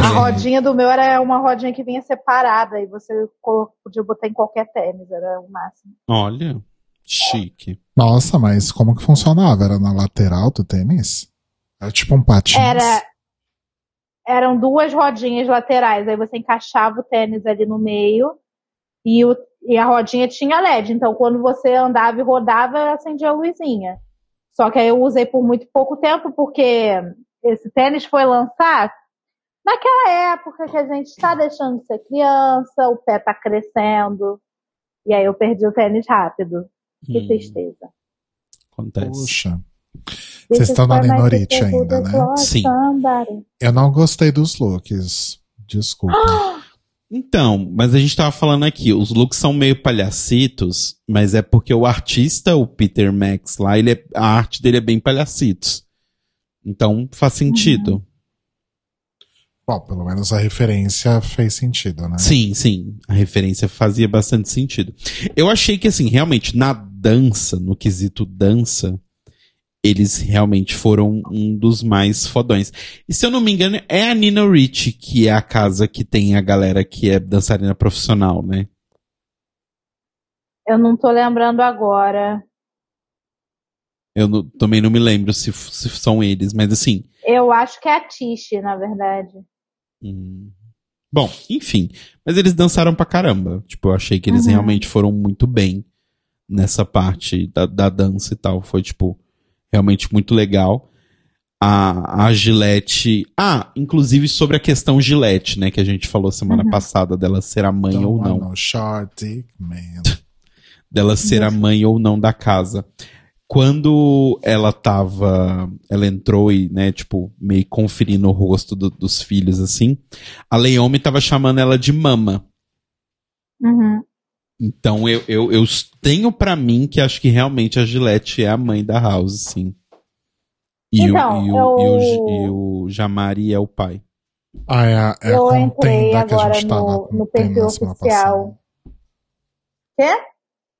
A rodinha do meu era uma rodinha que vinha separada e você podia botar em qualquer tênis, era o máximo. Olha, chique. Nossa, mas como que funcionava? Era na lateral do tênis? Era tipo um patins? Era, eram duas rodinhas laterais, aí você encaixava o tênis ali no meio e, o, e a rodinha tinha LED. Então, quando você andava e rodava, acendia a luzinha. Só que aí eu usei por muito pouco tempo, porque esse tênis foi lançado naquela época que a gente está deixando de ser criança, o pé está crescendo. E aí eu perdi o tênis rápido. Que Hum, tristeza. acontece. Puxa. Vocês estão na Nenorite ainda, né? Sim. Eu não gostei dos looks. Desculpa. <gasps> Então, mas a gente tava falando aqui, os looks são meio palhacitos, mas é porque o artista, o Peter Max lá, ele é- a arte dele é bem palhacitos. Então faz sentido. Bom, pelo menos a referência fez sentido, né? Sim, sim. A referência fazia bastante sentido. Eu achei que, assim, realmente, na dança, no quesito dança, eles realmente foram um dos mais fodões. E se eu não me engano, é a Nina Rich que é a casa que tem a galera que é dançarina profissional, né? Eu não tô lembrando agora. Eu não- também não me lembro se, se são eles, mas assim. Eu acho que é a Tish, na verdade. Hum. Bom, enfim. Mas eles dançaram pra caramba. Tipo, eu achei que eles Uhum. realmente foram muito bem nessa parte da, da dança e tal. Foi, tipo, realmente muito legal. A, a Gillette. Ah, inclusive sobre a questão Gillette, né? Que a gente falou semana Uhum. passada dela ser a mãe Don't ou não. short man. <laughs> dela ser a mãe ou não da casa. Quando ela tava, ela entrou e, né, tipo, meio conferindo o rosto do- dos filhos, assim, a Leomi tava chamando ela de mama. Uhum. Então eu, eu, eu tenho pra mim que acho que realmente a Gillette é a mãe da House, sim. E, Então, o, e, o, eu- e, o, e o Jamari é o pai. Ah, é a, é eu entrei contenda que a agora tava no, no tendo perfil oficial. Quê?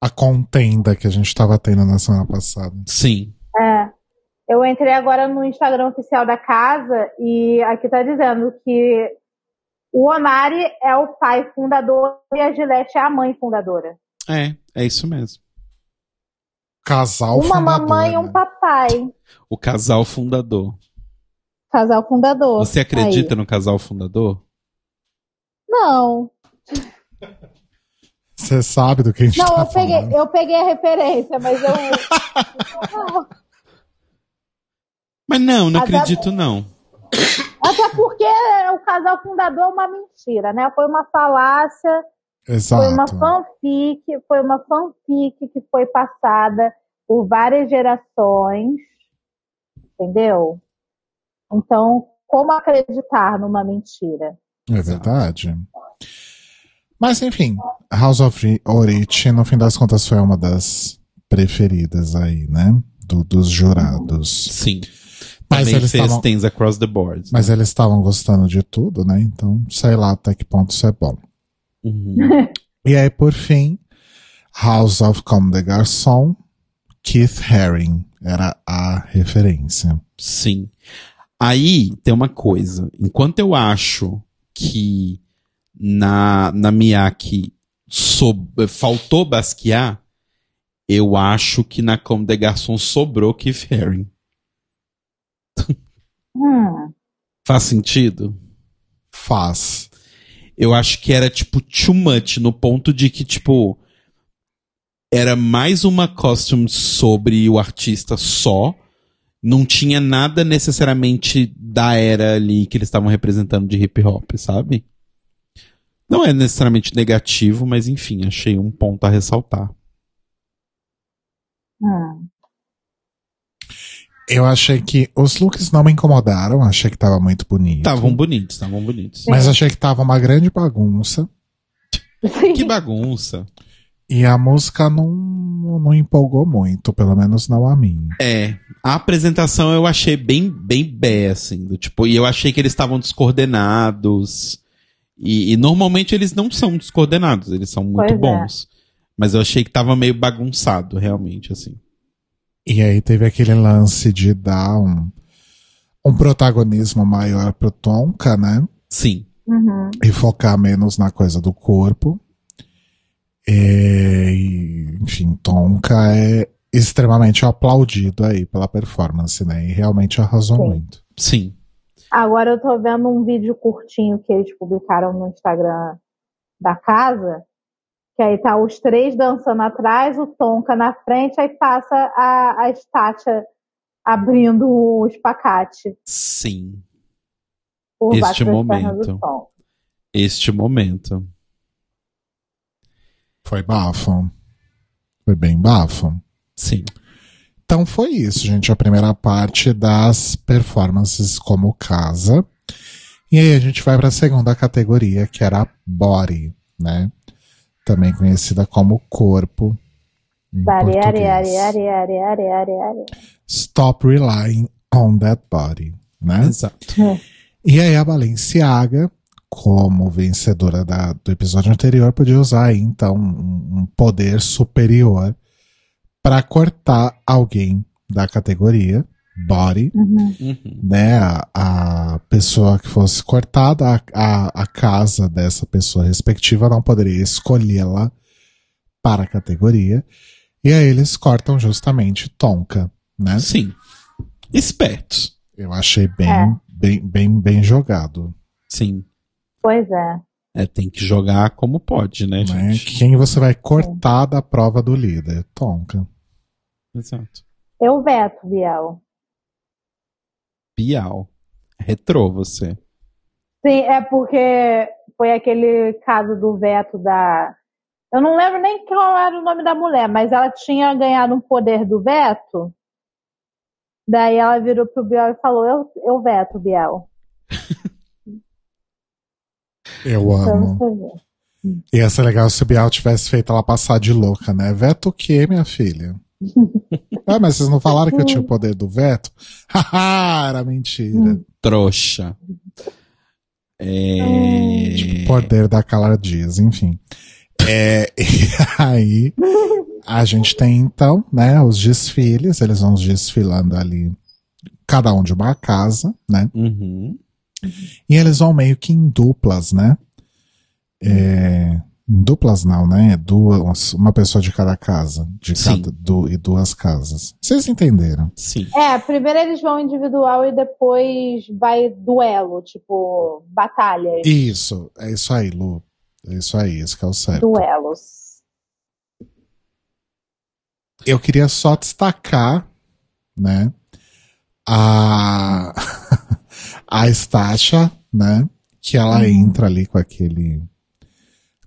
A contenda que a gente tava tendo na semana passada. Sim. É. Eu entrei agora no Instagram oficial da casa e aqui tá dizendo que o Onari é o pai fundador e a Gillette é a mãe fundadora. É, é isso mesmo. Casal Uma fundador, mamãe e um né? papai. O casal fundador. Casal fundador. Você acredita Aí. no casal fundador? Não. Você sabe do que a gente Não, tá eu peguei, falando. eu peguei a referência, mas eu. Não. <laughs> Mas não, não Até- acredito não. Até porque o casal fundador é uma mentira, né? Foi uma falácia, foi uma Exato. fanfic, foi uma fanfic que foi passada por várias gerações, entendeu? Então, como acreditar numa mentira? É verdade. Mas enfim, House of Orich, no fim das contas, foi uma das preferidas aí, né? Do- dos jurados. Sim. Mas Também eles fez estavam- Things Across the Board. Mas eles estavam gostando de tudo, né? Então, sei lá até que ponto isso é bom. Uhum. <laughs> E aí, por fim, House of Comme des Garçons, Keith Haring era a referência. Sim. Aí tem uma coisa. Enquanto eu acho que na, na Miyake faltou Basquiat, eu acho que na Comme des Garçons sobrou Keith Haring. Hum, Faz sentido? Faz. eu acho que era tipo too much no ponto de que tipo era mais uma costume sobre o artista só, não tinha nada necessariamente da era ali que eles estavam representando de hip hop, sabe? Não é necessariamente negativo, mas enfim, achei um ponto a ressaltar. hum. Eu achei que os looks não me incomodaram, achei que tava muito bonito. Estavam bonitos, estavam bonitos. Mas achei que tava uma grande bagunça. Que bagunça. E a música não, não empolgou muito, pelo menos não a mim. É, a apresentação eu achei bem, bem bé, assim, do tipo, e eu achei que eles estavam descoordenados, E, e normalmente eles não são descoordenados, eles são muito Pois é. bons. Mas eu achei que tava meio bagunçado, realmente, assim. E aí teve aquele lance de dar um, um protagonismo maior pro Tonka, né? Sim. Uhum. E focar menos na coisa do corpo. É, e, enfim, Tonka é extremamente aplaudido aí pela performance, né? E realmente arrasou Sim. muito. Sim. Agora eu tô vendo um vídeo curtinho que eles publicaram no Instagram da casa, que aí tá os três dançando atrás, o Tonka na frente, aí passa a, a estátua abrindo o espacate Sim. por Este momento. Este momento. Foi bafo. Foi bem bafo. Sim. Então foi isso, gente. A primeira parte das performances como casa. E aí a gente vai para a segunda categoria, que era a body, né? Também conhecida como corpo. Ari, ari, ari. Stop relying on that body, né? Exato. E aí a Balenciaga, como vencedora da- do episódio anterior, podia usar aí, então um poder superior para cortar alguém da categoria body, Uhum. Né? A, a pessoa que fosse cortada, a, a, a casa dessa pessoa respectiva não poderia escolhê-la para a categoria. E aí eles cortam justamente Tonka, né? Sim. Espertos. Eu achei bem, É. bem, bem, bem jogado. Sim. Pois é. É, tem que jogar como pode, né, né? gente? Quem você vai cortar da prova do líder? Tonka. Exato. Eu veto, Biel. Bial. Retrô você. Sim, é porque foi aquele caso do veto da. Eu não lembro nem qual era o nome da mulher, mas ela tinha ganhado um poder do veto. Daí ela virou pro Biel e falou: Eu, eu veto, Biel. <laughs> Eu Então amo. vê. Ia ser legal se o Bial tivesse feito ela passar de louca, né? Veto o quê, minha filha? <laughs> ah, mas vocês não falaram que eu tinha o poder do veto? <laughs> Haha, era mentira. Trouxa. É... Tipo, poder da Carla Dias, enfim. É, <laughs> e aí, a gente tem então, né, os desfiles, eles vão desfilando ali, cada um de uma casa, né? Uhum. E eles vão meio que em duplas, né? É, em duplas não, né? Duas, uma pessoa de cada casa, de Sim. cada du, e duas casas. Vocês entenderam? Sim. É, primeiro eles vão individual e depois vai duelo, tipo, batalhas. Isso, é isso aí, Lu. É isso aí, esse que é o certo. Duelos. Eu queria só destacar, né, a, a Stasha, né, que ela entra ali com aquele,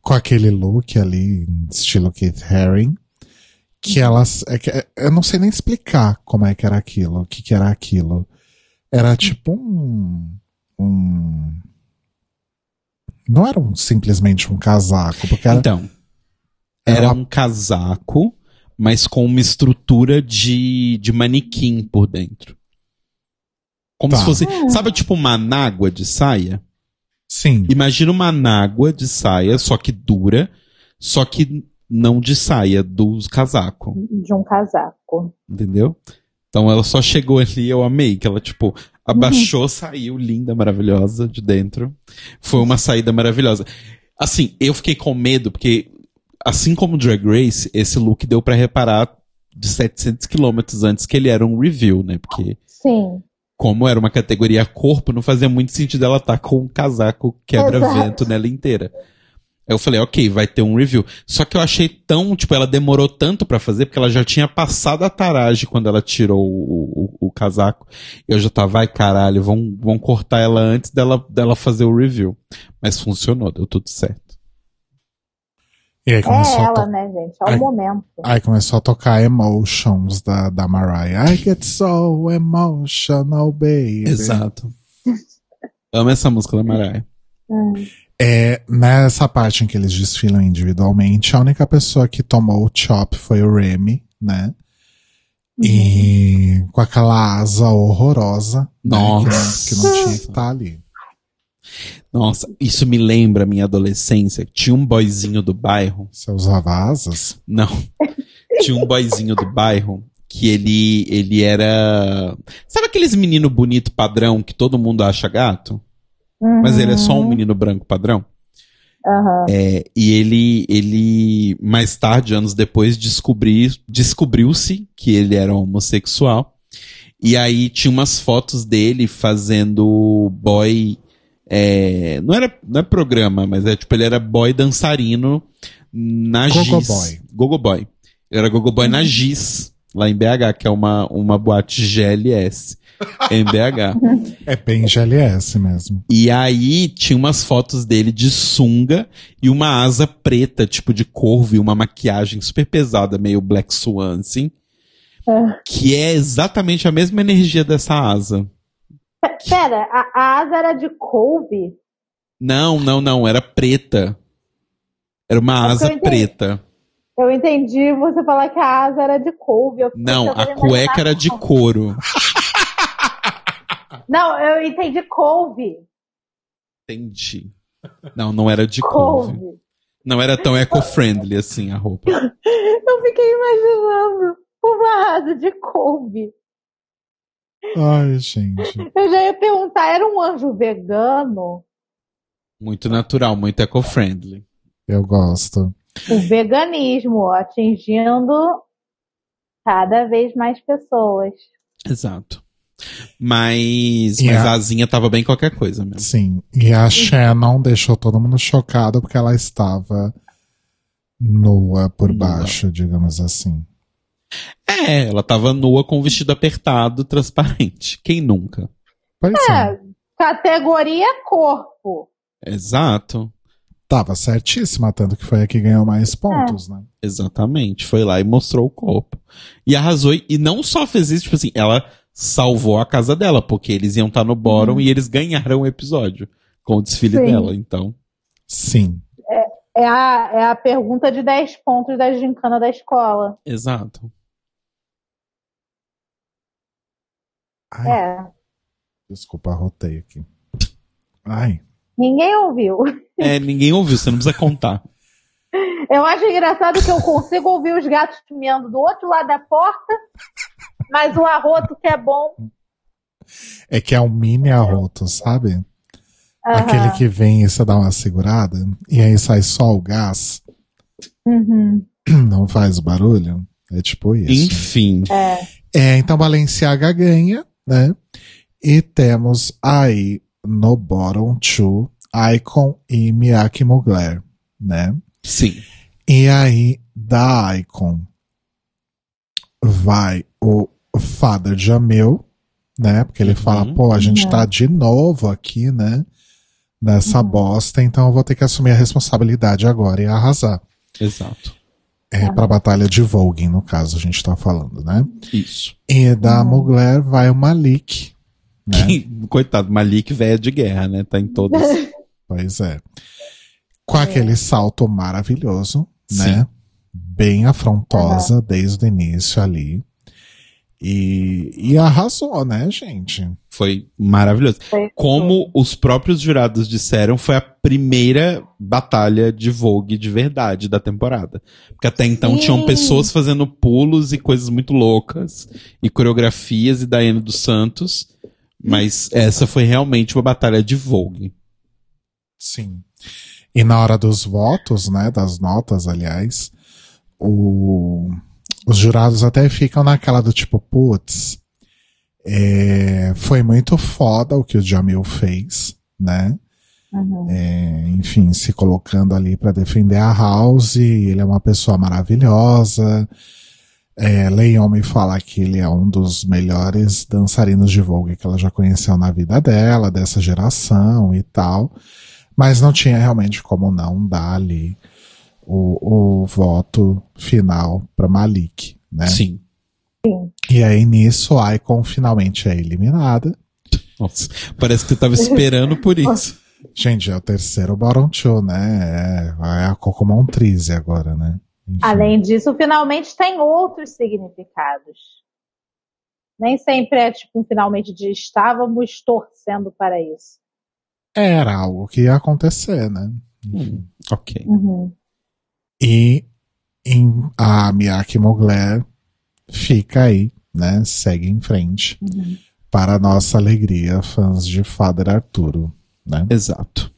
com aquele look ali, estilo Keith Haring, que elas, é é- eu não sei nem explicar como é que era aquilo, o que que era aquilo. Era tipo um, um, não era um- simplesmente um casaco, porque era, Então, era era uma- um casaco, mas com uma estrutura de, de manequim por dentro. Como Tá. se fosse. Sabe, tipo uma anágua de saia? sim, Imagina uma anágua de saia, só que dura, só que não de saia, do casaco. De um casaco. Entendeu? Então ela só chegou ali, eu amei, que ela, tipo, abaixou, <laughs> saiu linda, maravilhosa de dentro. Foi uma saída maravilhosa. Assim, eu fiquei com medo, porque, assim como Drag Race, esse look deu pra reparar de 700 quilômetros antes que ele era um review, né? Porque, Sim. Como era uma categoria corpo, não fazia muito sentido ela estar com um casaco quebra-vento nela inteira. Aí eu falei, ok, vai ter um review. Só que eu achei tão, tipo, ela demorou tanto pra fazer, porque ela já tinha passado a tarage quando ela tirou o, o, o casaco. Eu já tava, ai caralho, vão, vão cortar ela antes dela, dela fazer o review. Mas funcionou, deu tudo certo. E aí É começou, a, ela, to né, gente? É o Ai. momento. aí começou a tocar Emotions da, da Mariah. I get so emotional, baby. Exato. Amo essa música da Mariah. É, nessa parte em que eles desfilam individualmente, a única pessoa que tomou o chop foi o Remy, né? E com aquela asa horrorosa. né, Nossa. que, não, que não tinha que estar ali. Nossa, isso me lembra a minha adolescência. Tinha um boyzinho do bairro. Você usava asas? Não. <laughs> Tinha um boyzinho do bairro que ele, ele era. Sabe aqueles menino bonito padrão que todo mundo acha gato? Mas ele é só um menino branco padrão? Aham. É, e ele, ele, mais tarde, anos depois, descobri, descobriu-se que ele era homossexual. E aí tinha umas fotos dele fazendo boy. É, não, era, não é programa, mas é tipo, ele era boy dançarino na Gogo Giz. boy. Gogo Boy. Ele era Gogo Boy na Giz, lá em BH, que é uma, uma boate GLS em BH. <laughs> É bem GLS mesmo. E aí tinha umas fotos dele de sunga e uma asa preta, tipo de corvo, e uma maquiagem super pesada, meio Black Swan, assim. É. Que é exatamente a mesma energia dessa asa. Pera, a, a asa era de couve? Não, não, não, era preta. Era uma eu asa entendi. preta. Eu entendi você falar que a asa era de couve. Eu Não, a cueca era de couro. Não, eu entendi couve. Entendi. Não, não era de couve. Couve. Não era tão eco-friendly assim a roupa. <laughs> Eu fiquei imaginando uma asa de couve. Ai, gente. <laughs> Eu já ia perguntar, era um anjo vegano? Muito natural, muito eco-friendly. Eu gosto. O veganismo atingindo cada vez mais pessoas. Exato. Mas, E mas a- a asinha tava bem qualquer coisa mesmo. Sim. E a Shannon deixou todo mundo chocado porque ela estava nua por Nua. baixo, digamos assim. É, ela tava nua com o vestido apertado, transparente. Quem nunca? Pois é. É, categoria corpo. Exato. Tava certíssima, tanto que foi a que ganhou mais pontos, né? Exatamente. Foi lá e mostrou o corpo. E arrasou. E não só fez isso, tipo assim, ela salvou a casa dela, porque eles iam estar no bottom e eles ganharam o episódio com o desfile Sim. dela. Então, Sim. É a, é a pergunta de 10 pontos da gincana da escola. exato. Ai, É. desculpa, arrotei aqui. Ai. Ninguém ouviu. É, ninguém ouviu, você não precisa contar. Eu acho engraçado que eu consigo ouvir os gatos miando do outro lado da porta, mas o arroto que é bom. É que é um mini arroto, sabe? Aham. Aquele que vem e você dá uma segurada, e aí sai só o gás, Uhum. <clears throat> não faz barulho. É tipo isso. Enfim. É, então Balenciaga ganha, né? E temos aí no bottom two, Icon e Miyake Mugler, né? Sim. E aí, da Icon, vai o Father Jamil, né? Porque ele Uhum. fala, pô, a gente tá de novo aqui, né? Nessa bosta, então eu vou ter que assumir a responsabilidade agora e arrasar. Exato. É, pra batalha de Vogue, no caso, a gente tá falando, né? Isso. E da Mugler vai o Malik, né? Coitado, Malik velha de guerra, né? Tá em todas. <laughs> Pois é. Com aquele salto maravilhoso, Sim. né? Bem afrontosa desde o início ali. E, e arrasou, né, gente? Foi maravilhoso. Foi- Como os próprios jurados disseram, foi a primeira batalha de Vogue de verdade da temporada. Porque até então Sim. tinham pessoas fazendo pulos e coisas muito loucas, e coreografias e Daiane dos Santos. Mas essa foi realmente uma batalha de Vogue. Sim. E na hora dos votos, né, das notas, aliás, o- os jurados até ficam naquela do tipo, putz, é, foi muito foda o que o Jamil fez, né? Uhum. É, enfim, se colocando ali para defender a House, ele é uma pessoa maravilhosa. É, Leon me fala que ele é um dos melhores dançarinos de Vogue que ela já conheceu na vida dela, dessa geração e tal. Mas não tinha realmente como não dar ali o, o voto final para Malik, né? Sim. E aí nisso a Icon finalmente é eliminada. Nossa, parece que você tava esperando por isso. <laughs> Gente, é o terceiro Baron Cho, né? É, é a Coco Montrize agora, né? Enfim. Além disso, finalmente tem outros significados. Nem sempre é tipo um finalmente de estávamos torcendo para isso. Era algo que ia acontecer, né? Hum, ok. Uhum. E em, a Miyake Mugler fica aí, né? Segue em frente. Uhum. Para nossa alegria, fãs de Father Arturo, né? Exato.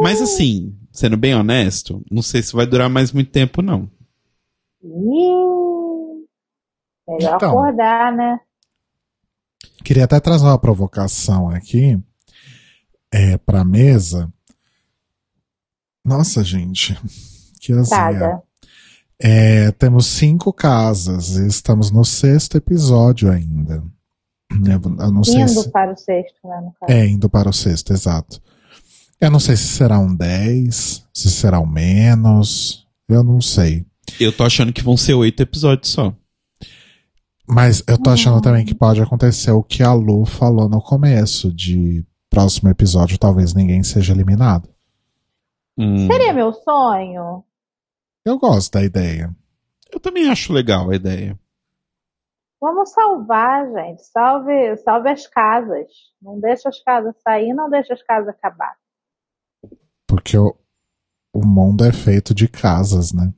Mas assim, sendo bem honesto, não sei se vai durar mais muito tempo, não. Ih, melhor Então. acordar, né? Queria até trazer uma provocação aqui é, para mesa. Nossa, gente, que azia. É, temos cinco casas e estamos no sexto episódio ainda. <clears throat> Eu, não sei Indo se. para o sexto, né? No caso. É, indo para o sexto, exato. Eu não sei se será um 10, se será um menos. Eu não sei. Eu tô achando que vão ser oito episódios só. Mas eu tô achando também que pode acontecer o que a Lu falou no começo, de próximo episódio talvez ninguém seja eliminado. Hum, Seria meu sonho? Eu gosto da ideia. eu também acho legal a ideia. Vamos salvar, gente. Salve, salve as casas. Não deixa as casas sair, não deixa as casas acabar. Porque o, o mundo é feito de casas, né?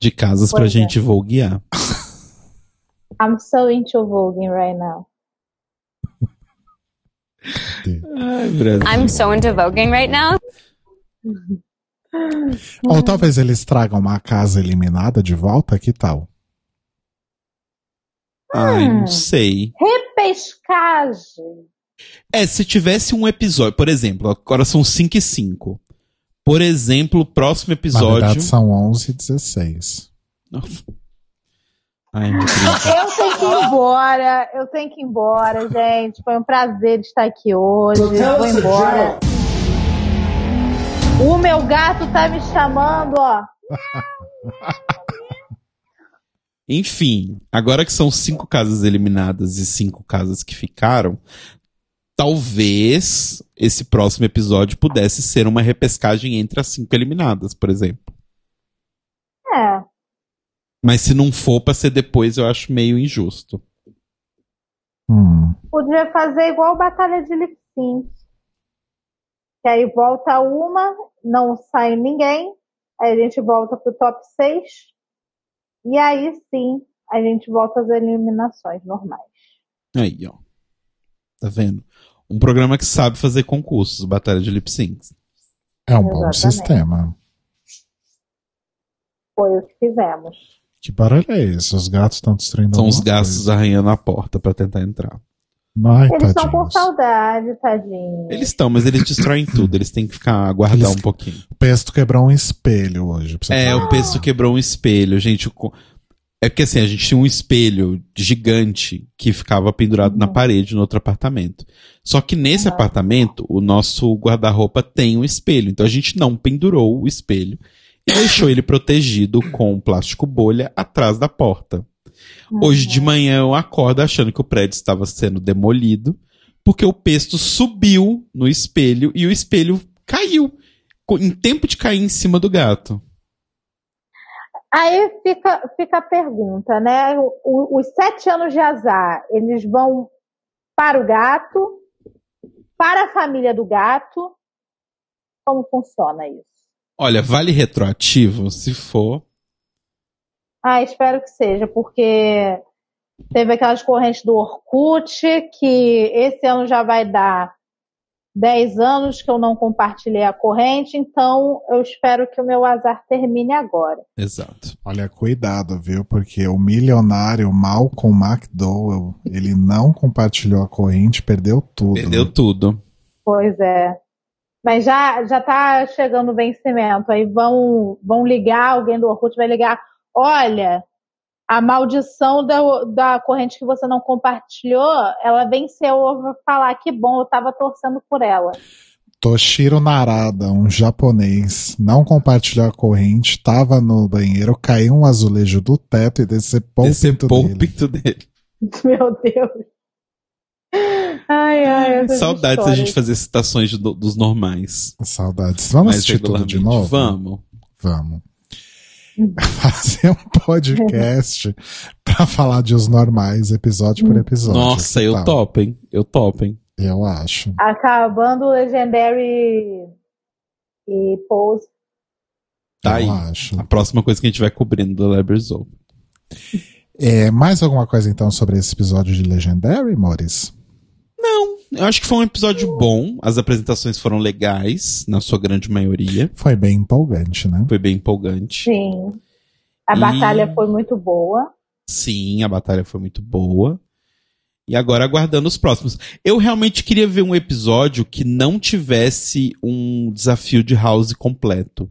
De casas pra Pois é. gente voguear. <laughs> I'm so into voguing right now. Ai, Brasil. I'm so into voguing right now. <laughs> Ou talvez eles tragam uma casa eliminada de volta, que tal? Ai, Hum. não sei. Repescagem. É, se tivesse um episódio, por exemplo, agora são 5 e 5. Por exemplo, o próximo Na episódio. verdade são 11 e 16. Nossa. Ai, meu Deus. Eu tenho que ir embora. Eu tenho que ir embora, gente. Foi um prazer estar aqui hoje. Vou embora. O meu gato tá me chamando, ó. Enfim, agora que são cinco casas eliminadas e cinco casas que ficaram, talvez esse próximo episódio pudesse ser uma repescagem entre as cinco eliminadas, por exemplo. É. Mas se não for pra ser depois, eu acho meio injusto. Hum. Podia fazer igual Batalha de Lip Sync. Que aí volta uma, não sai ninguém. Aí a gente volta pro top 6. E aí sim, a gente volta às eliminações normais. Aí, ó. Tá vendo? Um programa que sabe fazer concursos, Batalha de Lip Sync. É um bom Exatamente. sistema. Foi o que fizemos. Que barulho é esse? Os gatos estão destruindo São os coisa. arranhando a porta pra tentar entrar. Ai, Eles estão com saudade, tadinho. Eles estão, mas eles destroem <clears throat> tudo. Eles têm que ficar aguardar Eles- um pouquinho. O Pesto quebrou um espelho hoje. É, ter o. Pesto quebrou um espelho, gente. É porque assim, a gente tinha um espelho gigante que ficava pendurado na parede no outro apartamento. Só que nesse apartamento, o nosso guarda-roupa tem um espelho. Então a gente não pendurou o espelho e deixou ele protegido com plástico bolha atrás da porta. Hoje de manhã eu acordo achando que o prédio estava sendo demolido, porque o pesto subiu no espelho e o espelho caiu. Em tempo de cair em cima do gato. Aí fica, fica a pergunta, né? O- os sete anos de azar, eles vão para o gato, para a família do gato. Como funciona isso? Olha, vale retroativo? Se for. Ah, espero que seja, porque teve aquelas correntes do Orkut, que esse ano já vai dar 10 anos que eu não compartilhei a corrente, então eu espero que o meu azar termine agora. Exato. Olha, cuidado, viu? Porque o milionário Malcolm McDowell, ele não compartilhou a corrente, perdeu tudo. Perdeu né? tudo. Pois é. Mas já já tá chegando o vencimento. Aí vão vão ligar, alguém do Orkut vai ligar. Olha, a maldição da, da corrente que você não compartilhou, ela venceu. Eu vou falar que bom, eu tava torcendo por ela. Toshiro Narada, um japonês, não compartilhou a corrente, tava no banheiro, caiu um azulejo do teto e decepou o pinto Decepou o dele. pinto dele. <laughs> Meu Deus. Ai, ai, Saudades da gente fazer citações do- dos normais. Saudades. Vamos assistir tudo de novo? Vamos. Vamos. <laughs> Fazer um podcast <laughs> pra falar de os normais, episódio por episódio. Nossa, eu tal? topo, hein? Eu topo, hein? Eu acho. Acabando o Legendary e Pose. Tá eu aí. acho. A próxima coisa que a gente vai cobrindo do Open. É, mais alguma coisa então sobre esse episódio de Legendary, Mores? Eu acho que foi um episódio bom. As apresentações foram legais, na sua grande maioria. Foi bem empolgante, né? Foi bem empolgante. Sim. A E- batalha foi muito boa. Sim, a batalha foi muito boa. E agora aguardando os próximos. Eu realmente queria ver um episódio que não tivesse um desafio de house completo.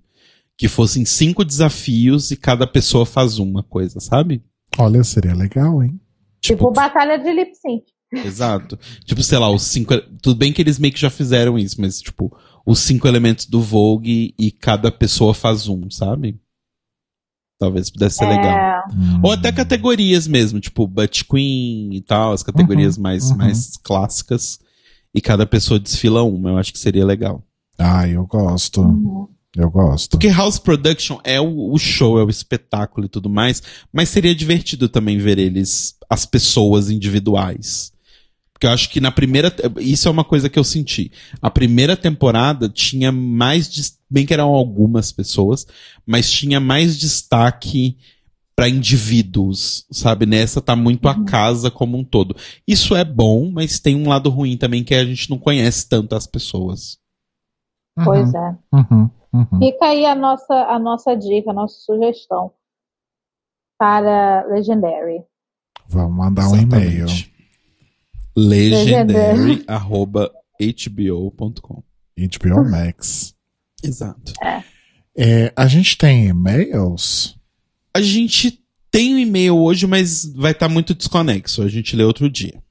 Que fossem cinco desafios e cada pessoa faz uma coisa, sabe? Olha, seria legal, hein? Tipo, batalha de lip sync. Exato. Tipo, sei lá, os cinco. Tudo bem que eles meio que já fizeram isso, mas, tipo, os cinco elementos do Vogue e cada pessoa faz um, sabe? Talvez pudesse ser legal. É, Hum. Ou até categorias mesmo, tipo Butt Queen e tal, as categorias Uhum, mais, uhum. mais clássicas. E cada pessoa desfila uma, eu acho que seria legal. Ah, eu gosto. Uhum. Eu gosto. Porque House Production é o, o show, é o espetáculo e tudo mais, mas seria divertido também ver eles, as pessoas individuais. Porque eu acho que na primeira. Isso é uma coisa que eu senti. A primeira temporada tinha mais. Bem que eram algumas pessoas, mas tinha mais destaque para indivíduos, sabe? Nessa tá muito a casa como um todo. Isso é bom, mas tem um lado ruim também que a gente não conhece tanto as pessoas. Pois é. Uhum, uhum. Fica aí a nossa, a nossa dica, a nossa sugestão para Legendary. Vamos mandar um e-mail. legendary.hbo.com HBO Max. Exato. É, a gente tem e-mails? A gente tem um e-mail hoje, mas vai estar muito desconexo. A gente lê outro dia.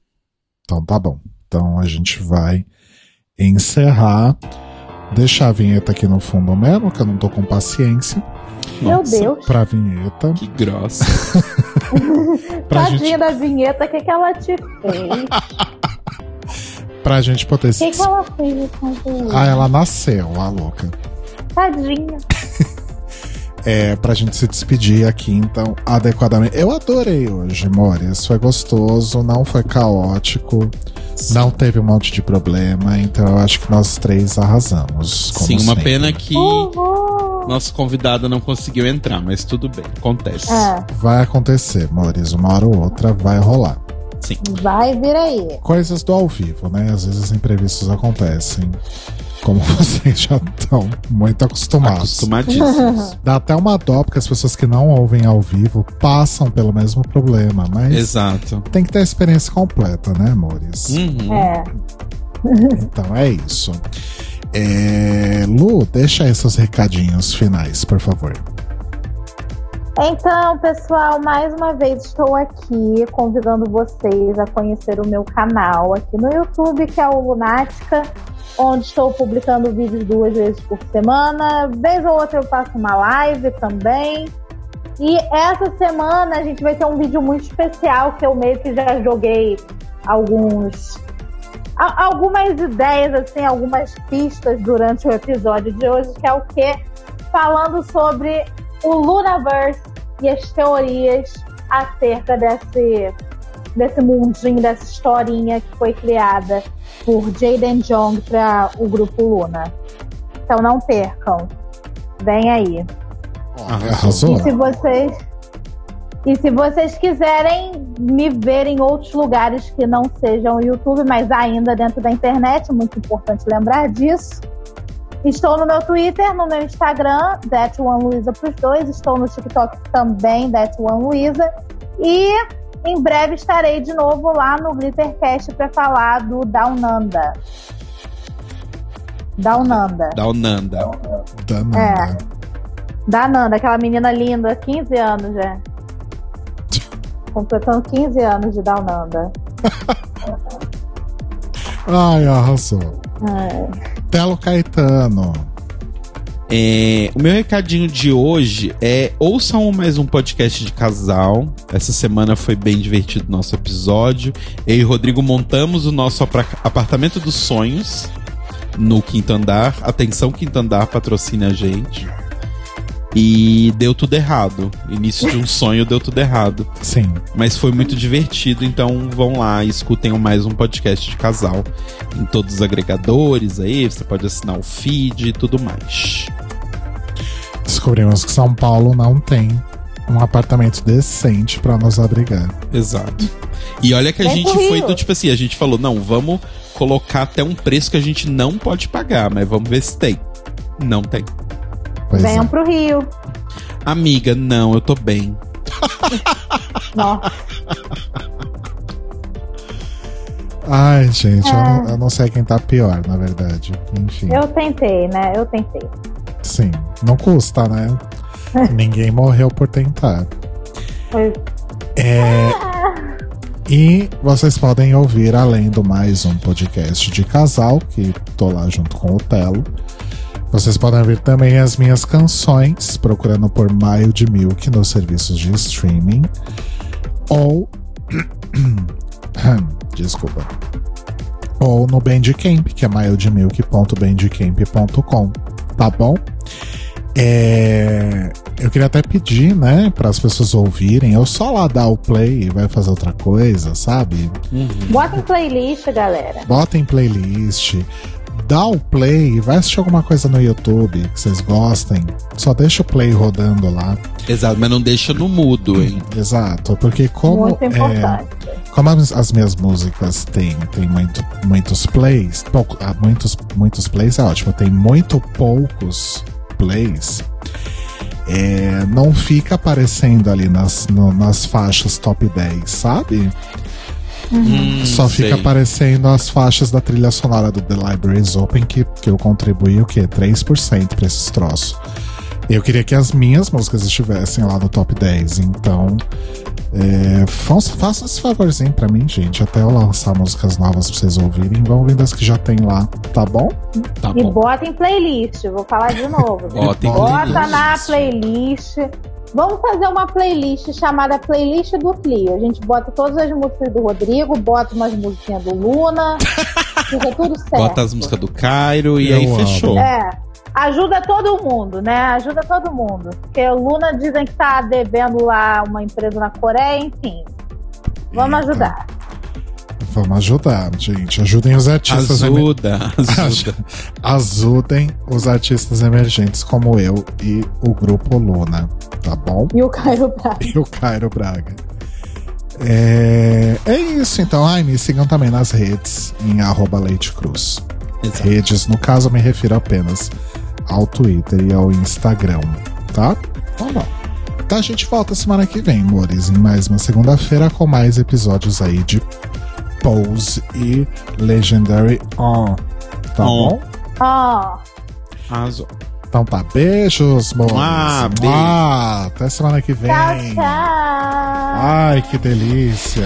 Então tá bom. Então a gente vai encerrar. Deixar a vinheta aqui no fundo mesmo, que eu não tô com paciência. Meu Deus. Pra vinheta. Que grossa. <laughs> Tadinha gente, da vinheta, o que, que ela te fez? <laughs> pra gente poder O se. que, que ela fez com você? Ah, ela nasceu, a louca. Tadinha. <laughs> É, pra gente se despedir aqui, então, adequadamente. Eu adorei hoje, Mores. Foi gostoso, não foi caótico, não teve um monte de problema, então eu acho que nós três arrasamos. como Sim, uma sempre. pena que Uhul. nosso convidado não conseguiu entrar, mas tudo bem, acontece. É, Vai acontecer, Mores. Uma hora ou outra vai rolar. vai vir aí. Coisas do ao vivo, né? Às vezes imprevistos acontecem. Como <laughs> vocês já estão muito acostumados. Acostumadíssimos. Dá até uma dó, porque as pessoas que não ouvem ao vivo passam pelo mesmo problema, mas Exato. tem que ter a experiência completa, né, amores? Uhum. É. <laughs> Então é isso. É, Lu, deixa aí seus recadinhos finais, por favor. Então, pessoal, mais uma vez estou aqui convidando vocês a conhecer o meu canal aqui no YouTube, que é o Lunática, onde estou publicando vídeos duas vezes por semana. Vez ou outra eu faço uma live também. E essa semana a gente vai ter um vídeo muito especial que eu meio que já joguei alguns algumas ideias assim, algumas pistas durante o episódio de hoje, que é o que falando sobre o Lunaverse e as teorias acerca desse desse mundinho, dessa historinha que foi criada por Jaden Jong para o grupo Luna. Então não percam. Vem aí. Arrasou? E se vocês e se vocês quiserem me ver em outros lugares que não sejam o YouTube, mas ainda dentro da internet, muito importante lembrar disso. Estou no meu Twitter, no meu Instagram, That One Luiza pros dois. Estou no TikTok também, That One Luiza. E em breve estarei de novo lá no Glittercast para falar do Downanda. Downanda. Da Onanda. Danada. Da Nanda, aquela menina linda, 15 anos já. <laughs> Completando 15 anos de Downanda. <laughs> Ai, arrasou. É. Telo Caetano. É, o meu recadinho de hoje é ouçam mais um podcast de casal. Essa semana foi bem divertido o nosso episódio. Eu e Rodrigo montamos o nosso apartamento dos sonhos no quinto andar. Atenção, quinto andar, patrocina a gente. E deu tudo errado. Início de um <laughs> sonho deu tudo errado. Sim. Mas foi muito divertido, então vão lá e escutem mais um podcast de casal em todos os agregadores aí, você pode assinar o feed e tudo mais. Descobrimos que São Paulo não tem um apartamento decente pra nos abrigar. Exato. E olha que a Vem gente foi do tipo assim, a gente falou, não, vamos colocar até um preço que a gente não pode pagar, mas vamos ver se tem. Não tem. Pois Venham é. pro Rio. Amiga, não, eu tô bem. Nossa. Ai, gente, eu, É. não, eu não sei quem tá pior, na verdade. Enfim. Eu tentei, né? Eu tentei. Sim. Não custa, né? <laughs> Ninguém morreu por tentar. É, e vocês podem ouvir, além do mais um podcast de casal, que tô lá junto com o Telo. Vocês podem ouvir também as minhas canções, procurando por Maio de Milk nos serviços de streaming. Ou. <clears throat> Desculpa. Ou no Bandcamp, que é mildemilk.bandcamp.com. Tá bom? É, eu queria até pedir, né, para as pessoas ouvirem, ou só lá dar o play e vai fazer outra coisa, sabe? Bota em playlist, galera. Bota em playlist, dá o play e vai assistir alguma coisa no YouTube que vocês gostem. Só deixa o play rodando lá. Exato, mas não deixa no mudo, hein? Exato, porque como Muito é, como as, as minhas músicas têm tem muito, muitos plays, pouco, ah, muitos, muitos plays é ótimo, tem muito poucos plays, é, não fica aparecendo ali nas, no- nas faixas top 10, sabe? Hum, Só fica sei. aparecendo as faixas da trilha sonora do The Libraries Open, que, que eu contribuí o quê? 3% pra esses troços. Eu queria que as minhas músicas estivessem lá no top 10, então. É, fa- faça esse favorzinho pra mim, gente. Até eu lançar músicas novas pra vocês ouvirem. Vão ouvindo as que já tem lá, tá bom? Tá E bom. bota em playlist. Vou falar de novo. Bota em Bota na playlist. Vamos fazer uma playlist chamada Playlist do Clio. A gente bota todas as músicas do Rodrigo, bota umas musiquinhas do Luna. <laughs> fica tudo certo. Bota as músicas do Cairo e Eu aí amo. fechou. É. Ajuda todo mundo, né? Ajuda todo mundo. Porque o Luna dizem que tá devendo lá uma empresa na Coreia, enfim. Vamos Eita. ajudar. Vamos ajudar, gente. Ajudem os artistas emer- <laughs> Ajuda, ajuda. Ajudem os artistas emergentes como eu e o grupo Luna, tá bom? E o Caio Braga. e o Cairo Braga. É, é isso, então. Ai, me sigam também nas redes, em arroba Leite Cruz. Exato. Redes, no caso, eu me refiro apenas ao Twitter e ao Instagram, tá? Então, bom. Então a gente volta semana que vem, amores, em mais uma segunda-feira com mais episódios aí de Pose e Legendary On. Tá On. bom? Ó. Arrasou. Então tá, beijos. Ah, beijo. Ah, até semana que vem. Tchau, tchau. Ai, que delícia.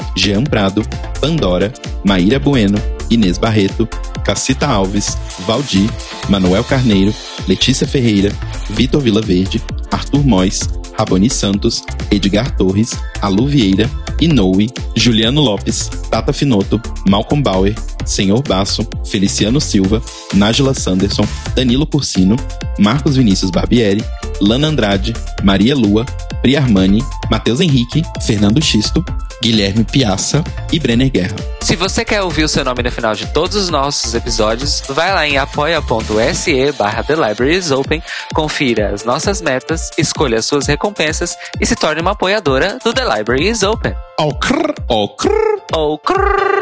Jean Prado, Pandora, Maíra Bueno, Inês Barreto, Cacita Alves, Valdir, Manuel Carneiro, Letícia Ferreira, Vitor Vilaverde, Arthur Mois, Raboni Santos, Edgar Torres, Alu Vieira, Inoue, Juliano Lopes, Tata Finoto, Malcolm Bauer, Senhor Basso, Feliciano Silva, Nájila Sanderson, Danilo Cursino, Marcos Vinícius Barbieri, Lana Andrade, Maria Lua, Pri Armani, Matheus Henrique, Fernando Xisto, Guilherme Piaça e Brenner Guerra. Se você quer ouvir o seu nome no final de todos os nossos episódios, vai lá em apoia.se barra confira as nossas metas, escolha as suas recompensas e se torne uma apoiadora do The Library is Open. Crrr. Crrr. Ou crrr.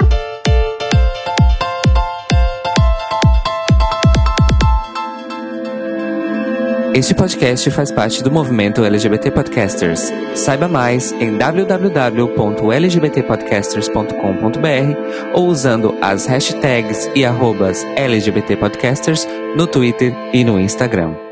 Este podcast faz parte do movimento LGBT Podcasters. Saiba mais em www.lgbtpodcasters.com.br ou usando as hashtags e arrobas LGBT Podcasters no Twitter e no Instagram.